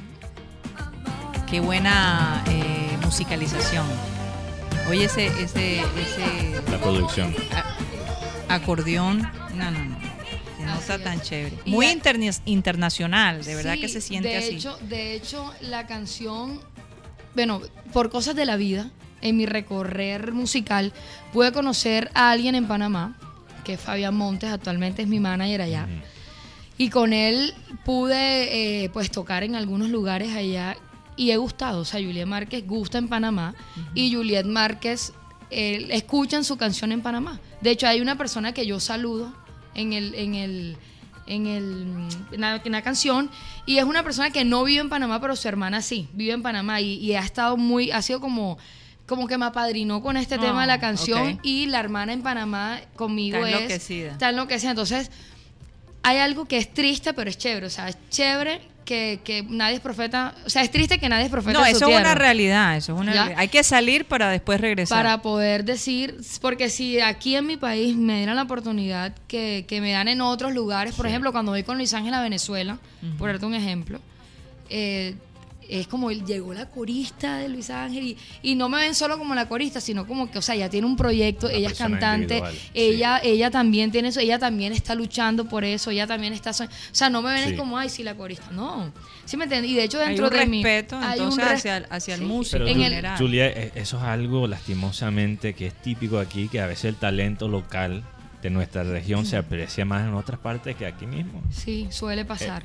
Speaker 2: Qué buena eh, musicalización. Oye, ese, ese, ese
Speaker 3: La producción.
Speaker 2: a- acordeón. No, no, no. Nota
Speaker 10: Así
Speaker 2: tan
Speaker 10: es.
Speaker 2: chévere. Muy interna- internacional, de verdad
Speaker 10: Sí,
Speaker 2: que se siente
Speaker 10: de
Speaker 2: así.
Speaker 10: Hecho, de hecho, la canción, bueno, por cosas de la vida, en mi recorrer musical, pude conocer a alguien en Panamá, que es Fabián Montes, actualmente es mi manager allá. Y con él pude eh, pues tocar en algunos lugares allá y he gustado. O sea, Juliet Márquez gusta en Panamá y Juliet Márquez eh, escuchan su canción en Panamá. De hecho, hay una persona que yo saludo en el, en el, en el, en la, en la canción y es una persona que no vive en Panamá, pero su hermana sí, vive en Panamá y, y ha estado muy, ha sido como como que me apadrinó con este
Speaker 2: Oh,
Speaker 10: tema de la canción y la hermana en Panamá conmigo
Speaker 2: Está
Speaker 10: es
Speaker 2: enloquecida.
Speaker 10: está enloquecida. Entonces, hay algo que es triste, pero es chévere. O sea, es chévere que, que nadie es profeta. O sea, es triste que nadie es profeta.
Speaker 2: No,
Speaker 10: en su
Speaker 2: eso es una realidad, eso es una. Hay que salir para después regresar.
Speaker 10: Para poder decir, porque si aquí en mi país me dieran la oportunidad que, que me dan en otros lugares, por ejemplo, cuando voy con Luis Ángel a Venezuela, por darte un ejemplo, eh, es como él llegó la corista de Luis Ángel y, y no me ven solo como la corista, sino como que, o sea, ya tiene un proyecto,
Speaker 3: Una
Speaker 10: ella es cantante,
Speaker 3: sí.
Speaker 10: ella, ella también tiene eso, ella también está luchando por eso, ella también está, so- o sea, no me ven
Speaker 3: Sí.
Speaker 10: como, ay, sí, la corista, no, ¿sí me entiendes? Y de hecho
Speaker 2: hay
Speaker 10: dentro
Speaker 2: un
Speaker 10: de mí
Speaker 2: respeto
Speaker 10: hay un
Speaker 2: entonces hacia, el- hacia el
Speaker 10: Sí.
Speaker 2: músico
Speaker 3: Pero
Speaker 10: En el-
Speaker 2: general.
Speaker 3: Julia, e- eso es algo lastimosamente que es típico aquí, que a veces el talento local de nuestra región se aprecia más en otras partes que aquí mismo.
Speaker 10: Sí, suele pasar.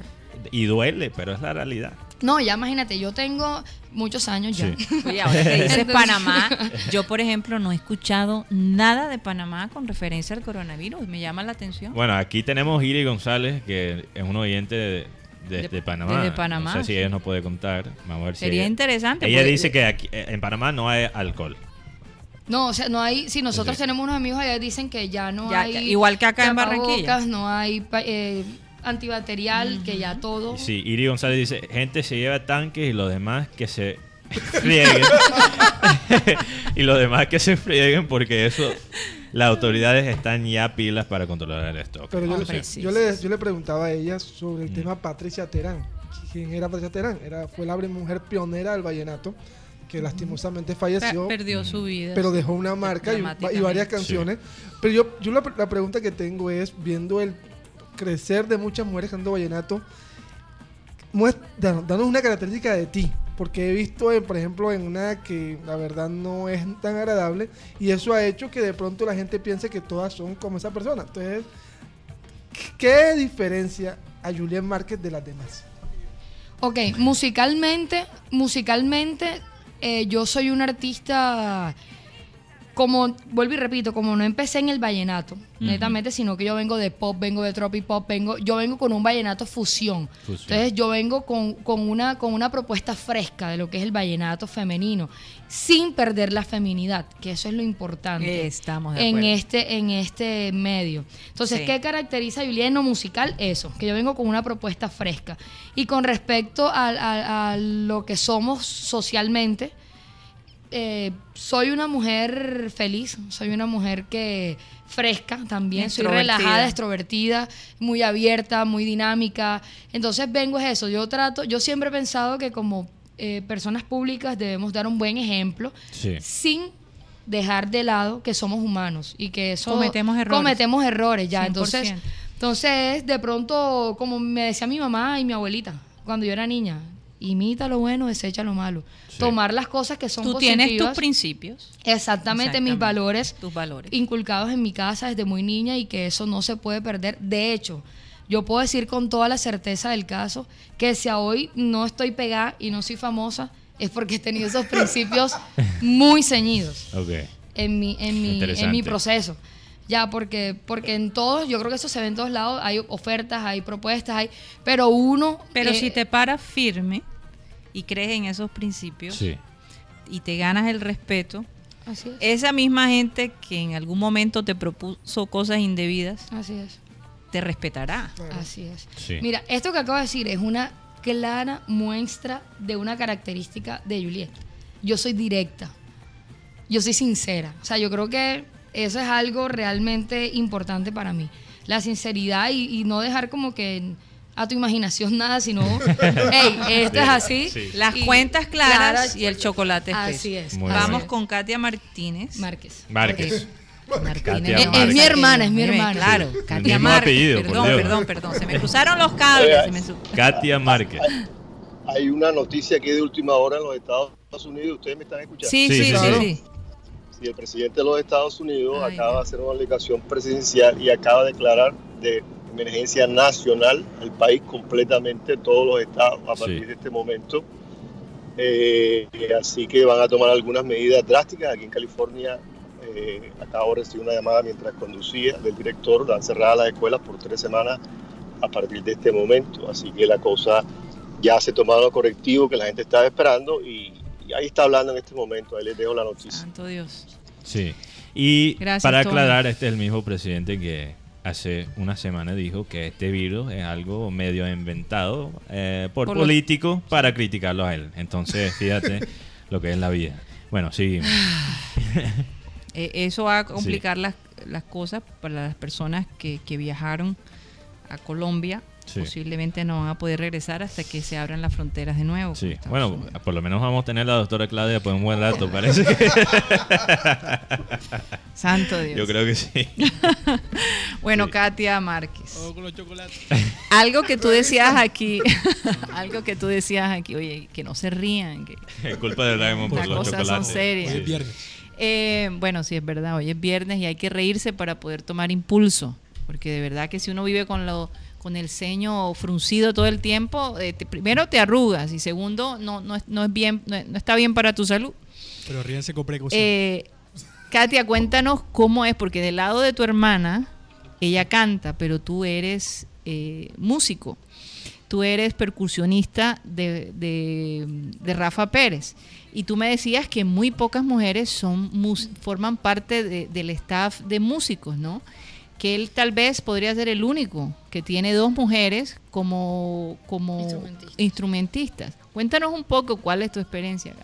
Speaker 3: Y duele, pero es la realidad.
Speaker 10: No, ya imagínate, yo tengo muchos años ya.
Speaker 3: Sí. [laughs]
Speaker 2: Oye, ahora que dices
Speaker 10: Entonces-
Speaker 2: Panamá, [laughs] yo por ejemplo no he escuchado nada de Panamá con referencia al coronavirus. Me llama la atención.
Speaker 3: Bueno, aquí tenemos Iri González, que es un oyente de, de-
Speaker 2: De-
Speaker 3: de Panamá.
Speaker 2: desde Panamá,
Speaker 3: No sé si
Speaker 2: sí.
Speaker 3: ella nos puede contar. Vamos a ver si
Speaker 2: Sería
Speaker 3: ella-
Speaker 2: interesante.
Speaker 3: Ella
Speaker 2: porque-
Speaker 3: dice que aquí, eh, en Panamá no hay alcohol.
Speaker 10: No, o sea, no hay, si nosotros
Speaker 3: Sí.
Speaker 10: tenemos unos amigos allá dicen que ya no
Speaker 2: Ya,
Speaker 10: hay
Speaker 2: igual que acá en Barranquilla.
Speaker 10: no hay eh, antibacterial, que ya todo.
Speaker 3: Sí, Iri González dice, gente se lleva tanques y los demás que se [laughs] frieguen. [laughs] y los demás que se frieguen porque eso, las autoridades están ya pilas para controlar el stock.
Speaker 1: Pero yo,
Speaker 2: Hombre,
Speaker 1: le,
Speaker 2: sí,
Speaker 1: yo,
Speaker 2: sí,
Speaker 1: le, yo le preguntaba a ella sobre el
Speaker 3: Mm.
Speaker 1: tema Patricia Terán. ¿Quién era Patricia Terán? Era, fue la mujer pionera del vallenato que lastimosamente falleció,
Speaker 2: perdió su vida.
Speaker 1: pero dejó una marca y, y varias canciones. Pero yo, yo la, la pregunta que tengo es, viendo el crecer de muchas mujeres cantando vallenato, danos una característica de ti. Porque he visto, eh, por ejemplo, en una que la verdad no es tan agradable y eso ha hecho que de pronto la gente piense que todas son como esa persona. Entonces, ¿qué diferencia a Julián Márquez de las demás?
Speaker 10: Ok, musicalmente, musicalmente, eh, yo soy un artista, como, vuelvo y repito, como no empecé en el vallenato, netamente, sino que yo vengo de pop, vengo de tropipop, vengo, yo vengo con un vallenato fusión.
Speaker 3: Fusión.
Speaker 10: Entonces yo vengo con, con una, con una propuesta fresca de lo que es el vallenato femenino, sin perder la feminidad, que eso es lo importante
Speaker 2: Estamos de
Speaker 10: en este en este medio. Entonces,
Speaker 2: Sí.
Speaker 10: ¿qué caracteriza a Julián en lo musical? Eso, que yo vengo con una propuesta fresca. Y con respecto a, a- a lo que somos socialmente, eh, soy una mujer feliz, soy una mujer que fresca también, soy relajada, extrovertida, muy abierta, muy dinámica. Entonces vengo es eso, yo trato, yo siempre he pensado que como eh, personas públicas debemos dar un buen ejemplo
Speaker 3: Sí.
Speaker 10: sin dejar de lado que somos humanos y que eso
Speaker 2: Cometemos errores.
Speaker 10: cometemos errores ya
Speaker 2: 100%.
Speaker 10: entonces entonces de pronto como me decía mi mamá y mi abuelita cuando yo era niña imita lo bueno desecha lo malo
Speaker 3: Sí.
Speaker 10: tomar las cosas que son
Speaker 2: Tú
Speaker 10: positivas
Speaker 2: tienes tus principios,
Speaker 10: exactamente mis valores
Speaker 2: tus valores.
Speaker 10: inculcados en mi casa desde muy niña y que eso no se puede perder. De hecho, yo puedo decir con toda la certeza del caso que si a hoy no estoy pegada y no soy famosa, es porque he tenido esos principios [laughs] muy ceñidos
Speaker 3: Ok.
Speaker 10: en mi, en mi, en mi proceso. Ya, porque, porque en todos, yo creo que eso se ve en todos lados, hay ofertas, hay propuestas, hay, pero uno...
Speaker 2: Pero
Speaker 10: eh,
Speaker 2: si te paras firme y crees en esos principios
Speaker 3: Sí.
Speaker 2: y te ganas el respeto,
Speaker 10: Así es.
Speaker 2: esa misma gente que en algún momento te propuso cosas indebidas,
Speaker 10: Así es.
Speaker 2: te respetará.
Speaker 10: Así es.
Speaker 3: Sí.
Speaker 10: Mira, esto que acabo de decir es una clara muestra de una característica de Juliet. Yo soy directa. Yo soy sincera. O sea, yo creo que eso es algo realmente importante para mí. La sinceridad y, y no dejar como que a tu imaginación nada, sino, hey, esto es así.
Speaker 3: Sí.
Speaker 2: Las
Speaker 10: Y
Speaker 2: cuentas claras
Speaker 10: claras,
Speaker 2: y el chocolate espeso.
Speaker 10: Así es.
Speaker 3: Muy
Speaker 2: Vamos
Speaker 3: bien.
Speaker 2: con Katia Martínez.
Speaker 10: Márquez.
Speaker 3: Márquez.
Speaker 2: Martínez.
Speaker 3: Katia
Speaker 10: Es- mi hermana, es mi hermana.
Speaker 2: Claro,
Speaker 3: Sí.
Speaker 2: Katia
Speaker 3: El mismo
Speaker 2: Márquez.
Speaker 3: apellido, por
Speaker 2: perdón,
Speaker 3: Dios.
Speaker 2: perdón, perdón. Se me cruzaron los cables. se me su-
Speaker 3: Katia Márquez.
Speaker 5: Hay una noticia aquí de última hora en los Estados Unidos. ¿Ustedes me están escuchando?
Speaker 2: Sí,
Speaker 3: Sí,
Speaker 2: sí,
Speaker 3: sí,
Speaker 2: sí,
Speaker 1: claro.
Speaker 2: sí.
Speaker 5: El presidente de los Estados Unidos
Speaker 2: Ay,
Speaker 5: acaba de hacer una delegación presidencial y acaba de declarar de emergencia nacional el país completamente, todos los estados a partir
Speaker 3: Sí.
Speaker 5: de este momento. Eh, así que van a tomar algunas medidas drásticas. Aquí en California eh, acabo de recibir una llamada mientras conducía del director, han cerrado las escuelas por tres semanas a partir de este momento. Así que la cosa ya se tomaron los correctivos que la gente estaba esperando y, y ahí está hablando en este momento. Ahí les dejo la noticia.
Speaker 2: Santo Dios.
Speaker 3: Sí. Y
Speaker 2: Gracias,
Speaker 3: para aclarar, este es el mismo presidente que hace una semana dijo que este virus es algo medio inventado eh, por,
Speaker 2: Por los-
Speaker 3: políticos para criticarlo a él. Entonces, fíjate [laughs] lo que es la vida. Bueno, seguimos. [laughs]
Speaker 2: Eh, eso va a complicar las, las cosas para las personas que, que viajaron a Colombia.
Speaker 3: Sí.
Speaker 2: Posiblemente no van a poder regresar hasta que se abran las fronteras de nuevo.
Speaker 3: Sí, bueno,
Speaker 2: Unidos.
Speaker 3: por lo menos vamos a tener la doctora Claudia por un buen rato, [laughs] parece que.
Speaker 2: Santo Dios.
Speaker 3: Yo creo que sí. [laughs]
Speaker 2: Bueno,
Speaker 3: Sí.
Speaker 2: Katia Márquez.
Speaker 4: Todo con los chocolates. [laughs]
Speaker 2: Algo que tú decías aquí, algo que tú decías aquí, oye, que no se rían, que
Speaker 3: Es culpa de Raymond por
Speaker 2: Las
Speaker 3: los
Speaker 2: cosas son
Speaker 3: chocolates.
Speaker 2: serias.
Speaker 4: Hoy
Speaker 3: Sí.
Speaker 4: es viernes.
Speaker 2: Eh, bueno, sí, es verdad. Hoy es viernes y hay que reírse para poder tomar impulso. Porque de verdad que si uno vive con lo con el ceño fruncido todo el tiempo, eh, te- primero te arrugas y segundo no, no, es, no es bien, no, no está bien para tu salud.
Speaker 4: Pero ríense con precaución.
Speaker 2: Eh, Katia, cuéntanos cómo es, porque del lado de tu hermana, ella canta, pero tú eres eh, músico. Tú eres percusionista de, de- de Rafa Pérez. Y tú me decías que muy pocas mujeres son forman parte de- del staff de músicos, ¿no? Que él tal vez podría ser el único que tiene dos mujeres como, como
Speaker 10: Instrumentistas.
Speaker 2: instrumentistas. Cuéntanos un poco cuál es tu experiencia.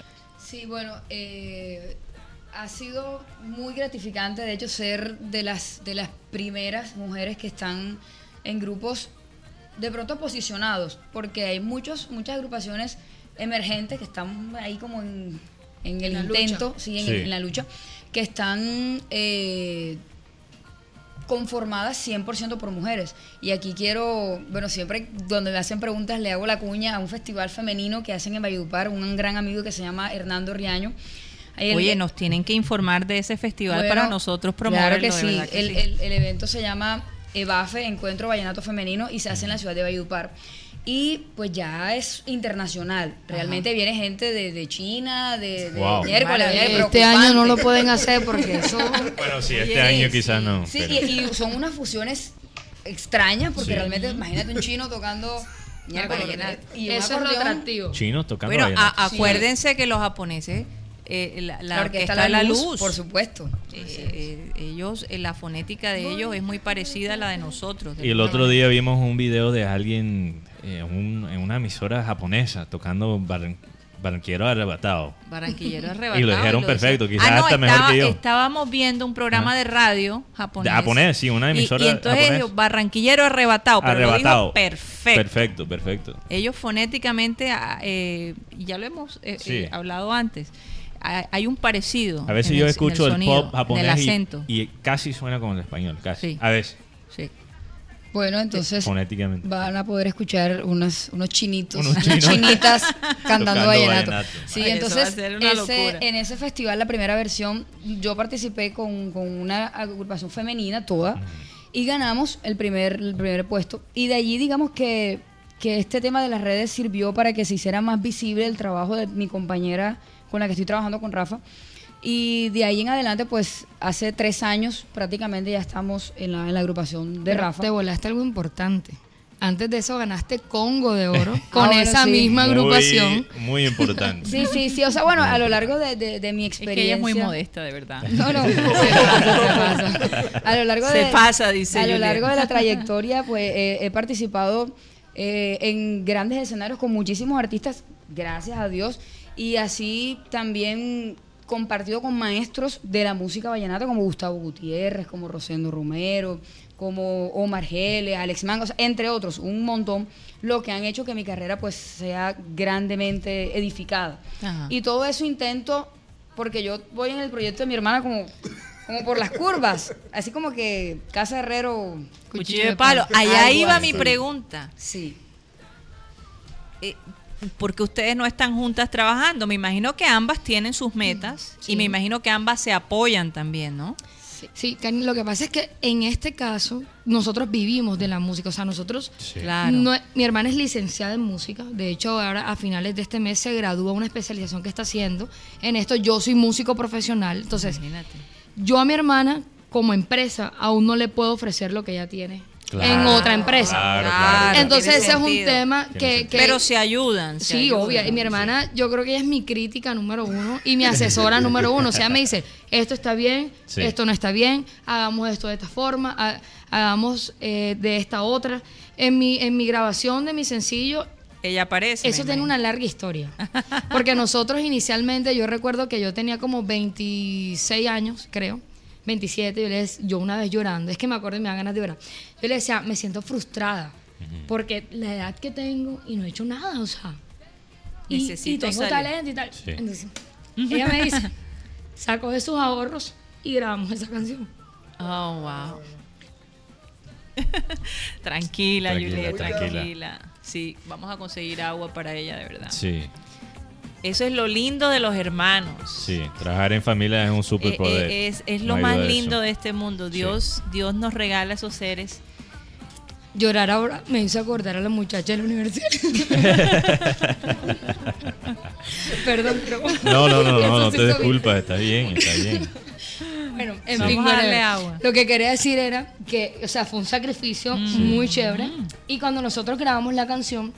Speaker 10: Sí, bueno, eh, ha sido muy gratificante, de hecho, ser de las, de las primeras mujeres que están en grupos de pronto posicionados, porque hay muchos, muchas agrupaciones emergentes que están ahí como en, en el intento, sí, en,
Speaker 3: Sí.
Speaker 10: en la lucha, que están eh, conformadas 100% por mujeres. Y aquí quiero, bueno, siempre donde me hacen preguntas le hago la cuña a un festival femenino que hacen en Valledupar, un gran amigo que se llama Hernando Riaño. El-
Speaker 2: Oye, nos tienen que informar de ese festival
Speaker 10: bueno,
Speaker 2: para nosotros promoverlo.
Speaker 10: Claro que
Speaker 2: de
Speaker 10: sí.
Speaker 2: verdad que
Speaker 10: el,
Speaker 2: sí.
Speaker 10: el- el evento se llama EBAFE, Encuentro Vallenato Femenino, y se hace en la ciudad de Valledupar. Y pues ya es internacional. Realmente viene gente de, de China, de, de
Speaker 3: Wow.
Speaker 10: miércoles. Viene
Speaker 2: Este año no lo
Speaker 10: pueden hacer porque eso... [laughs]
Speaker 3: Bueno, sí, este año
Speaker 10: sí.
Speaker 3: quizás no.
Speaker 10: Sí,
Speaker 3: pero-
Speaker 10: y, y son unas fusiones extrañas porque
Speaker 3: Sí.
Speaker 10: realmente imagínate un chino tocando miércoles y
Speaker 2: Eso es lo atractivo.
Speaker 3: Chinos tocando
Speaker 2: Bueno, a- acuérdense que los japoneses, eh, la, la
Speaker 10: La orquesta
Speaker 2: orquesta
Speaker 10: La
Speaker 2: La
Speaker 10: Luz,
Speaker 2: Luz,
Speaker 10: por supuesto.
Speaker 2: eh, eh, ellos, eh, la fonética de ellos es muy parecida a la de nosotros. de
Speaker 3: Y el otro día vimos un video de alguien eh, un- en una emisora japonesa tocando bar- Barranquillero arrebatado.
Speaker 2: Barranquillero arrebatado. [laughs]
Speaker 3: Y lo dijeron
Speaker 2: decía-
Speaker 3: perfecto, quizás
Speaker 2: Ah, no,
Speaker 3: hasta mejor
Speaker 2: estaba-
Speaker 3: que yo.
Speaker 2: Estábamos viendo un programa de radio japonés.
Speaker 3: De japonés, sí, una
Speaker 2: Y-
Speaker 3: emisora
Speaker 2: Y, entonces
Speaker 3: japonés.
Speaker 2: Barranquillero arrebatado, pero lo
Speaker 3: arrebatado.
Speaker 2: dijo perfecto.
Speaker 3: Perfecto, perfecto.
Speaker 2: Ellos fonéticamente, ah, eh, y ya lo hemos eh,
Speaker 3: Sí.
Speaker 2: eh, hablado antes, hay un parecido.
Speaker 3: A veces
Speaker 2: en
Speaker 3: yo
Speaker 2: el- en
Speaker 3: escucho el,
Speaker 2: sonido,
Speaker 3: pop japonés
Speaker 2: En el
Speaker 3: y-
Speaker 2: acento.
Speaker 3: y, casi suena como el español, casi.
Speaker 2: Sí.
Speaker 3: A veces.
Speaker 11: Bueno, entonces
Speaker 3: fonéticamente.
Speaker 11: van a poder escuchar unos, unos chinitos,
Speaker 3: Unos
Speaker 11: unas
Speaker 3: chinos.
Speaker 11: chinitas [laughs] cantando vallenato.
Speaker 3: vallenato.
Speaker 11: Sí,
Speaker 2: Ay,
Speaker 11: entonces ese- en ese festival, la primera versión, yo participé con, con una agrupación femenina toda y ganamos el primer, el primer puesto. Y de allí, digamos que, que este tema de las redes sirvió para que se hiciera más visible el trabajo de mi compañera con la que estoy trabajando con Rafa. Y de ahí en adelante, pues hace tres años prácticamente ya estamos en la, en la agrupación de
Speaker 10: Pero
Speaker 11: Rafa.
Speaker 10: Te volaste algo importante. Antes de eso ganaste Congo de Oro [laughs]
Speaker 11: Ah,
Speaker 10: con
Speaker 11: bueno,
Speaker 10: esa
Speaker 11: sí.
Speaker 10: misma agrupación.
Speaker 3: Muy, importante. [laughs]
Speaker 11: Sí, sí, sí. O sea, bueno, a lo largo de, de- de mi
Speaker 2: Es
Speaker 11: experiencia.
Speaker 2: que ella es muy modesta, de verdad. [laughs]
Speaker 11: No, no, se pasa, se pasa. A lo largo
Speaker 2: Se
Speaker 11: de,
Speaker 2: pasa, dice
Speaker 11: A lo largo de la trayectoria, pues eh, he participado eh, en grandes escenarios con muchísimos artistas, gracias a Dios, y así también compartido con maestros de la música vallenata como Gustavo Gutiérrez, como Rosendo Romero, como Omar Geles, Alex Mango, o sea, entre otros, un montón, lo que han hecho que mi carrera pues sea grandemente edificada.
Speaker 2: Ajá.
Speaker 11: Y todo eso intento, porque yo voy en el proyecto de mi hermana como, como por las curvas, así como que Casa Herrero...
Speaker 2: Cuchillo de palo. Allá
Speaker 11: Algo
Speaker 2: iba
Speaker 11: así.
Speaker 2: mi pregunta.
Speaker 11: Sí.
Speaker 2: Eh, porque ustedes no están juntas trabajando. Me imagino que ambas tienen sus metas y me imagino que ambas se apoyan también, ¿no?
Speaker 10: Sí, Karen, lo que pasa es que en este caso nosotros vivimos de la música, o sea, nosotros,
Speaker 3: Sí.
Speaker 2: Claro.
Speaker 10: no- mi hermana es licenciada en música, de hecho ahora a finales de este mes se gradúa una especialización que está haciendo en esto, yo soy músico profesional, entonces
Speaker 2: Imagínate.
Speaker 10: yo a mi hermana como empresa aún no le puedo ofrecer lo que ella tiene en otra empresa.
Speaker 3: Claro, claro.
Speaker 10: Entonces ese es un tema que,
Speaker 2: Pero se ayudan. se
Speaker 10: Sí,
Speaker 2: ayudan.
Speaker 10: obvio. Y mi hermana, yo creo que ella es mi crítica número uno y mi asesora [laughs] número uno. O sea, me dice, esto está bien,
Speaker 3: Sí.
Speaker 10: esto no está bien, hagamos esto de esta forma, ha- hagamos eh, de esta otra. En mi, en mi grabación de mi sencillo,
Speaker 2: Ella aparece.
Speaker 10: eso tiene una larga historia. [laughs] Porque nosotros inicialmente, yo recuerdo que yo tenía como 26 años, creo. 27, yo, le dec- yo una vez llorando, es que me acuerdo y me da ganas de llorar. Yo le decía, me siento frustrada, porque la edad que tengo y no he hecho nada, o sea. Y, y
Speaker 2: Necesito
Speaker 10: tengo
Speaker 2: salir.
Speaker 10: talento y tal.
Speaker 3: Sí.
Speaker 10: Entonces, ella me dice, [laughs] sacó de sus ahorros y grabamos esa canción.
Speaker 2: Oh, wow. [laughs] tranquila,
Speaker 3: Tranquila,
Speaker 2: Juliet,
Speaker 3: tranquila.
Speaker 2: tranquila. Sí, vamos a conseguir agua para ella, de verdad.
Speaker 3: Sí,
Speaker 2: Eso es lo lindo de los hermanos.
Speaker 3: sí. Trabajar en familia es un
Speaker 2: Eh,
Speaker 3: superpoder.
Speaker 2: eh, es, es
Speaker 3: No
Speaker 2: lo más
Speaker 3: de
Speaker 2: lindo
Speaker 3: eso.
Speaker 2: de este mundo. Dios, Dios nos regala esos seres.
Speaker 10: Llorar ahora me hizo acordar a la muchacha de la universidad. [laughs] Perdón, pero...
Speaker 3: No, no, no, no, no te disculpas, está bien, está bien.
Speaker 10: Bueno, en
Speaker 2: Vamos
Speaker 10: fin,
Speaker 2: a darle
Speaker 10: whatever.
Speaker 2: agua.
Speaker 10: Lo que quería decir era que, o sea, fue un sacrificio muy chévere. Y cuando nosotros grabamos la canción,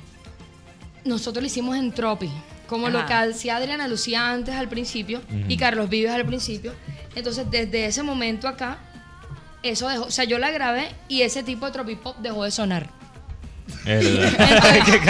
Speaker 10: nosotros lo hicimos en Tropi. Como lo
Speaker 2: Ajá.
Speaker 10: que hacía Adriana Lucía antes al principio y Carlos Vives al principio. Entonces, desde ese momento acá, eso dejó. O sea, yo la grabé y ese tipo de tropipop dejó de sonar.
Speaker 3: Es. [laughs]
Speaker 10: Entonces,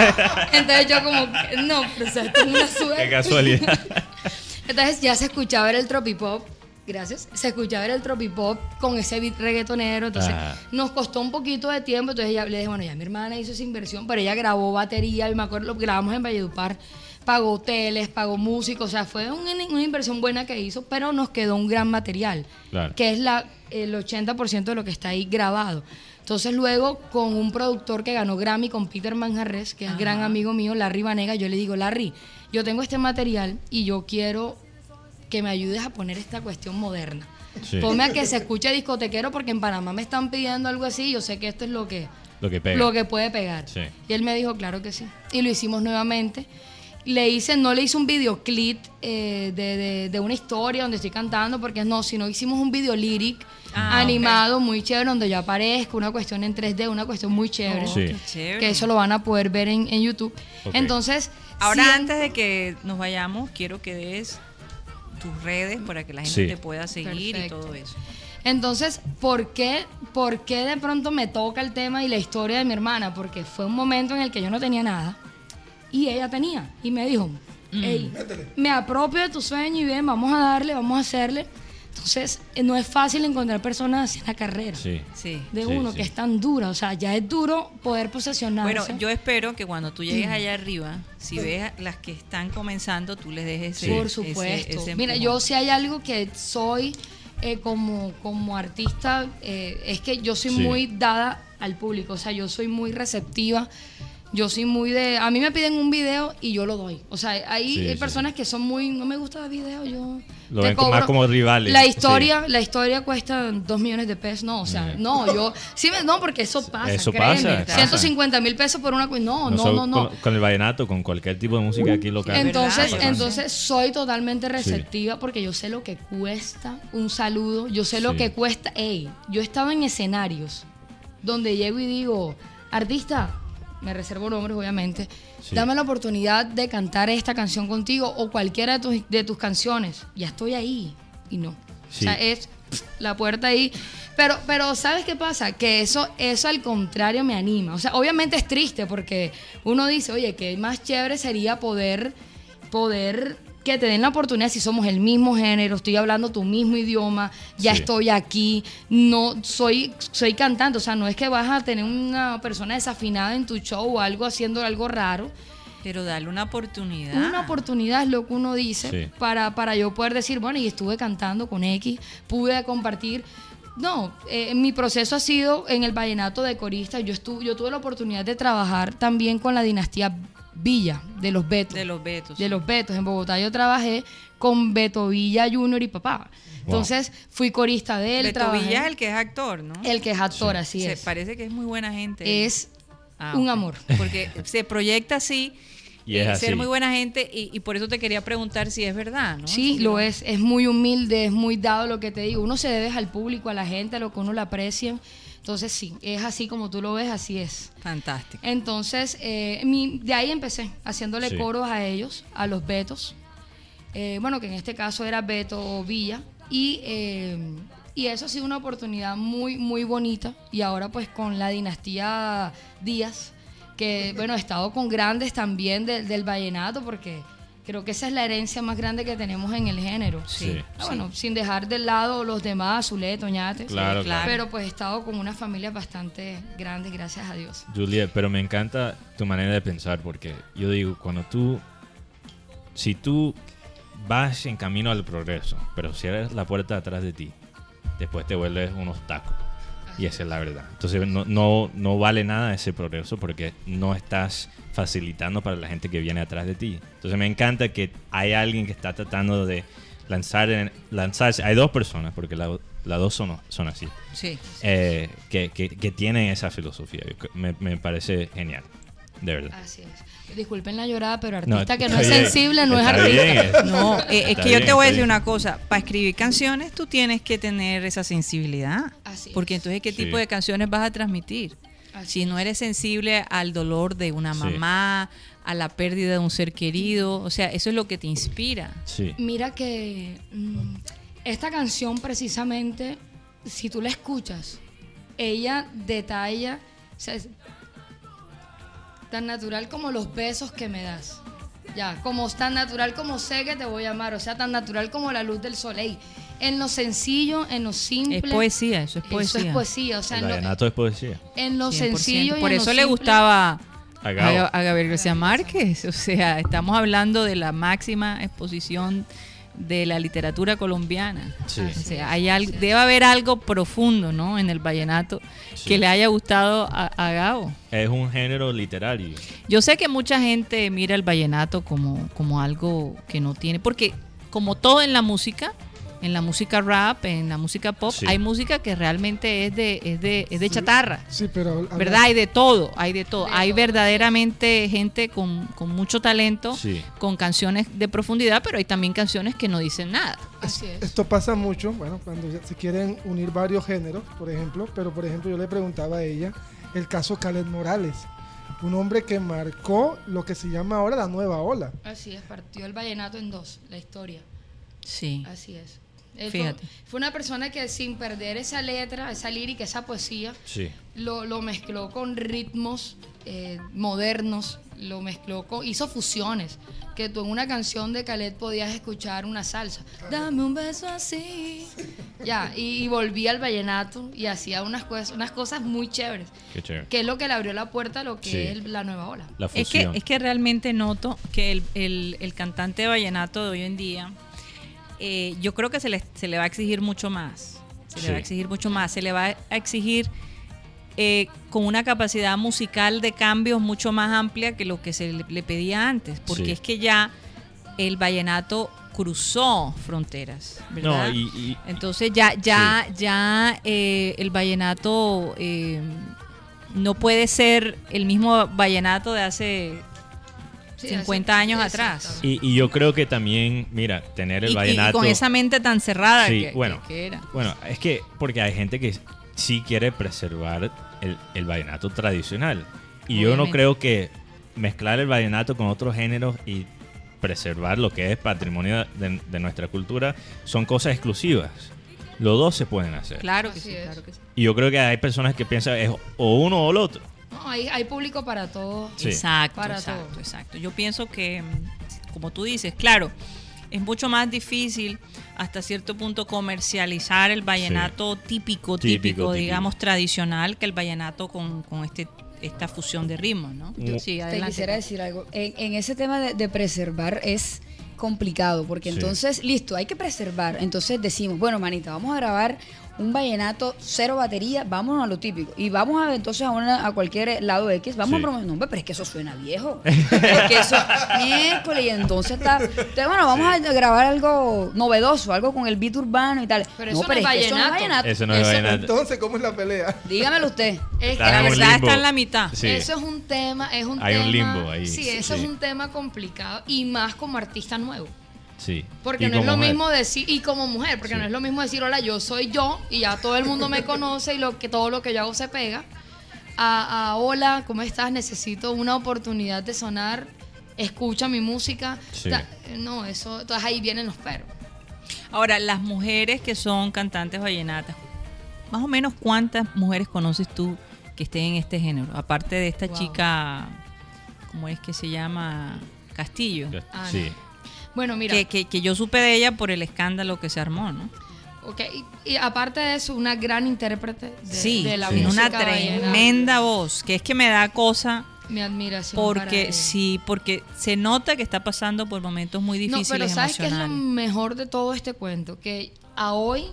Speaker 10: entonces yo, como, no, pero o sea, esto es una suerte.
Speaker 3: Qué casualidad. [laughs]
Speaker 10: Entonces ya se escuchaba el tropipop, gracias, se escuchaba el tropipop con ese beat reggaetonero, entonces nos costó un poquito de tiempo, entonces ya le dije, bueno, ya mi hermana hizo esa inversión, pero ella grabó batería, y me acuerdo, lo grabamos en Valledupar, pagó hoteles, pagó músicos, o sea, fue un- una inversión buena que hizo, pero nos quedó un gran material,
Speaker 3: Claro.
Speaker 10: que es la, el 80% de lo que está ahí grabado. Entonces luego con un productor que ganó Grammy con Peter Manjarres, que es gran amigo mío, Larry Vanega, yo le digo, Larry, yo tengo este material y yo quiero que me ayudes a poner esta cuestión moderna.
Speaker 3: Sí.
Speaker 10: Ponme a que se escuche discotequero porque en Panamá me están pidiendo algo así y yo sé que esto es lo que,
Speaker 3: Lo que pega.
Speaker 10: lo que puede pegar.
Speaker 3: Sí.
Speaker 10: Y él me dijo, claro que sí. Y lo hicimos nuevamente. Le hice, no le hice un videoclip eh, de, de- de una historia donde estoy cantando, porque no, sino hicimos un video lyric
Speaker 2: Ah,
Speaker 10: animado, muy chévere, donde yo aparezco, una cuestión en 3D, una cuestión muy chévere.
Speaker 2: Oh,
Speaker 3: Sí.
Speaker 2: qué chévere.
Speaker 10: Que eso lo van a poder ver en, en YouTube. Entonces,
Speaker 2: Ahora, antes de que nos vayamos, quiero que des tus redes para que la gente
Speaker 3: Sí.
Speaker 2: te pueda seguir
Speaker 10: Perfecto.
Speaker 2: y todo eso.
Speaker 10: Entonces, ¿por qué, ¿por qué de pronto me toca el tema y la historia de mi hermana? Porque fue un momento en el que yo no tenía nada y ella tenía. Y me dijo, ey, me apropio de tu sueño y ven, vamos a darle, vamos a hacerle. Entonces, eh, no es fácil encontrar personas así en la carrera
Speaker 3: Sí.
Speaker 2: Sí.
Speaker 10: de
Speaker 3: Sí,
Speaker 10: uno
Speaker 3: sí.
Speaker 10: que es tan dura. O sea, ya es duro poder posesionarse.
Speaker 2: Bueno, yo espero que cuando tú llegues allá arriba, si ves a las que están comenzando, tú les dejes ese,
Speaker 10: Por supuesto.
Speaker 2: ese
Speaker 10: Mira, yo si hay algo que soy eh, como, como artista, eh, es que yo soy
Speaker 3: Sí.
Speaker 10: muy dada al público, o sea, yo soy muy receptiva. Yo soy muy de... A mí me piden un video y yo lo doy. O sea, hay,
Speaker 3: Sí,
Speaker 10: hay
Speaker 3: sí.
Speaker 10: personas que son muy... No me gusta el video, yo...
Speaker 3: Lo
Speaker 10: te
Speaker 3: ven como-
Speaker 10: cobro".
Speaker 3: más como rivales.
Speaker 10: La historia, la historia cuesta dos millones de pesos. No, o sea,
Speaker 3: Mm.
Speaker 10: no, yo... Sí, me- no, porque eso pasa,
Speaker 3: Eso
Speaker 10: créeme.
Speaker 3: pasa, pasa.
Speaker 10: 150 mil pesos por una... No, no,
Speaker 3: solo
Speaker 10: no, no.
Speaker 3: Con, con el vallenato, con cualquier tipo de música aquí local.
Speaker 10: Entonces,
Speaker 2: ¿verdad?
Speaker 10: entonces soy totalmente receptiva porque yo sé lo que cuesta un saludo, yo sé lo que cuesta. Ey, yo estaba en escenarios donde llego y digo, artista, me reservo nombres obviamente,
Speaker 3: Sí.
Speaker 10: dame la oportunidad de cantar esta canción contigo o cualquiera de tus, de tus canciones. Ya estoy ahí y no.
Speaker 3: Sí.
Speaker 10: O sea, es pff, la puerta ahí. Pero, pero ¿sabes qué pasa? Que eso, eso al contrario me anima. O sea, obviamente es triste porque uno dice, oye, qué más chévere sería poder, poder que te den la oportunidad si somos el mismo género, estoy hablando tu mismo idioma, ya
Speaker 3: Sí.
Speaker 10: estoy aquí, no soy, soy cantante, o sea, no es que vas a tener una persona desafinada en tu show o algo haciendo algo raro.
Speaker 2: Pero darle una oportunidad.
Speaker 10: Una oportunidad es lo que uno dice
Speaker 3: Sí.
Speaker 10: para, para yo poder decir, bueno, y estuve cantando con X, pude compartir. No, eh, mi proceso ha sido en el vallenato de corista. Yo, estuve, yo tuve la oportunidad de trabajar también con la dinastía Villa de los Betos.
Speaker 2: De los Betos.
Speaker 10: De los Betos. En Bogotá yo trabajé con Beto Villa Junior y papá. Entonces fui corista de él.
Speaker 2: Beto
Speaker 10: trabajé-
Speaker 2: Villa es el que es actor, ¿no?
Speaker 10: el que es actor, así
Speaker 2: Se
Speaker 10: es.
Speaker 2: parece que es muy buena gente.
Speaker 10: Es
Speaker 2: Ah,
Speaker 10: un amor.
Speaker 2: Porque se proyecta así.
Speaker 3: Y es así.
Speaker 2: ser muy buena gente y, y por eso te quería preguntar si es verdad, ¿no?
Speaker 10: Sí,
Speaker 2: Si
Speaker 10: lo es. Es muy humilde, es muy dado lo que te digo. Uno se debe al público, a la gente, a lo que uno le aprecia. Entonces sí, es así como tú lo ves, así es.
Speaker 2: Fantástico.
Speaker 10: Entonces, eh, mi- de ahí empecé, haciéndole
Speaker 3: Sí.
Speaker 10: coros a ellos, a los Betos. Eh, bueno, que en este caso era Beto Villa. Y, eh, y eso ha sido una oportunidad muy, muy bonita. Y ahora pues con la dinastía Díaz, que bueno, he estado con grandes también de- del vallenato, porque creo que esa es la herencia más grande que tenemos en el género.
Speaker 3: Sí.
Speaker 10: Ah, bueno, sin dejar de lado los demás, Zulet, Oñate.
Speaker 3: Claro,
Speaker 2: Sí, claro.
Speaker 10: Pero pues he estado con unas familias bastante grandes, gracias a Dios.
Speaker 3: Juliet, pero me encanta tu manera de pensar porque yo digo, cuando tú, si tú vas en camino al progreso, pero cierras la puerta atrás de ti, después te vuelves un obstáculo. Y esa es la verdad. Entonces no, no, no vale nada ese progreso porque no estás facilitando para la gente que viene atrás de ti. Entonces me encanta que hay alguien que está tratando de lanzar en- lanzarse. Hay dos personas, porque la- las dos son, son así
Speaker 2: Sí.
Speaker 3: eh, que, que- que tienen esa filosofía. Me, me parece genial, de verdad.
Speaker 10: Así es. Disculpen la llorada, pero
Speaker 3: No,
Speaker 10: artista que no es
Speaker 3: bien,
Speaker 10: sensible no es artista.
Speaker 3: bien,
Speaker 2: No, eh, es que yo
Speaker 3: bien,
Speaker 2: te voy a decir
Speaker 3: bien.
Speaker 2: una cosa. Para escribir canciones tú tienes que tener esa sensibilidad.
Speaker 10: Así
Speaker 2: Porque
Speaker 10: es.
Speaker 2: entonces, ¿qué tipo de canciones vas a transmitir?
Speaker 10: Así
Speaker 2: Si no eres sensible al dolor de una
Speaker 3: Sí.
Speaker 2: mamá, a la pérdida de un ser querido, o sea, eso es lo que te inspira.
Speaker 3: Sí,
Speaker 10: Mira que mm, esta canción precisamente, si tú la escuchas, ella detalla, o sea, es tan natural como los besos que me das. Ya, como tan natural como sé que te voy a amar, o sea, tan natural como la luz del sol. Ey, en lo sencillo, en lo simple.
Speaker 2: Es poesía, eso es poesía.
Speaker 10: Eso es poesía, o sea,
Speaker 3: el
Speaker 10: en lo,
Speaker 3: es poesía.
Speaker 10: en lo
Speaker 2: 100%.
Speaker 10: sencillo. y
Speaker 2: Por
Speaker 10: en lo
Speaker 2: eso le
Speaker 10: simple.
Speaker 2: gustaba
Speaker 3: A
Speaker 2: a,
Speaker 3: Gabo.
Speaker 2: a Gabriel García Márquez. O sea, estamos hablando de la máxima exposición de la literatura colombiana.
Speaker 3: Sí.
Speaker 2: O sea, hay al- debe haber algo profundo, ¿no? En el vallenato
Speaker 3: Sí.
Speaker 2: que le haya gustado a, a Gabo.
Speaker 3: Es un género literario.
Speaker 2: Yo sé que mucha gente mira el vallenato como, como algo que no tiene, porque como todo en la música, en la música rap, en la música pop,
Speaker 3: Sí.
Speaker 2: hay música que realmente es de, es de, es de chatarra.
Speaker 1: Sí, pero... habla-
Speaker 2: ¿Verdad? Hay de todo, hay de todo. Hay verdaderamente gente con, con mucho talento,
Speaker 3: Sí.
Speaker 2: con canciones de profundidad, pero hay también canciones que no dicen nada.
Speaker 10: Así es.
Speaker 1: Esto pasa mucho, bueno, cuando ya se quieren unir varios géneros, por ejemplo, pero por ejemplo yo le preguntaba a ella el caso Khaled Morales, un hombre que marcó lo que se llama ahora la nueva ola.
Speaker 10: Así es, partió el vallenato en dos, la historia.
Speaker 2: Sí.
Speaker 10: Así es. Él
Speaker 2: Fíjate.
Speaker 10: Fue, una persona que sin perder esa letra, esa lírica, esa poesía,
Speaker 3: Sí.
Speaker 10: lo, lo mezcló con ritmos eh, modernos lo mezcló con, hizo fusiones, que tú en una canción de Khaled podías escuchar una salsa. Dame un beso así. Ya, y, y volví al vallenato y hacía unas cosas, unas cosas muy chéveres,
Speaker 3: Qué chévere.
Speaker 10: que es lo que le abrió la puerta a lo que
Speaker 3: Sí.
Speaker 10: es la nueva ola.
Speaker 3: La
Speaker 2: Es que,
Speaker 3: fusión.
Speaker 2: es que realmente noto que el, el- el cantante de vallenato de hoy en día, eh, yo creo que se le, se le va a exigir mucho más. Se le va a exigir mucho más. Se le va a exigir eh, con una capacidad musical de cambios mucho más amplia que lo que se le, le pedía antes. Porque
Speaker 3: Sí.
Speaker 2: es que ya el vallenato cruzó fronteras, ¿verdad?
Speaker 3: No, y, y-
Speaker 2: Entonces ya, ya, ya eh, el vallenato eh, no puede ser el mismo vallenato de hace
Speaker 10: Sí,
Speaker 2: 50
Speaker 10: hace-
Speaker 2: años atrás.
Speaker 3: y- y yo creo que también, mira, tener el
Speaker 2: Y- y- y,
Speaker 3: vallenato.
Speaker 2: con esa mente tan cerrada
Speaker 3: Sí,
Speaker 2: que,
Speaker 3: bueno.
Speaker 2: que- que era.
Speaker 3: Bueno, es que porque hay gente que sí quiere preservar el, el vallenato tradicional. Y yo no creo que mezclar el vallenato con otros géneros y preservar lo que es patrimonio de, de nuestra cultura son cosas exclusivas. Los dos se pueden hacer.
Speaker 2: Claro que sí, claro que sí.
Speaker 3: Y yo creo que hay personas que piensan es o uno o el otro.
Speaker 10: No, hay, hay público para todo.
Speaker 3: Sí.
Speaker 2: Exacto,
Speaker 10: Para
Speaker 2: exacto,
Speaker 10: todo.
Speaker 2: exacto. Yo pienso que, mm, como tú dices, claro, es mucho más difícil hasta cierto punto comercializar el vallenato típico, típico,
Speaker 3: Típico, típico.
Speaker 2: digamos, tradicional, que el vallenato con, con este esta fusión de ritmos, ¿no?
Speaker 3: Yo
Speaker 2: Sí,
Speaker 11: Te quisiera decir algo. En, en ese tema de, de preservar es complicado, porque
Speaker 3: Sí.
Speaker 11: entonces, listo, hay que preservar. Entonces decimos, bueno, manita, vamos a grabar un vallenato cero batería, vámonos a lo típico. Y vamos a entonces a, una- a cualquier lado X, vamos
Speaker 3: Sí.
Speaker 11: a promover. No, hombre, pero es que eso suena viejo. Porque eso, [laughs] miércoles, y entonces está. Entonces, bueno, vamos a grabar algo novedoso, algo con el beat urbano y tal.
Speaker 10: Pero
Speaker 11: no,
Speaker 10: eso
Speaker 11: pero
Speaker 10: no
Speaker 11: es
Speaker 10: es
Speaker 11: que eso no es
Speaker 10: vallenato.
Speaker 3: Eso no es
Speaker 10: Eso-
Speaker 3: vallenato.
Speaker 1: Entonces, ¿cómo es la pelea?
Speaker 11: Dígamelo usted.
Speaker 10: Es que
Speaker 3: Está
Speaker 2: la
Speaker 3: en un
Speaker 2: verdad está en la mitad.
Speaker 3: Sí.
Speaker 10: Eso es un tema, es un
Speaker 3: Hay un
Speaker 10: tema.
Speaker 3: limbo ahí,
Speaker 10: Sí, eso
Speaker 3: sí.
Speaker 10: es un tema complicado y más como artista nuevo.
Speaker 3: Sí.
Speaker 10: Porque
Speaker 3: Y
Speaker 10: no es lo
Speaker 3: mujer.
Speaker 10: mismo decir, y como mujer, porque
Speaker 3: Sí.
Speaker 10: no es lo mismo decir, hola, yo soy yo, y ya todo el mundo me conoce y lo que todo lo que yo hago se pega. A, a, hola, ¿cómo estás? Necesito una oportunidad de sonar, escucha mi música.
Speaker 3: Sí.
Speaker 10: No, eso, entonces ahí vienen los perros.
Speaker 2: Ahora, las mujeres que son cantantes vallenatas, más o menos cuántas mujeres conoces tú que estén en este género? Aparte de esta
Speaker 10: Wow.
Speaker 2: chica, ¿cómo es que se llama? Castillo.
Speaker 3: Sí.
Speaker 10: Bueno, mira,
Speaker 2: Que, que, que yo supe de ella por el escándalo que se armó, ¿no?
Speaker 10: ok, y, aparte de eso, una gran intérprete de,
Speaker 2: sí,
Speaker 10: de la
Speaker 2: tiene
Speaker 10: música
Speaker 2: una tremenda voz, que es que me da cosa
Speaker 10: Mi admiración.
Speaker 2: porque sí, porque se nota que está pasando por momentos muy difíciles
Speaker 10: No, pero ¿sabes qué es lo mejor de todo este cuento? Que a hoy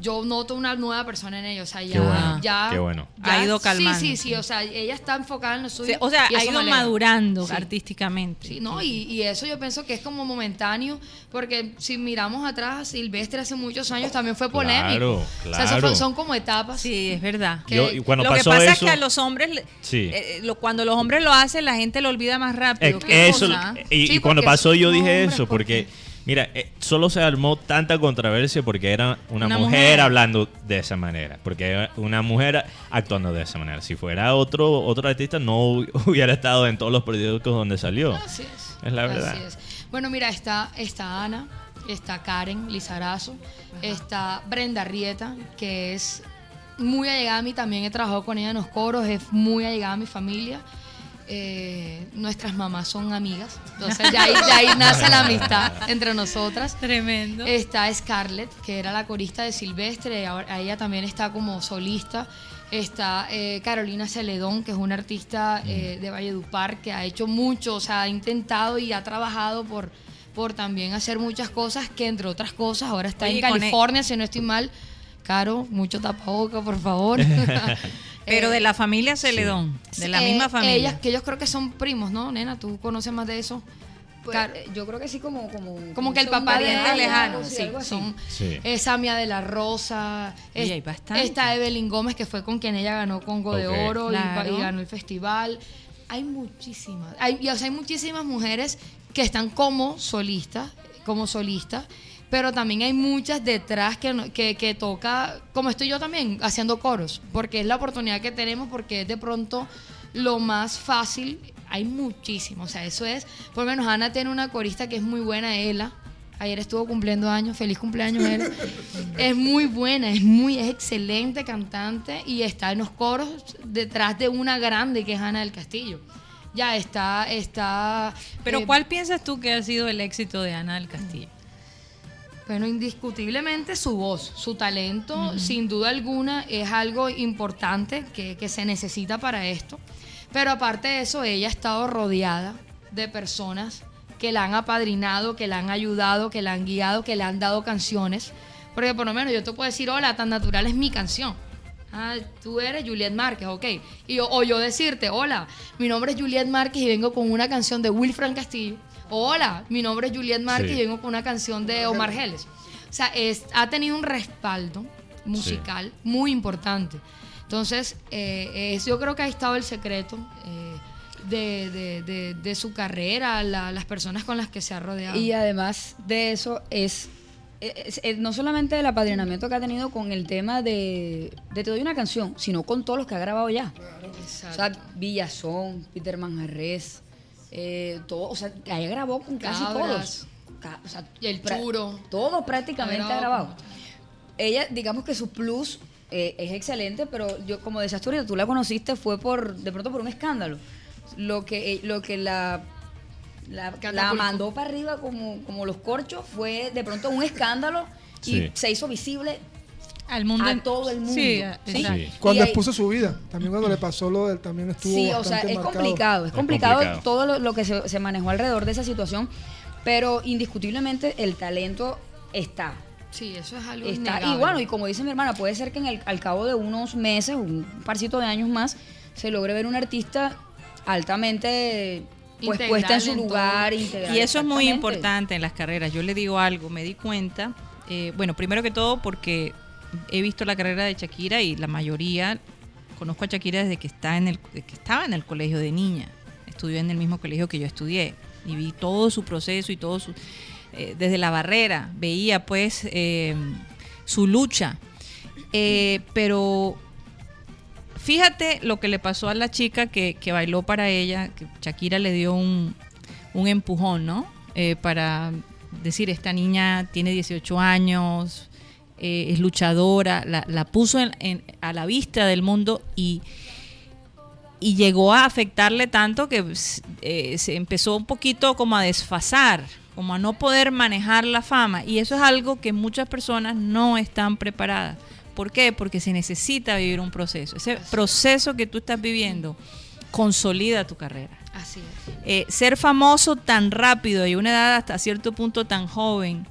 Speaker 10: yo noto una nueva persona en ella. O sea, ya.
Speaker 3: Qué bueno,
Speaker 10: ya
Speaker 3: qué bueno.
Speaker 10: ya-
Speaker 2: Ha ido
Speaker 10: Sí,
Speaker 2: calmándose.
Speaker 10: sí, sí. O sea, ella está enfocada en lo suyo.
Speaker 2: Sí, o sea, ha ido madurando
Speaker 10: Sí.
Speaker 2: artísticamente.
Speaker 10: Sí, no, y, y eso yo pienso que es como momentáneo, porque si miramos atrás, Silvestre hace muchos años también fue polémico.
Speaker 3: Claro,
Speaker 10: O sea, eso
Speaker 3: claro.
Speaker 10: fue- son como etapas.
Speaker 2: Sí, es verdad.
Speaker 10: Que-
Speaker 3: Yo- y cuando
Speaker 2: lo que pasa es que a los hombres, le-
Speaker 3: Sí.
Speaker 2: eh, lo- cuando los hombres lo hacen, la gente lo olvida más rápido.
Speaker 3: Eh,
Speaker 2: ¿Qué
Speaker 3: eso,
Speaker 2: cosa?
Speaker 3: y,
Speaker 10: Sí,
Speaker 3: y cuando pasó yo dije
Speaker 10: hombres,
Speaker 3: eso, porque, mira, eh, solo se armó tanta controversia porque era una,
Speaker 2: Una
Speaker 3: mujer,
Speaker 2: mujer.
Speaker 3: hablando de esa manera, porque era una mujer actuando de esa manera. Si fuera otro otro artista, no [laughs] hubiera estado en todos los periódicos donde salió.
Speaker 10: Así es.
Speaker 3: Es la verdad.
Speaker 10: Así es. Bueno, mira, está, está Ana, está Karen Lizarazo, está Brenda Rieta, que es muy allegada a mí, también he trabajado con ella en los coros, es muy allegada a mi familia. Eh, nuestras mamás son amigas, entonces de ahí, de ahí nace la amistad entre nosotras.
Speaker 2: Tremendo.
Speaker 10: Está Scarlett, que era la corista de Silvestre, ahora ella también está como solista. Está eh, Carolina Celedón, que es una artista eh, de Valledupar, que ha hecho mucho, o sea, ha intentado y ha trabajado por, por también hacer muchas cosas, que entre otras cosas ahora está
Speaker 2: Oye,
Speaker 10: en
Speaker 2: e-
Speaker 10: California, si no estoy mal. Caro, mucho tapaboca, por favor. [laughs]
Speaker 2: Pero de
Speaker 10: Eh,
Speaker 2: la familia Celedón, de la
Speaker 10: eh,
Speaker 2: misma familia.
Speaker 10: Ellas, que ellos creo que son primos, ¿no, nena? ¿Tú conoces más de eso?
Speaker 11: Pues,
Speaker 10: Car-
Speaker 11: eh, yo creo que sí, como. Como,
Speaker 10: como que el papá de
Speaker 2: lejano,
Speaker 10: sí, son
Speaker 3: Sí.
Speaker 10: es Samia de la Rosa, es-
Speaker 2: hay bastante.
Speaker 10: está Evelyn Gómez que fue con quien ella ganó Congo de. Oro y- y, ganó el festival. Hay muchísimas, hay, y, o sea, hay muchísimas mujeres que están como solistas, como solistas, pero también hay muchas detrás que, que toca, como estoy yo también, haciendo coros, porque es la oportunidad que tenemos, porque es de pronto lo más fácil. Hay muchísimo, o sea, eso es, por lo menos Ana tiene una corista que es muy buena, Ela. Ayer estuvo cumpliendo años, feliz cumpleaños Ela. [laughs] es muy buena, es muy, es excelente cantante y está en los coros detrás de una grande que es Ana del Castillo. ya está, está.
Speaker 2: Pero
Speaker 10: eh,
Speaker 2: ¿cuál piensas tú que ha sido el éxito de Ana del Castillo?
Speaker 10: Bueno, indiscutiblemente su voz, su talento, sin duda alguna, es algo importante que, que se necesita para esto. Pero aparte de eso, ella ha estado rodeada de personas que la han apadrinado, que la han ayudado, que la han guiado, que le han dado canciones. Porque por lo menos yo te puedo decir, hola, tan natural es mi canción. Ah, tú eres Juliet Márquez, ok. Y yo- o yo decirte, hola, mi nombre es Juliet Márquez y vengo con una canción de Wilfran Castillo. Hola, mi nombre es Juliet Márquez
Speaker 3: Sí.
Speaker 10: y vengo con una canción de Omar Geles. O sea, es, ha tenido un respaldo musical muy importante. Entonces, eh, es- yo creo que ha estado el secreto eh, de, de- de- de su carrera, la- las personas con las que se ha rodeado.
Speaker 11: Y además de eso es, es- es no solamente el apadrinamiento que ha tenido con el tema de, de Te doy una canción, sino con todos los que ha grabado ya. O sea, Villazón, Peter Manjarres, eh, todo, o sea, que haya grabado con casi
Speaker 10: Cabras.
Speaker 11: todos. Ca- o sea,
Speaker 10: Y el churo.
Speaker 11: Todo prácticamente
Speaker 10: Ha
Speaker 11: ha
Speaker 10: grabado.
Speaker 11: Ella, digamos que su plus eh, es excelente, pero yo, como decías tú, tú la conociste fue por, de pronto por un escándalo. Lo que, eh, lo que la la, mandó para arriba como, como los corchos, fue de pronto un escándalo y
Speaker 3: Sí.
Speaker 11: se hizo visible
Speaker 2: Al mundo
Speaker 11: a
Speaker 2: en-
Speaker 11: todo el mundo.
Speaker 2: Sí,
Speaker 11: ¿sí?
Speaker 1: Cuando
Speaker 11: Y
Speaker 1: expuso su vida, también cuando le pasó lo del, también estuvo
Speaker 11: Sí, o sea, es
Speaker 1: marcado.
Speaker 11: complicado, es
Speaker 3: Es
Speaker 11: complicado, todo lo, lo que se, se manejó alrededor de esa situación, pero indiscutiblemente el talento está.
Speaker 10: sí, eso es algo
Speaker 11: está y bueno, y como dice mi hermana, puede ser que en el- al cabo de unos meses, un parcito de años más, se logre ver un artista altamente pues
Speaker 10: Integral
Speaker 11: puesta en su
Speaker 10: en
Speaker 11: lugar. integral,
Speaker 2: Y eso es muy importante en las carreras. Yo le digo algo, me di cuenta, eh, bueno, primero que todo porque he visto la carrera de Shakira y la mayoría, conozco a Shakira desde que, está en el, que estaba en el colegio de niña, estudió en el mismo colegio que yo estudié y vi todo su proceso y todo su... eh, desde la barrera, veía pues eh, su lucha. Eh, pero fíjate lo que le pasó a la chica que, que bailó para ella, que Shakira le dio un, un empujón, ¿no? Eh, para decir, esta niña tiene 18 años, eh, es luchadora, la, la puso en- en- a la vista del mundo y, y llegó a afectarle tanto que eh, se empezó un poquito como a desfasar, como a no poder manejar la fama. Y eso es algo que muchas personas no están preparadas. ¿Por qué? Porque se necesita vivir un proceso. Ese proceso que tú estás viviendo consolida tu carrera.
Speaker 10: Así es.
Speaker 2: Eh, ser famoso tan rápido y una edad hasta cierto punto tan joven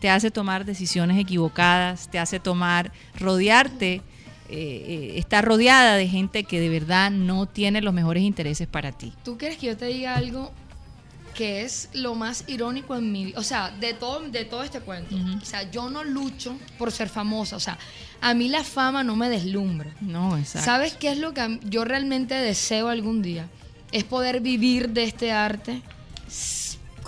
Speaker 2: te hace tomar decisiones equivocadas, te hace tomar, rodearte, eh, eh, estar rodeada de gente que de verdad no tiene los mejores intereses para ti.
Speaker 10: ¿Tú quieres que yo te diga algo que es lo más irónico en mi vida? O sea, de todo, de todo este cuento.
Speaker 2: Ujú.
Speaker 10: O sea, yo no lucho por ser famosa. O sea, a mí la fama no me deslumbra.
Speaker 2: No, exacto.
Speaker 10: ¿Sabes qué es lo que yo realmente deseo algún día? Es poder vivir de este arte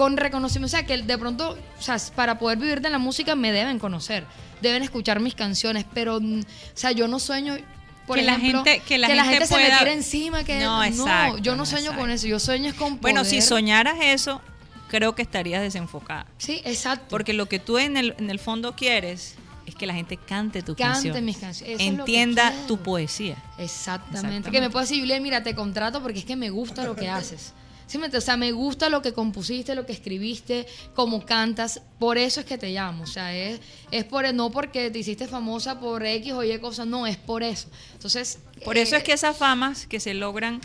Speaker 10: con reconocimiento. O sea, que de pronto, o sea, para poder vivir de la música me deben conocer, deben escuchar mis canciones, pero, mm, o sea, yo no sueño. Por
Speaker 2: Que la
Speaker 10: ejemplo,
Speaker 2: gente- que la gente
Speaker 10: se me
Speaker 2: pueda-
Speaker 10: tire encima, que
Speaker 2: No, exacto,
Speaker 10: yo no
Speaker 2: no,
Speaker 10: sueño
Speaker 2: exacto.
Speaker 10: con eso, yo sueño es con poder.
Speaker 2: Bueno, si soñaras eso, creo que estarías desenfocada.
Speaker 10: Sí, exacto.
Speaker 2: Porque lo que tú en el, en el fondo quieres es que la gente cante tu
Speaker 10: Cante
Speaker 2: canción.
Speaker 10: mis canciones. Eso
Speaker 2: Entienda tu poesía.
Speaker 10: Exactamente.
Speaker 2: Exactamente.
Speaker 10: Que me puedes decir, Julián, mira, te contrato porque es que me gusta lo que haces. ¿Sí me? O sea, me gusta lo que compusiste, lo que escribiste, cómo cantas. Por eso es que te llamo. O sea, es, es por no porque te hiciste famosa por X o Y cosas, no, es por eso. Entonces.
Speaker 2: Por eso
Speaker 10: eh,
Speaker 2: es que esas famas que se logran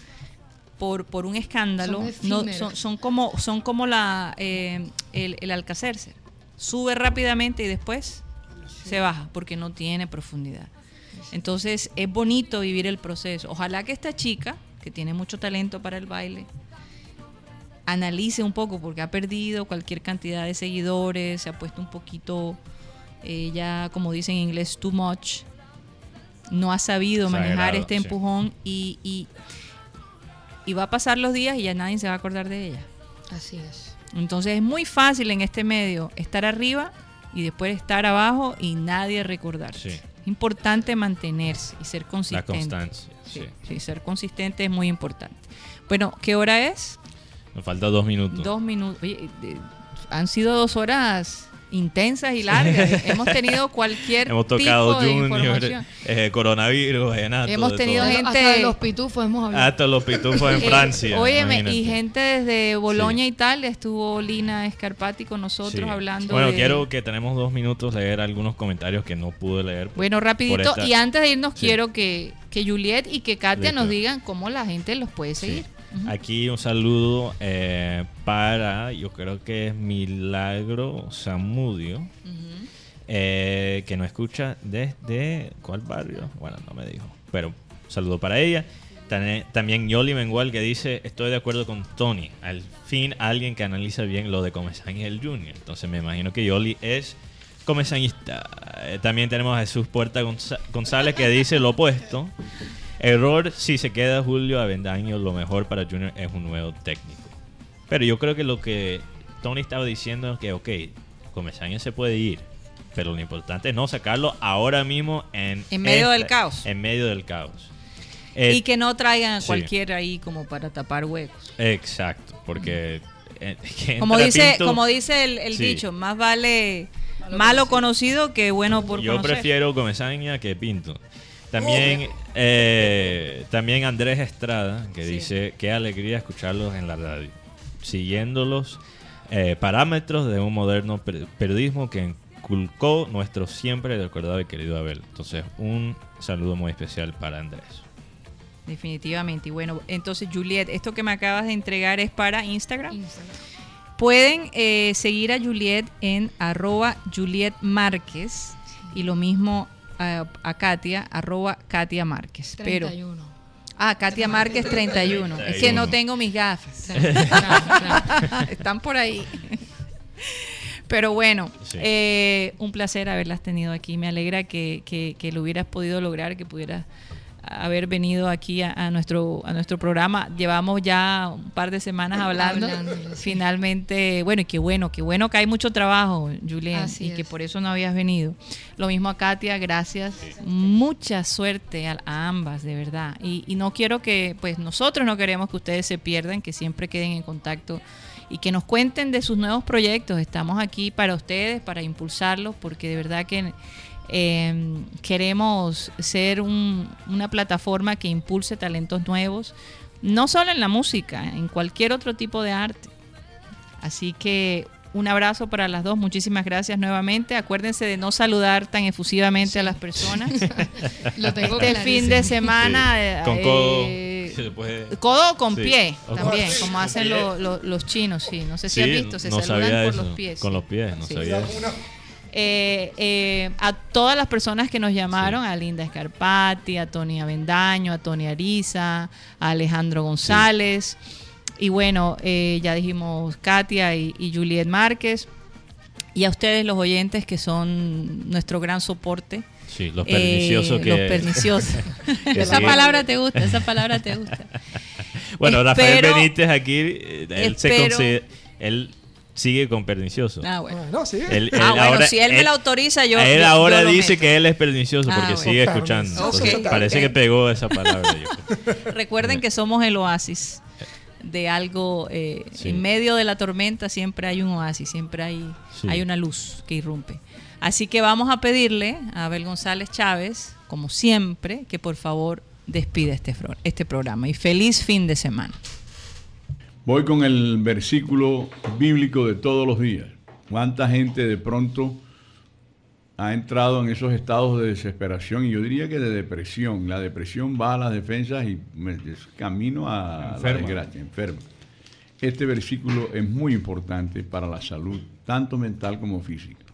Speaker 2: por, por un escándalo
Speaker 10: Son
Speaker 2: no, son, son como son como la eh, el, el Alcacercer. Sube rápidamente y después se baja porque no tiene profundidad. Entonces es bonito vivir el proceso. Ojalá que esta chica, que tiene mucho talento para el baile, analice un poco porque ha perdido cualquier cantidad de seguidores, se ha puesto un poquito, eh, ya como dicen en inglés, too much. No ha sabido manejar este
Speaker 3: sí.
Speaker 2: empujón y, y, y va a pasar los días y ya nadie se va a acordar de ella.
Speaker 10: Así es.
Speaker 2: Entonces es muy fácil en este medio estar arriba y después estar abajo y nadie recordarse.
Speaker 3: Sí.
Speaker 2: Es importante mantenerse y ser
Speaker 3: La
Speaker 2: consistente.
Speaker 3: constancia.
Speaker 2: Sí,
Speaker 3: Sí.
Speaker 2: sí, ser consistente es muy importante. Bueno, ¿qué hora es?
Speaker 3: Nos falta dos minutos.
Speaker 2: Dos minutos. Oye, eh, han sido dos horas intensas y largas. [laughs] Hemos tenido cualquier
Speaker 3: Hemos tocado
Speaker 2: tipo de
Speaker 3: Junior,
Speaker 2: información.
Speaker 3: eh, coronavirus, vallenato,
Speaker 2: Hemos tenido
Speaker 3: todo.
Speaker 2: gente-
Speaker 10: Hasta de los pitufos hemos hablado.
Speaker 3: Hasta los pitufos en
Speaker 2: Eh,
Speaker 3: Francia.
Speaker 2: óyeme,
Speaker 3: imagínate.
Speaker 2: y gente desde Boloña, Italia, estuvo Lina Escarpati con nosotros
Speaker 3: Sí.
Speaker 2: hablando
Speaker 3: Bueno,
Speaker 2: de...
Speaker 3: quiero que tenemos dos minutos leer algunos comentarios que no pude leer. por-
Speaker 2: Bueno, rapidito.
Speaker 3: esta-
Speaker 2: Y antes de irnos,
Speaker 3: Sí.
Speaker 2: quiero que, que Juliet y que Katia
Speaker 3: Listo.
Speaker 2: nos digan cómo la gente los puede
Speaker 3: Sí. Aquí un saludo eh, para, yo creo que es Milagro Zamudio, eh, que nos escucha desde, ¿cuál barrio? Bueno, no me dijo, pero un saludo para ella. También Yoli Mengual que dice, estoy de acuerdo con Tony, al fin alguien que analiza bien lo de Comesaña y el Junior. Entonces me imagino que Yoli es comesañista. Eh, También tenemos a Jesús Puerta González que dice lo opuesto. Error, si se queda Julio Avendaño, lo mejor para Junior es un nuevo técnico. Pero yo creo que lo que Tony estaba diciendo es que, ok, Comesaña se puede ir, pero lo importante es no sacarlo ahora mismo en...
Speaker 2: En medio del caos.
Speaker 3: En medio del caos. Eh,
Speaker 2: y que no traigan a
Speaker 3: sí.
Speaker 2: cualquiera ahí como para tapar huecos.
Speaker 3: Exacto, porque... eh, [laughs] que
Speaker 2: Como dice,
Speaker 3: Pinto-
Speaker 2: como dice el, el
Speaker 3: Sí.
Speaker 2: dicho, más vale malo conocido que bueno por
Speaker 3: Yo
Speaker 2: conocer.
Speaker 3: prefiero Comesaña que Pinto. También, eh, también Andrés Estrada, que
Speaker 2: Sí.
Speaker 3: dice, qué alegría escucharlos en la radio, siguiendo los eh, parámetros de un moderno per- periodismo que inculcó nuestro siempre recordado y querido Abel. Entonces, un saludo muy especial para Andrés.
Speaker 2: Definitivamente. Y bueno, entonces Juliet, esto que me acabas de entregar es para Instagram.
Speaker 10: Instagram.
Speaker 2: Pueden eh, seguir a Juliet en arroba Juliet Márquez y lo mismo a, a Katia, arroba Katia Márquez. Pero,
Speaker 10: 31.
Speaker 2: ah, Katia Márquez 31. Es que no tengo mis gafas. Están por ahí. Pero bueno,
Speaker 3: Sí.
Speaker 2: eh, un placer haberlas tenido aquí. Me alegra que, que- que lo hubieras podido lograr, que pudieras haber venido aquí a, a nuestro a nuestro programa. Llevamos ya un par de semanas hablando. Finalmente, bueno, y qué bueno, qué bueno que hay mucho trabajo, Julián,
Speaker 10: Así
Speaker 2: y que por eso no habías venido. Lo mismo a Katia, gracias. Mucha suerte a, a ambas, de verdad. Y, y no quiero que, pues nosotros no queremos que ustedes se pierdan, que siempre queden en contacto y que nos cuenten de sus nuevos proyectos. Estamos aquí para ustedes, para impulsarlos, porque de verdad que eh, queremos ser un- una plataforma que impulse talentos nuevos, no solo en la música, en cualquier otro tipo de arte. Así que un abrazo para las dos, muchísimas gracias nuevamente. Acuérdense de no saludar tan efusivamente a las personas. [laughs]
Speaker 10: Lo tengo
Speaker 2: este fin de semana. eh,
Speaker 3: Con codo.
Speaker 2: eh,
Speaker 3: puede-
Speaker 2: Codo con
Speaker 3: Sí.
Speaker 2: pie también, como hacen
Speaker 3: Pie.
Speaker 2: lo- lo- los chinos, sí. No sé si
Speaker 3: Sí,
Speaker 2: has visto, se
Speaker 3: no
Speaker 2: saludan por los pies.
Speaker 3: Con
Speaker 2: sí.
Speaker 3: los pies, no
Speaker 2: Sí.
Speaker 3: sabía eso.
Speaker 2: Eh, eh, a todas las personas que nos llamaron, a Linda Escarpati, a Tony Avendaño, a Tony Ariza, a Alejandro González. Y bueno, eh, ya dijimos Katia y, y Juliet Márquez. Y a ustedes los oyentes que son nuestro gran soporte.
Speaker 3: Sí, los
Speaker 2: Eh,
Speaker 3: perniciosos que...
Speaker 2: Los perniciosos. [laughs]
Speaker 3: que
Speaker 2: esa palabra te gusta, esa palabra te gusta.
Speaker 3: Bueno, Rafael
Speaker 2: Espero-
Speaker 3: Benítez aquí, eh, él, se
Speaker 2: espero-
Speaker 3: él sigue con pernicioso.
Speaker 2: Ah, bueno.
Speaker 1: No, sí.
Speaker 3: Él-
Speaker 2: Ah, si él me lo autoriza, yo-
Speaker 3: Él
Speaker 2: yo-
Speaker 3: ahora
Speaker 2: yo
Speaker 3: dice
Speaker 2: meto.
Speaker 3: que él es pernicioso
Speaker 2: Ah,
Speaker 3: porque
Speaker 2: bueno.
Speaker 3: sigue escuchando. Entonces, parece que pegó esa palabra. yo. [laughs]
Speaker 2: Recuerden que somos el oasis de algo. eh,
Speaker 3: Sí.
Speaker 2: En medio de la tormenta siempre hay un oasis, siempre hay,
Speaker 3: Sí.
Speaker 2: hay una luz que irrumpe. Así que vamos a pedirle a Abel González Chávez, como siempre, que por favor despida este, este programa. Y feliz fin de semana.
Speaker 12: Voy con el versículo bíblico de todos los días. ¿Cuánta gente de pronto ha entrado en esos estados de desesperación y yo diría que de depresión? La depresión va a las defensas y es camino a
Speaker 4: Enferma.
Speaker 12: la desgracia, enferma. Este versículo es muy importante para la salud, tanto mental como física.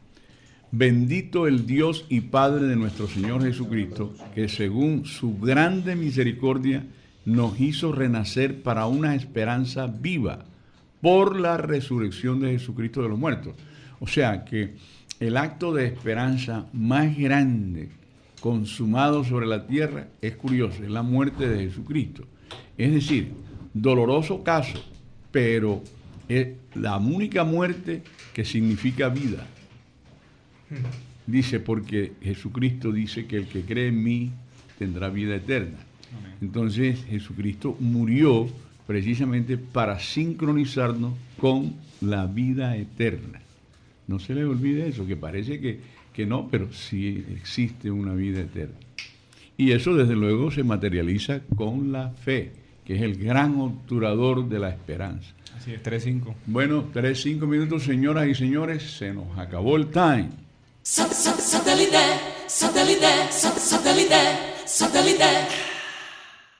Speaker 12: Bendito el Dios y Padre de nuestro Señor Jesucristo, que según su grande misericordia nos hizo renacer para una esperanza viva por la resurrección de Jesucristo de los muertos. O sea que el acto de esperanza más grande consumado sobre la tierra es curioso, es la muerte de Jesucristo. Es decir, doloroso caso, pero es la única muerte que significa vida. Dice, porque Jesucristo dice que el que cree en mí tendrá vida eterna. Entonces Jesucristo murió precisamente para sincronizarnos con la vida eterna. No se les olvide eso, que parece que, que no, pero sí existe una vida eterna. Y eso desde luego se materializa con la fe, que es el gran obturador de la esperanza.
Speaker 4: Así es, 3-5.
Speaker 12: Bueno, 3-5 minutos, señoras y señores, se nos acabó el time.
Speaker 6: Satellite, satellite, satellite, satellite.